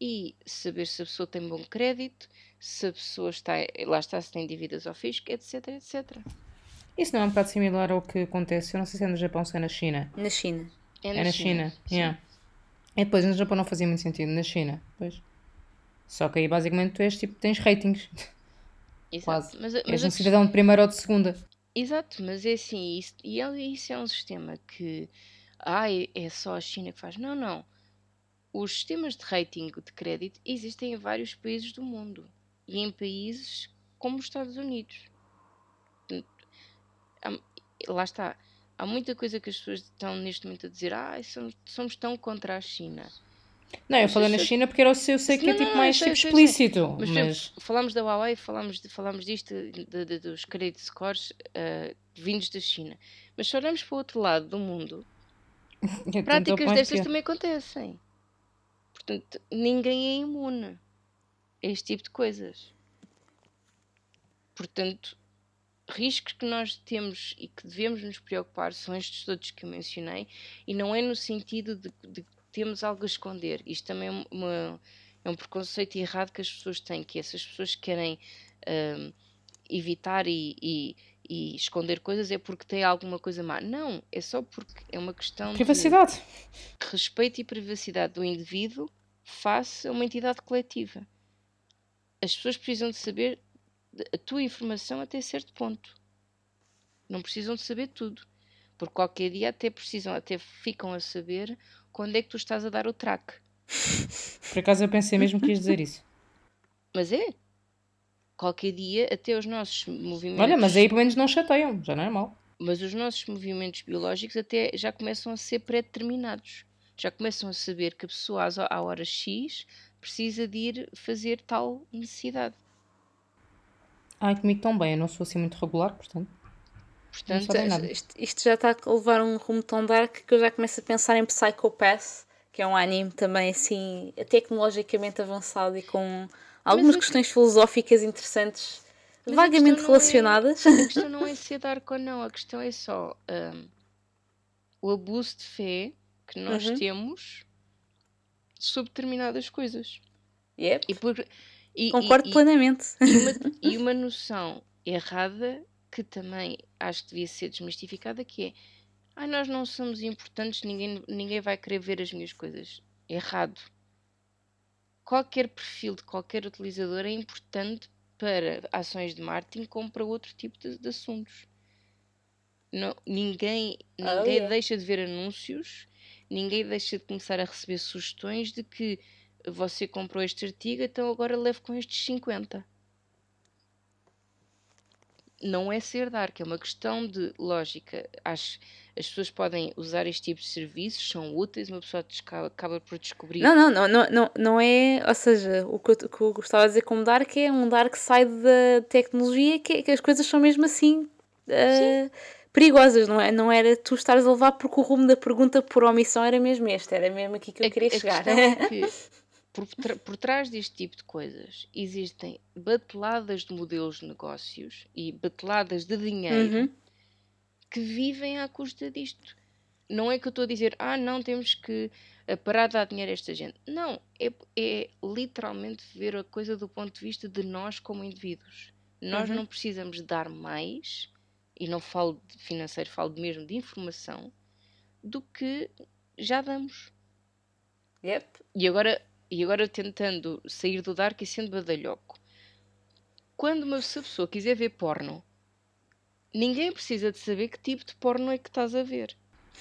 Speaker 2: e saber se a pessoa tem bom crédito, se a pessoa está, lá está, se tem dívidas ao fisco, etc, etc.
Speaker 1: Isso não é um bocado similar ao que acontece, eu não sei se é no Japão ou se é na China.
Speaker 3: Na China.
Speaker 2: É
Speaker 1: É na China,
Speaker 2: sim.
Speaker 1: yeah. E depois no Japão não fazia muito sentido, na China, pois. Só que aí basicamente tu és tipo, tens ratings.
Speaker 2: Exato.
Speaker 1: Quase.
Speaker 2: Mas, a-
Speaker 1: És
Speaker 2: mas
Speaker 1: um cidadão de primeira ou de segunda.
Speaker 2: Exato, mas é assim, isso, e é- isso é um sistema que ah, é só a China que faz. Não, não. Os sistemas de rating de crédito existem em vários países do mundo e em países como os Estados Unidos. Há- lá está. Há muita coisa que as pessoas estão neste momento a dizer, ah, somos, somos tão contra a China.
Speaker 1: Não, eu falei na China porque era o seu, eu sei que é tipo mais tipo explícito.
Speaker 2: Mas,
Speaker 1: Mas
Speaker 2: falámos da Huawei, falámos, de, falámos disto, de- de- dos credit scores ah, vindos da China. Mas se olharmos para o outro lado do mundo, práticas destas também acontecem. Portanto, ninguém é imune a este tipo de coisas. Portanto, riscos que nós temos e que devemos nos preocupar são estes todos que eu mencionei, e não é no sentido de, de temos algo a esconder. Isto também é, uma- é um preconceito errado que as pessoas têm, que essas pessoas querem ahm, evitar e, e- e esconder coisas é porque têm alguma coisa má. Não, é só porque é uma questão de
Speaker 1: Privacidade.
Speaker 2: respeito e privacidade do indivíduo face a uma entidade coletiva. As pessoas precisam de saber a tua informação até certo ponto. Não precisam de saber tudo. Porque qualquer dia até precisam, até ficam a saber quando é que tu estás a dar o track.
Speaker 1: Por acaso eu pensei mesmo que ias dizer isso.
Speaker 2: Mas é. Qualquer dia até os nossos movimentos.
Speaker 1: Olha, mas aí pelo menos não chateiam, já não é mal.
Speaker 2: Mas os nossos movimentos biológicos até já começam a ser pré-determinados. Já começam a saber que a pessoa à hora X precisa de ir fazer tal necessidade.
Speaker 1: Ai, comigo tão bem, eu não sou assim muito regular, portanto.
Speaker 2: Portanto.
Speaker 3: Isto, isto já está a levar um rumo tão dark que eu já começo a pensar em Psychopath, que é um anime também assim tecnologicamente avançado e com algumas
Speaker 2: a-
Speaker 3: questões filosóficas interessantes,
Speaker 2: Mas a
Speaker 3: vagamente
Speaker 2: é-
Speaker 3: relacionadas.
Speaker 2: a questão não é ser dark ou não, a questão é só hum, o abuso de fé que nós
Speaker 3: Uhum.
Speaker 2: temos sobre determinadas coisas.
Speaker 3: Yep,
Speaker 2: E por, e-
Speaker 3: concordo
Speaker 2: e-
Speaker 3: plenamente.
Speaker 2: Uma, e uma noção errada que também acho que devia ser desmistificada que é ai, nós não somos importantes, ninguém, ninguém vai querer ver as minhas coisas. Errado. Qualquer perfil de qualquer utilizador é importante para ações de marketing como para outro tipo de, de assuntos. Não, ninguém
Speaker 3: Oh,
Speaker 2: ninguém
Speaker 3: yeah.
Speaker 2: deixa de ver anúncios, ninguém deixa de começar a receber sugestões de que você comprou este artigo, então agora leve com estes 50. Não é ser dark, é uma questão de lógica. Acho, as pessoas podem usar este tipo de serviços, são úteis, uma pessoa acaba por descobrir.
Speaker 3: Não, não, não, não, não, é. Ou seja, o que, eu, que eu gostava de dizer como dark é um dark side da tecnologia, que, que as coisas são mesmo assim eh, perigosas, não é? Não era tu estares a levar porque o rumo da pergunta por omissão era mesmo este, era mesmo aqui que eu
Speaker 2: A-
Speaker 3: queria
Speaker 2: a
Speaker 3: chegar.
Speaker 2: é que por, por trás deste tipo de coisas existem bateladas de modelos de negócios e bateladas de dinheiro
Speaker 3: Uhum.
Speaker 2: que vivem à custa disto. Não é que eu estou a dizer, ah, não, temos que eh, parar de dar dinheiro a esta gente. Não, é, é literalmente ver a coisa do ponto de vista de nós como indivíduos. Nós
Speaker 3: Uhum.
Speaker 2: não precisamos dar mais, e não falo de financeiro, falo mesmo de informação, do que já damos.
Speaker 3: Yep.
Speaker 2: E agora, e agora tentando sair do dark e sendo badalhoco. Quando uma se a pessoa quiser ver porno, ninguém precisa de saber que tipo de porno é que estás a ver.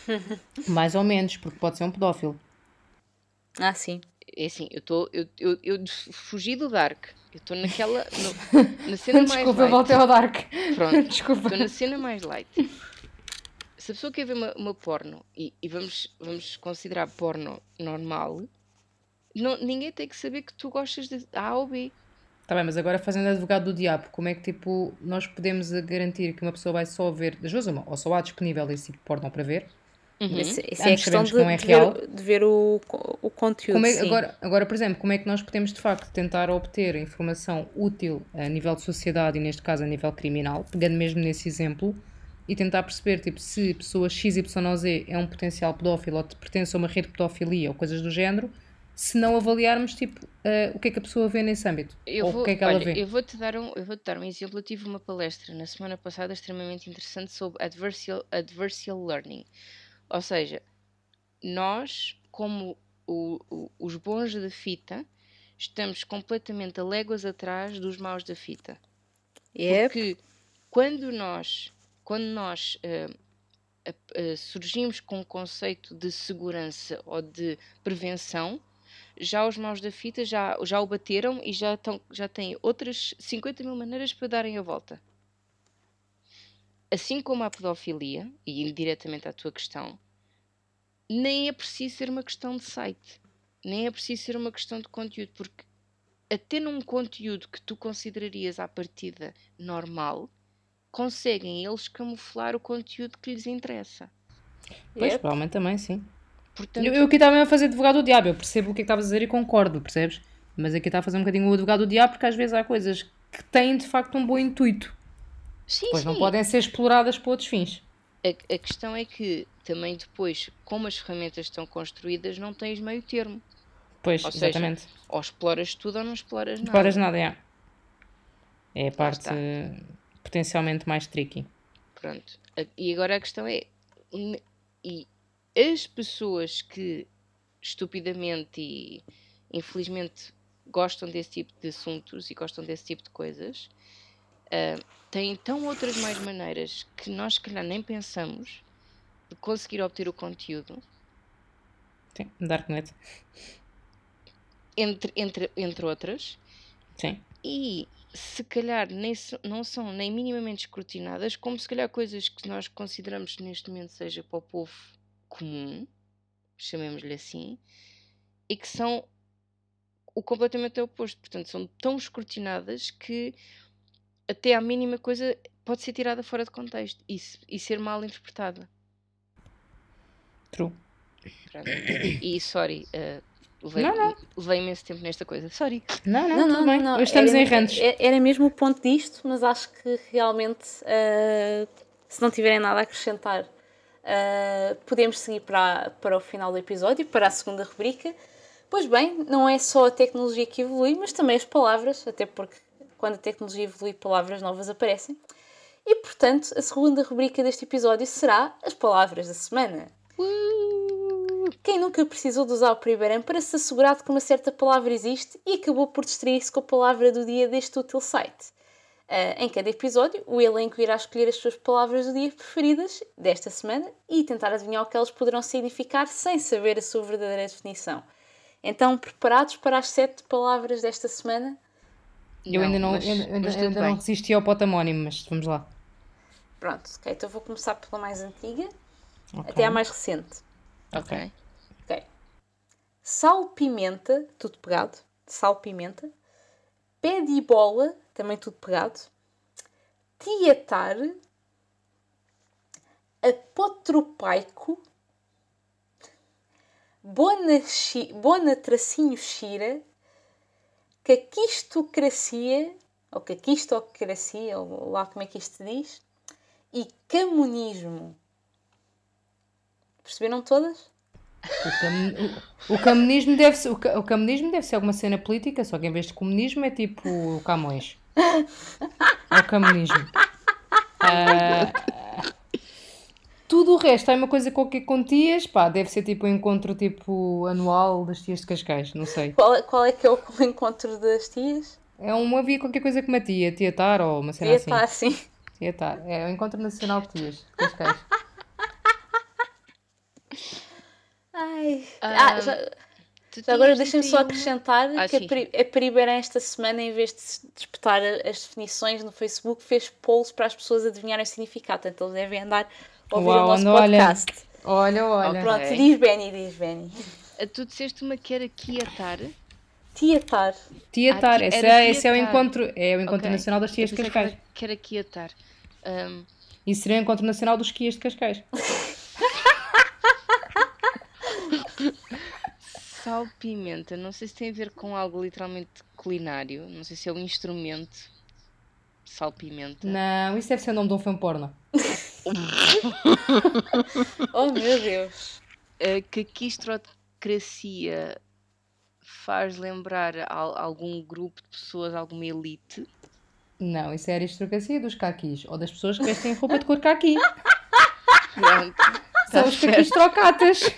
Speaker 1: Mais ou menos, porque pode ser um pedófilo.
Speaker 3: Ah, sim.
Speaker 2: É assim, eu estou. Eu, eu, eu fugi do dark. Eu estou naquela. no- na cena mais
Speaker 1: Desculpa, eu
Speaker 2: light.
Speaker 1: voltei ao Dark.
Speaker 2: Pronto.
Speaker 1: Desculpa.
Speaker 2: Estou na cena mais light. Se a pessoa quer ver uma, uma porno e, e vamos, vamos considerar porno normal, não, ninguém tem que saber que tu gostas de A ou B.
Speaker 1: Tá bem, mas agora fazendo advogado do diabo, como é que tipo nós podemos garantir que uma pessoa vai só ver das duas uma, ou só há disponível esse tipo de porno para ver?
Speaker 2: Uhum.
Speaker 3: Isso, isso é a questão de,
Speaker 1: que não é
Speaker 3: de
Speaker 1: real.
Speaker 3: ver, de ver o, o conteúdo.
Speaker 1: Como é,
Speaker 3: sim.
Speaker 1: agora, agora, por exemplo, como é que nós podemos de facto tentar obter informação útil a nível de sociedade e neste caso a nível criminal, pegando mesmo nesse exemplo, e tentar perceber tipo, se pessoa XYZ é um potencial pedófilo ou te- pertence a uma rede de pedofilia ou coisas do género, se não avaliarmos tipo, uh, o que é que a pessoa vê nesse âmbito.
Speaker 2: Eu
Speaker 1: ou
Speaker 2: vou,
Speaker 1: o que é que
Speaker 2: olha,
Speaker 1: ela vê.
Speaker 2: Eu vou-te dar, um, eu vou dar um exemplo. Eu tive uma palestra na semana passada extremamente interessante sobre adversarial, adversarial learning. Ou seja, nós, como o, o, os bons da fita, estamos completamente a léguas atrás dos maus da fita.
Speaker 3: Yep.
Speaker 2: Porque quando nós, quando nós uh, uh, surgimos com o conceito de segurança ou de prevenção, já os maus da fita já, já o bateram e já, tão, já têm outras 50 mil maneiras para darem a volta. Assim como a pedofilia, e indiretamente à tua questão, nem é preciso ser uma questão de site, nem é preciso ser uma questão de conteúdo, porque até num conteúdo que tu considerarias à partida normal, conseguem eles camuflar o conteúdo que lhes interessa.
Speaker 1: Pois, yep. provavelmente também, sim.
Speaker 2: Portanto,
Speaker 1: eu, eu aqui estava a fazer advogado do diabo, eu percebo o que é que estavas a dizer e concordo, percebes? Mas aqui está a fazer um bocadinho o advogado do diabo porque às vezes há coisas que têm de facto um bom intuito.
Speaker 2: Sim,
Speaker 1: pois não podem ser exploradas para outros fins.
Speaker 2: A, a, questão é que também depois, como as ferramentas estão construídas, não tens meio termo.
Speaker 1: Pois,
Speaker 2: ou
Speaker 1: exatamente.
Speaker 2: Seja, ou exploras tudo ou não exploras nada.
Speaker 1: Exploras nada, é. É a parte potencialmente mais tricky.
Speaker 2: Pronto. E agora a questão é. E as pessoas que estupidamente e infelizmente gostam desse tipo de assuntos e gostam desse tipo de coisas uh, têm tão outras mais maneiras que nós, se calhar, nem pensamos de conseguir obter o conteúdo.
Speaker 1: Sim, Darknet.
Speaker 2: Entre, entre, entre outras.
Speaker 1: Sim.
Speaker 2: E se calhar nem, não são nem minimamente escrutinadas, como se calhar coisas que nós consideramos neste momento seja para o povo comum, chamemos-lhe assim, e que são o completamente oposto. Portanto, são tão escrutinadas que até a mínima coisa pode ser tirada fora de contexto e, e ser mal interpretada.
Speaker 1: True.
Speaker 2: Pronto. E, sorry, uh, levei, não, não. levei imenso tempo nesta coisa. Sorry.
Speaker 1: Não, não, não, tudo bem. Não, Estamos
Speaker 3: era,
Speaker 1: em rantes.
Speaker 3: Era mesmo o ponto disto, mas acho que realmente, uh, se não tiverem nada a acrescentar, uh, podemos seguir para, para o final do episódio, para a segunda rubrica. Pois bem, não é só a tecnologia que evolui, mas também as palavras, até porque quando a tecnologia evolui, palavras novas aparecem. E portanto, a segunda rubrica deste episódio será as palavras da semana. Quem nunca precisou de usar o Primeirão para se assegurar de que uma certa palavra existe e acabou por distrair-se com a palavra do dia deste útil site? Uh, em cada episódio, o elenco irá escolher as suas palavras do dia preferidas desta semana e tentar adivinhar o que elas poderão significar sem saber a sua verdadeira definição. Então, preparados para as sete palavras desta semana?
Speaker 1: Eu ainda não, mas, eu, ainda, ainda não resisti ao potamónimo, mas vamos lá.
Speaker 3: Pronto, ok, então vou começar pela mais antiga okay. até à mais recente.
Speaker 2: Ok.
Speaker 3: Ok. Sal, pimenta, tudo pegado. Sal, pimenta. Pé de bola, também tudo pegado. Tietar. Apotropaico. Bona, bona tracinho Xira. Caquistocracia. Ou caquistocracia, ou lá como é que isto diz. E camunismo. Perceberam todas?
Speaker 1: O, cam... o, comunismo deve ser, o, comunismo deve ser alguma cena política, só que em vez de comunismo é tipo Camões. É o. Uh, tudo o resto, é uma coisa qualquer com tias, pá, deve ser tipo um encontro tipo anual das tias de Cascais, não sei.
Speaker 3: Qual, qual é que é o encontro das tias?
Speaker 1: É um, havia qualquer coisa com uma tia, tia Tar ou uma cena
Speaker 3: tia
Speaker 1: assim.
Speaker 3: Tar, sim.
Speaker 1: Tia Tar, é o encontro nacional de tias de Cascais.
Speaker 3: Ai. Ah, já, já agora deixem-me só acrescentar ah, que sim. a Peribeira esta semana, em vez de disputar as definições no Facebook, fez polls para as pessoas adivinharem o significado. Portanto, eles devem andar a ouvir Uau, o nosso podcast.
Speaker 1: Olha, olha.
Speaker 3: Oh, pronto, okay. diz Benny, diz Benny.
Speaker 2: Tu disseste uma que era Kiatar.
Speaker 3: Tietar.
Speaker 1: Tietar, ah, esse, é, esse é o encontro, é o encontro okay. nacional das tias de Cascais.
Speaker 2: Que era Kiatar. Um...
Speaker 1: Isso seria o encontro nacional dos quias de Cascais.
Speaker 2: Sal pimenta, não sei se tem a ver com algo literalmente culinário, não sei se é um instrumento. Sal pimenta.
Speaker 1: Não, isso deve ser o nome de um filme porno.
Speaker 3: oh meu Deus!
Speaker 2: A caquistrocracia faz lembrar al- algum grupo de pessoas, alguma elite.
Speaker 1: Não, isso é a aristocracia dos caquis. Ou das pessoas que vestem roupa de cor caqui.
Speaker 2: Pronto.
Speaker 1: São
Speaker 2: Tá
Speaker 1: os caquis trocatas.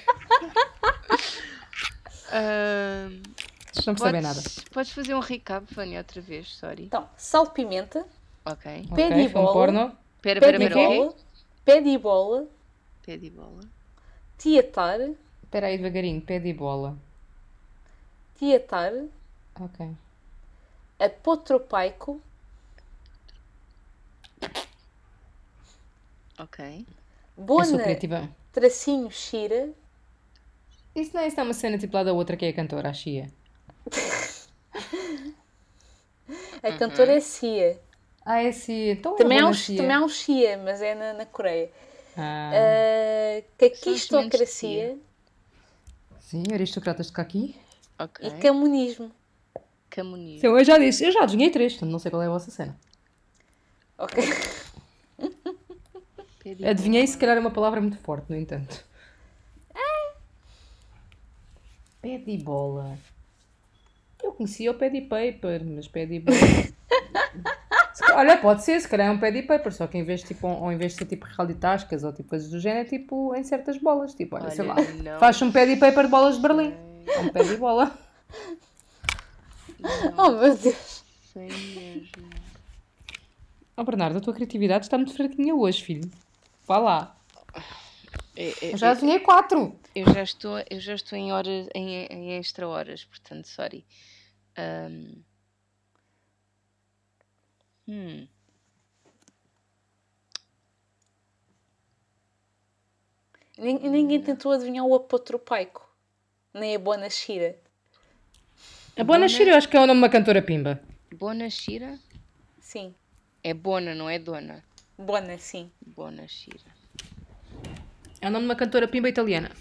Speaker 1: Vocês não percebem nada.
Speaker 2: podes, fazer um recap, Vânia, outra vez, sorry.
Speaker 3: Então, sal de pimenta,
Speaker 2: Ok.
Speaker 3: Pé de bola. pé
Speaker 2: pera,
Speaker 3: de bola, pé de bola,
Speaker 2: Pé de bola.
Speaker 3: tietar,
Speaker 1: Espera aí devagarinho. Pé de bola.
Speaker 3: tietar,
Speaker 1: Ok.
Speaker 3: apotropaico,
Speaker 2: Ok.
Speaker 1: Eu sou
Speaker 3: bona,
Speaker 1: criativa.
Speaker 3: tracinho, xira,
Speaker 1: Isso não é, isso não é uma cena tipo lá da outra que é a cantora, a Xia.
Speaker 3: a cantora é Cia.
Speaker 1: Ah, é sim. Então é
Speaker 3: Também
Speaker 1: boa
Speaker 3: um,
Speaker 1: Xia.
Speaker 3: também há um Xia, mas é na, na Coreia.
Speaker 1: Ah,
Speaker 3: Uh, caquistocracia
Speaker 1: sim, aristocratas de caqui.
Speaker 2: Ok.
Speaker 3: e camunismo.
Speaker 2: Camunismo.
Speaker 1: Então, eu já disse, eu já adivinhei três, portanto não sei qual é a vossa cena.
Speaker 3: Ok.
Speaker 1: Adivinhei, se calhar é uma palavra muito forte, no entanto. De bola. Eu conhecia o de paper, mas de bola. Olha, pode ser, se calhar é um de paper, só que em vez, tipo, ao invés de ser tipo ralitascas ou tipo coisas do género, é tipo em certas bolas. Tipo, olha, sei lá,
Speaker 2: Olha, não
Speaker 1: faz um de paper de bolas de Berlim. É um de bola.
Speaker 3: Oh meu Deus.
Speaker 2: Sei mesmo.
Speaker 1: Oh Bernardo, a tua criatividade está muito fraquinha hoje, filho. Vá lá.
Speaker 2: É- é-
Speaker 1: Eu já adivinhei quatro.
Speaker 2: Eu já estou, eu já estou em horas, em, em extra horas, portanto, sorry. Ahm. Hum.
Speaker 3: Nin- Ninguém tentou adivinhar o apotropaico. Nem a bona xira.
Speaker 1: A Bona Shira, eu acho que é o nome de uma cantora pimba.
Speaker 2: Bona Shira?
Speaker 3: Sim.
Speaker 2: É Bona, não é Dona.
Speaker 3: Bona, sim.
Speaker 2: Bona Shira.
Speaker 1: É o nome de uma cantora pimba italiana.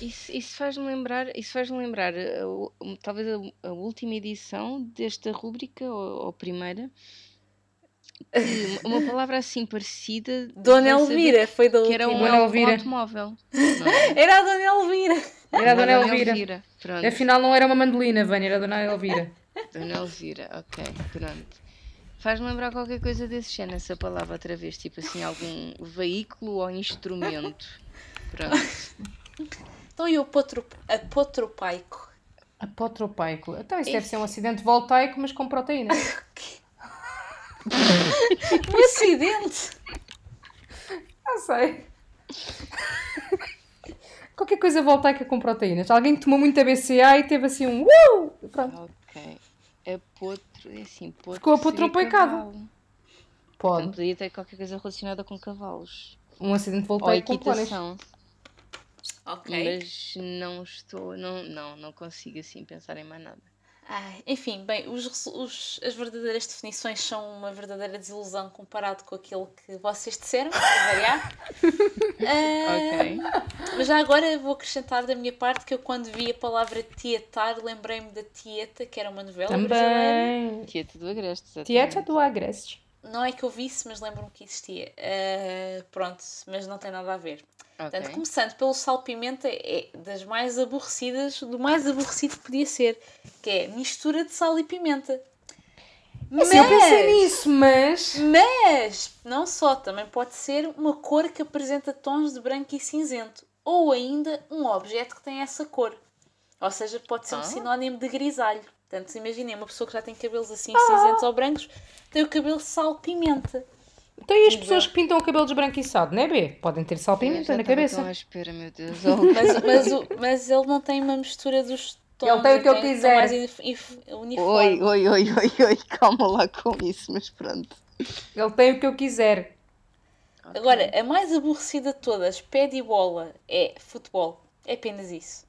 Speaker 2: Isso, isso faz-me lembrar, isso faz-me lembrar a u- talvez a, a última edição desta rúbrica, ou, ou a primeira, uma palavra assim parecida.
Speaker 3: Dona
Speaker 2: saber
Speaker 3: Elvira foi da
Speaker 2: Que era um,
Speaker 3: última.
Speaker 1: Dona Elvira.
Speaker 2: automóvel. não?
Speaker 3: Era a Dona Elvira.
Speaker 1: Era a Dona
Speaker 2: Dona
Speaker 1: Elvira.
Speaker 2: Pronto.
Speaker 1: Afinal, não era uma mandolina, Vânia, era a Dona Elvira.
Speaker 2: Dona Elvira, ok, pronto. Faz-me lembrar qualquer coisa desse género, essa palavra outra vez, tipo assim, algum veículo ou instrumento. Pronto.
Speaker 3: Então e o apotro- apotropaico?
Speaker 1: Apotropaico. Então, isso deve ser um acidente voltaico, mas com proteína.
Speaker 3: Um acidente!
Speaker 1: Não sei. Qualquer coisa voltaica com proteínas. Alguém que tomou muito ABCA e teve assim um uh! Pronto.
Speaker 2: Ok. Apotro, é assim, potro
Speaker 1: Ficou.
Speaker 2: Portanto,
Speaker 1: Pode.
Speaker 2: podia ter qualquer coisa relacionada com cavalos.
Speaker 1: Um acidente voltaico com pôneis.
Speaker 3: Ok.
Speaker 2: Mas não estou, não, não, não consigo assim pensar em mais nada.
Speaker 3: Ai, enfim, bem, os os- as verdadeiras definições são uma verdadeira desilusão comparado com aquilo que vocês disseram, para variar. Ah,
Speaker 2: Ok.
Speaker 3: Mas já agora vou acrescentar da minha parte que eu quando vi a palavra tietar lembrei-me da Tieta, que era uma novela brasileira.
Speaker 1: Também.
Speaker 2: Tieta do Agreste, exatamente.
Speaker 1: Tieta do Agreste.
Speaker 3: Não é que eu visse, mas lembro-me que existia. Ah, pronto, mas não tem nada a ver. Portanto,
Speaker 2: Ok.
Speaker 3: começando pelo sal-pimenta, é das mais aborrecidas, do mais aborrecido que podia ser, que é mistura de sal e pimenta. Mas,
Speaker 1: Assim, eu pensei nisso, mas.
Speaker 3: mas não só, também pode ser uma cor que apresenta tons de branco e cinzento, ou ainda um objeto que tem essa cor. Ou seja, pode ser um
Speaker 2: Ah.
Speaker 3: sinónimo de grisalho. Portanto, se imaginem, uma pessoa que já tem cabelos assim
Speaker 1: Ah.
Speaker 3: cinzentos ou brancos, tem o cabelo sal-pimenta.
Speaker 1: Então, e as pessoas
Speaker 3: eu.
Speaker 1: que pintam o cabelo desbranquiçado, não é B? Podem ter salpimenta na cabeça.
Speaker 2: tão à espera, meu Deus. Oh,
Speaker 3: Mas, mas, mas ele não tem uma mistura dos tons.
Speaker 1: Ele tem o que ele
Speaker 3: então
Speaker 1: quiser.
Speaker 2: Oi, oi, oi, oi, oi, calma lá com isso, mas pronto.
Speaker 1: Ele tem o que eu quiser.
Speaker 3: Agora, a mais aborrecida de todas, pé de bola, é futebol. É apenas isso.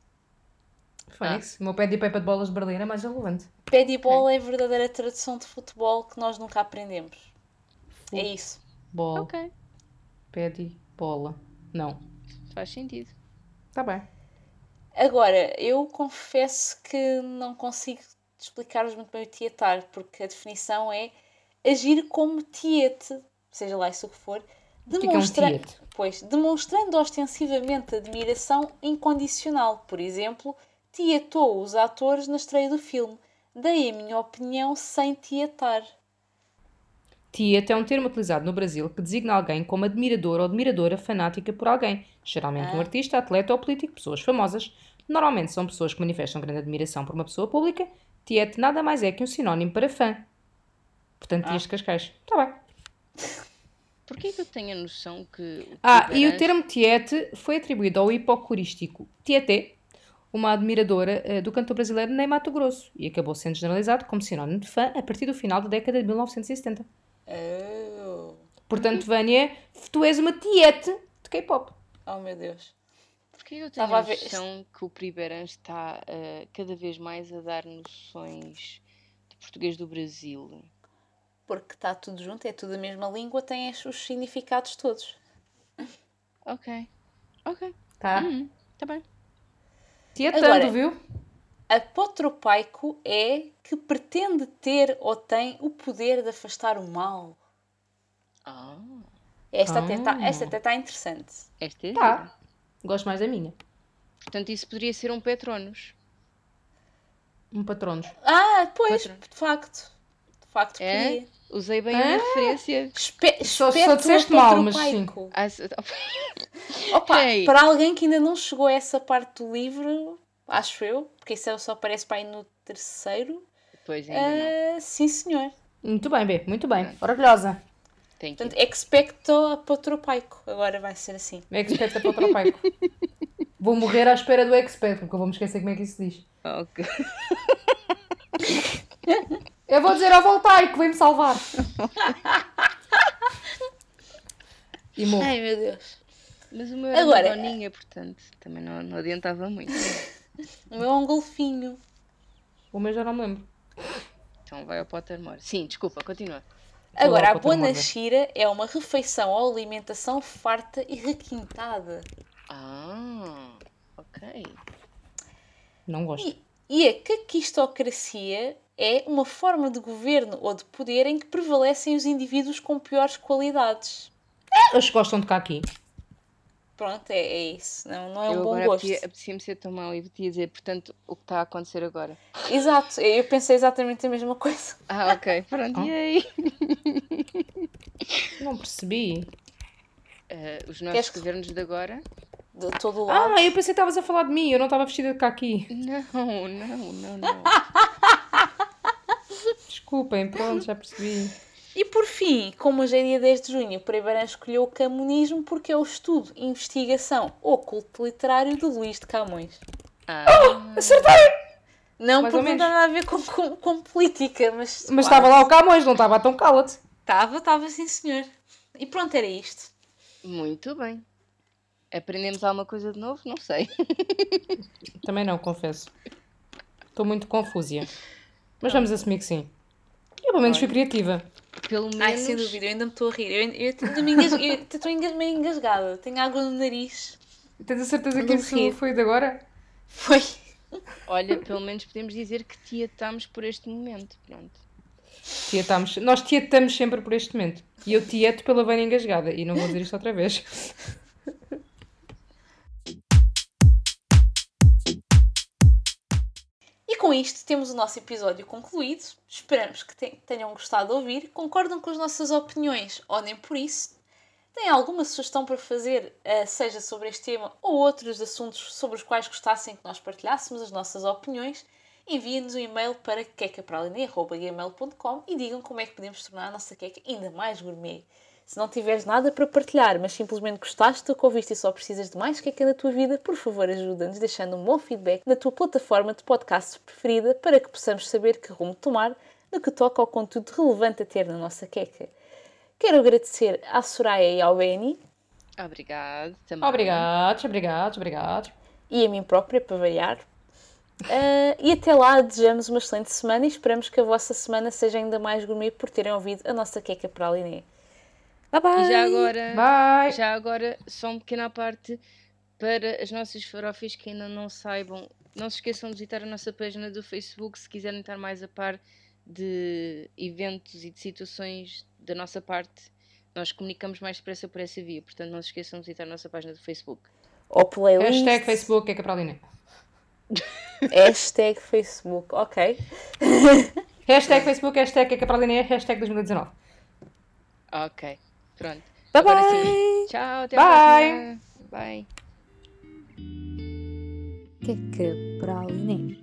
Speaker 1: Fónix, o meu pé de pepa de bolas de Berlim é mais relevante.
Speaker 3: Pé de bola é a verdadeira tradução de futebol que nós nunca aprendemos. É isso.
Speaker 1: Bola.
Speaker 2: Ok,
Speaker 1: Pé de bola. Não.
Speaker 2: faz sentido.
Speaker 1: Tá bem.
Speaker 3: Agora, eu confesso que não consigo explicar-vos muito bem o tietar, porque a definição é agir como tiete, seja lá isso o que for,
Speaker 1: que é um
Speaker 3: demonstra-
Speaker 1: tiete?
Speaker 3: pois, demonstrando ostensivamente admiração incondicional. Por exemplo, tietou os atores na estreia do filme. Dei a minha opinião sem tietar.
Speaker 1: Tiete é um termo utilizado no Brasil que designa alguém como admirador ou admiradora fanática por alguém, geralmente um artista, atleta ou político, pessoas famosas. Normalmente são pessoas que manifestam grande admiração por uma pessoa pública. Tiete nada mais é que um sinónimo para fã. Portanto, Dias de Cascais. Está bem.
Speaker 2: Porquê que eu tenho a noção que.
Speaker 1: Ah, e o termo Tiete foi atribuído ao hipocorístico Tietê, uma admiradora eh, do cantor brasileiro Ney Mato Grosso, e acabou sendo generalizado como sinónimo de fã a partir do final da década de 1970.
Speaker 3: Oh,
Speaker 1: Portanto, Vânia, tu és uma Tiete de K-pop.
Speaker 3: oh meu Deus.
Speaker 2: Porquê eu tenho
Speaker 3: Estava
Speaker 2: a
Speaker 3: a ver-
Speaker 2: noção que o Priberan está ah, cada vez mais a dar noções de português do Brasil?
Speaker 3: Porque está tudo junto, é tudo a mesma língua, tem os os significados todos.
Speaker 2: Ok. Ok.
Speaker 1: Tá?
Speaker 2: Uhum. Tá bem.
Speaker 1: Tietando,
Speaker 3: Agora-
Speaker 1: viu?
Speaker 3: Apotropaico é que pretende ter ou tem o poder de afastar o mal.
Speaker 2: Ah,
Speaker 3: Esta até está
Speaker 1: Ah.
Speaker 3: esta até tá interessante.
Speaker 2: esta é.
Speaker 1: Tá. Gosto mais da minha.
Speaker 2: Portanto, isso poderia ser um Petronos.
Speaker 1: Um patronos.
Speaker 3: Ah, pois, de facto. De facto,
Speaker 2: É?
Speaker 3: podia.
Speaker 2: Usei bem
Speaker 1: Ah.
Speaker 2: a referência.
Speaker 3: Espe
Speaker 1: Só- disseste mal, mas
Speaker 3: apotropaico.
Speaker 2: Ah,
Speaker 3: Opa,
Speaker 2: Ei.
Speaker 3: para alguém que ainda não chegou a essa parte do livro, acho eu, porque isso só aparece para aí no terceiro.
Speaker 2: Pois ainda não.
Speaker 3: ah, sim, senhor.
Speaker 1: Muito bem, B. Muito bem. Orgulhosa.
Speaker 2: Que
Speaker 3: Portanto, expecto apotropaico. Agora vai ser assim.
Speaker 1: Expecta para o tropaico. Vou morrer à espera do expert, porque eu vou me esquecer como é que isso se diz.
Speaker 2: Ok.
Speaker 1: Eu vou dizer ao voltaico, vem-me salvar. E morro.
Speaker 3: Ai meu Deus.
Speaker 2: Mas o meu era
Speaker 3: Agora-
Speaker 2: uma doninha, portanto, também não, não adiantava muito.
Speaker 3: O meu é um golfinho.
Speaker 1: O meu já não me lembro.
Speaker 2: Então vai ao Pottermore. Sim, desculpa, continua.
Speaker 3: Agora, a. Buonascira é uma refeição ou alimentação farta e requintada.
Speaker 2: Ah, ok.
Speaker 1: Não gosto.
Speaker 3: E, e a caquistocracia é uma forma de governo ou de poder em que prevalecem os indivíduos com piores qualidades.
Speaker 1: Eles gostam de cá aqui.
Speaker 3: Pronto, é, é isso. Não, não é um
Speaker 2: eu
Speaker 3: bom
Speaker 2: agora
Speaker 3: gosto.
Speaker 2: apetecia- apetecia-me ser tão mau e ia dizer, portanto, o que está a acontecer agora.
Speaker 3: Exato, eu pensei exatamente a mesma coisa.
Speaker 2: Ah, ok. Pronto, e aí?
Speaker 1: Não percebi.
Speaker 2: Ah, os nossos
Speaker 3: que-
Speaker 2: governos de agora?
Speaker 3: De todo o lado.
Speaker 1: Ah, eu pensei que estavas a falar de mim. Eu não estava vestida de cá aqui.
Speaker 2: Não, não, não, não.
Speaker 1: Desculpem, pronto, já percebi.
Speaker 3: E por fim, como hoje é dia 10 de junho, o Pereira escolheu o camonismo porque é o estudo, investigação ou culto literário de Luís de Camões.
Speaker 2: Ah,
Speaker 3: Não
Speaker 1: Mais
Speaker 3: porque não tem nada a ver com, com, com política, mas.
Speaker 1: Mas estava lá o Camões, não estava tão cala-te.
Speaker 3: Estava, estava sim senhor. E pronto, era isto.
Speaker 2: muito bem. Aprendemos alguma coisa de novo? Não sei.
Speaker 1: Também não, confesso. Estou muito confusa. Mas vamos assumir que sim. Eu pelo menos fui criativa.
Speaker 2: Pelo menos.
Speaker 3: Ai, sem dúvida, eu ainda me estou a rir. Eu, estou engas- meio engasgada. Tenho água no nariz.
Speaker 1: Tens a certeza que isso foi de agora?
Speaker 3: Foi.
Speaker 2: Olha, pelo menos podemos dizer que tietamos por este momento. Pronto.
Speaker 1: Tietamos. Nós tietamos sempre por este momento. E eu tieto pela veia engasgada. E não vou dizer isto outra vez.
Speaker 3: E com isto temos o nosso episódio concluído. Esperamos que te- tenham gostado de ouvir. Concordam com as nossas opiniões ou nem por isso? Têm alguma sugestão para fazer, eh, seja sobre este tema ou outros assuntos sobre os quais gostassem que nós partilhássemos as nossas opiniões? Enviem-nos um e-mail para quecapraline.gmail.com e digam como é que podemos tornar a nossa queca ainda mais gourmet. Se não tiveres nada para partilhar, mas simplesmente gostaste do que ouviste e só precisas de mais queca na tua vida, por favor ajuda-nos deixando um bom feedback na tua plataforma de podcast preferida para que possamos saber que rumo tomar no que toca ao conteúdo relevante a ter na nossa queca. Quero agradecer à Soraya e ao Benny
Speaker 2: Obrigado. Também.
Speaker 1: Obrigados, obrigados, obrigados.
Speaker 3: e a mim própria, para variar. Ah, e até lá, desejamos uma excelente semana e esperamos que a vossa semana seja ainda mais gourmet por terem ouvido a nossa queca para a Liné. Bye bye!
Speaker 2: E já agora,
Speaker 1: Bye.
Speaker 2: já agora, só uma pequena parte para as nossas farofas que ainda não saibam. Não se esqueçam de visitar a nossa página do Facebook se quiserem estar mais a par de eventos e de situações da nossa parte. Nós comunicamos mais depressa por essa via, portanto não se esqueçam de visitar a nossa página do Facebook.
Speaker 3: Ou playlist.
Speaker 1: Hashtag Facebook é que é para ali, né?
Speaker 3: Hashtag Facebook, ok.
Speaker 1: Hashtag Facebook, hashtag que é para é hashtag 2019.
Speaker 2: Ok, pronto.
Speaker 3: Bye
Speaker 2: Agora
Speaker 3: bye!
Speaker 2: sim. Tchau, até
Speaker 1: Bye.
Speaker 2: a próxima. Bye.
Speaker 3: Queca Praliné.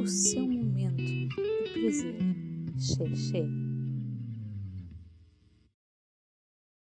Speaker 3: O seu momento de prazer. Xé, xé.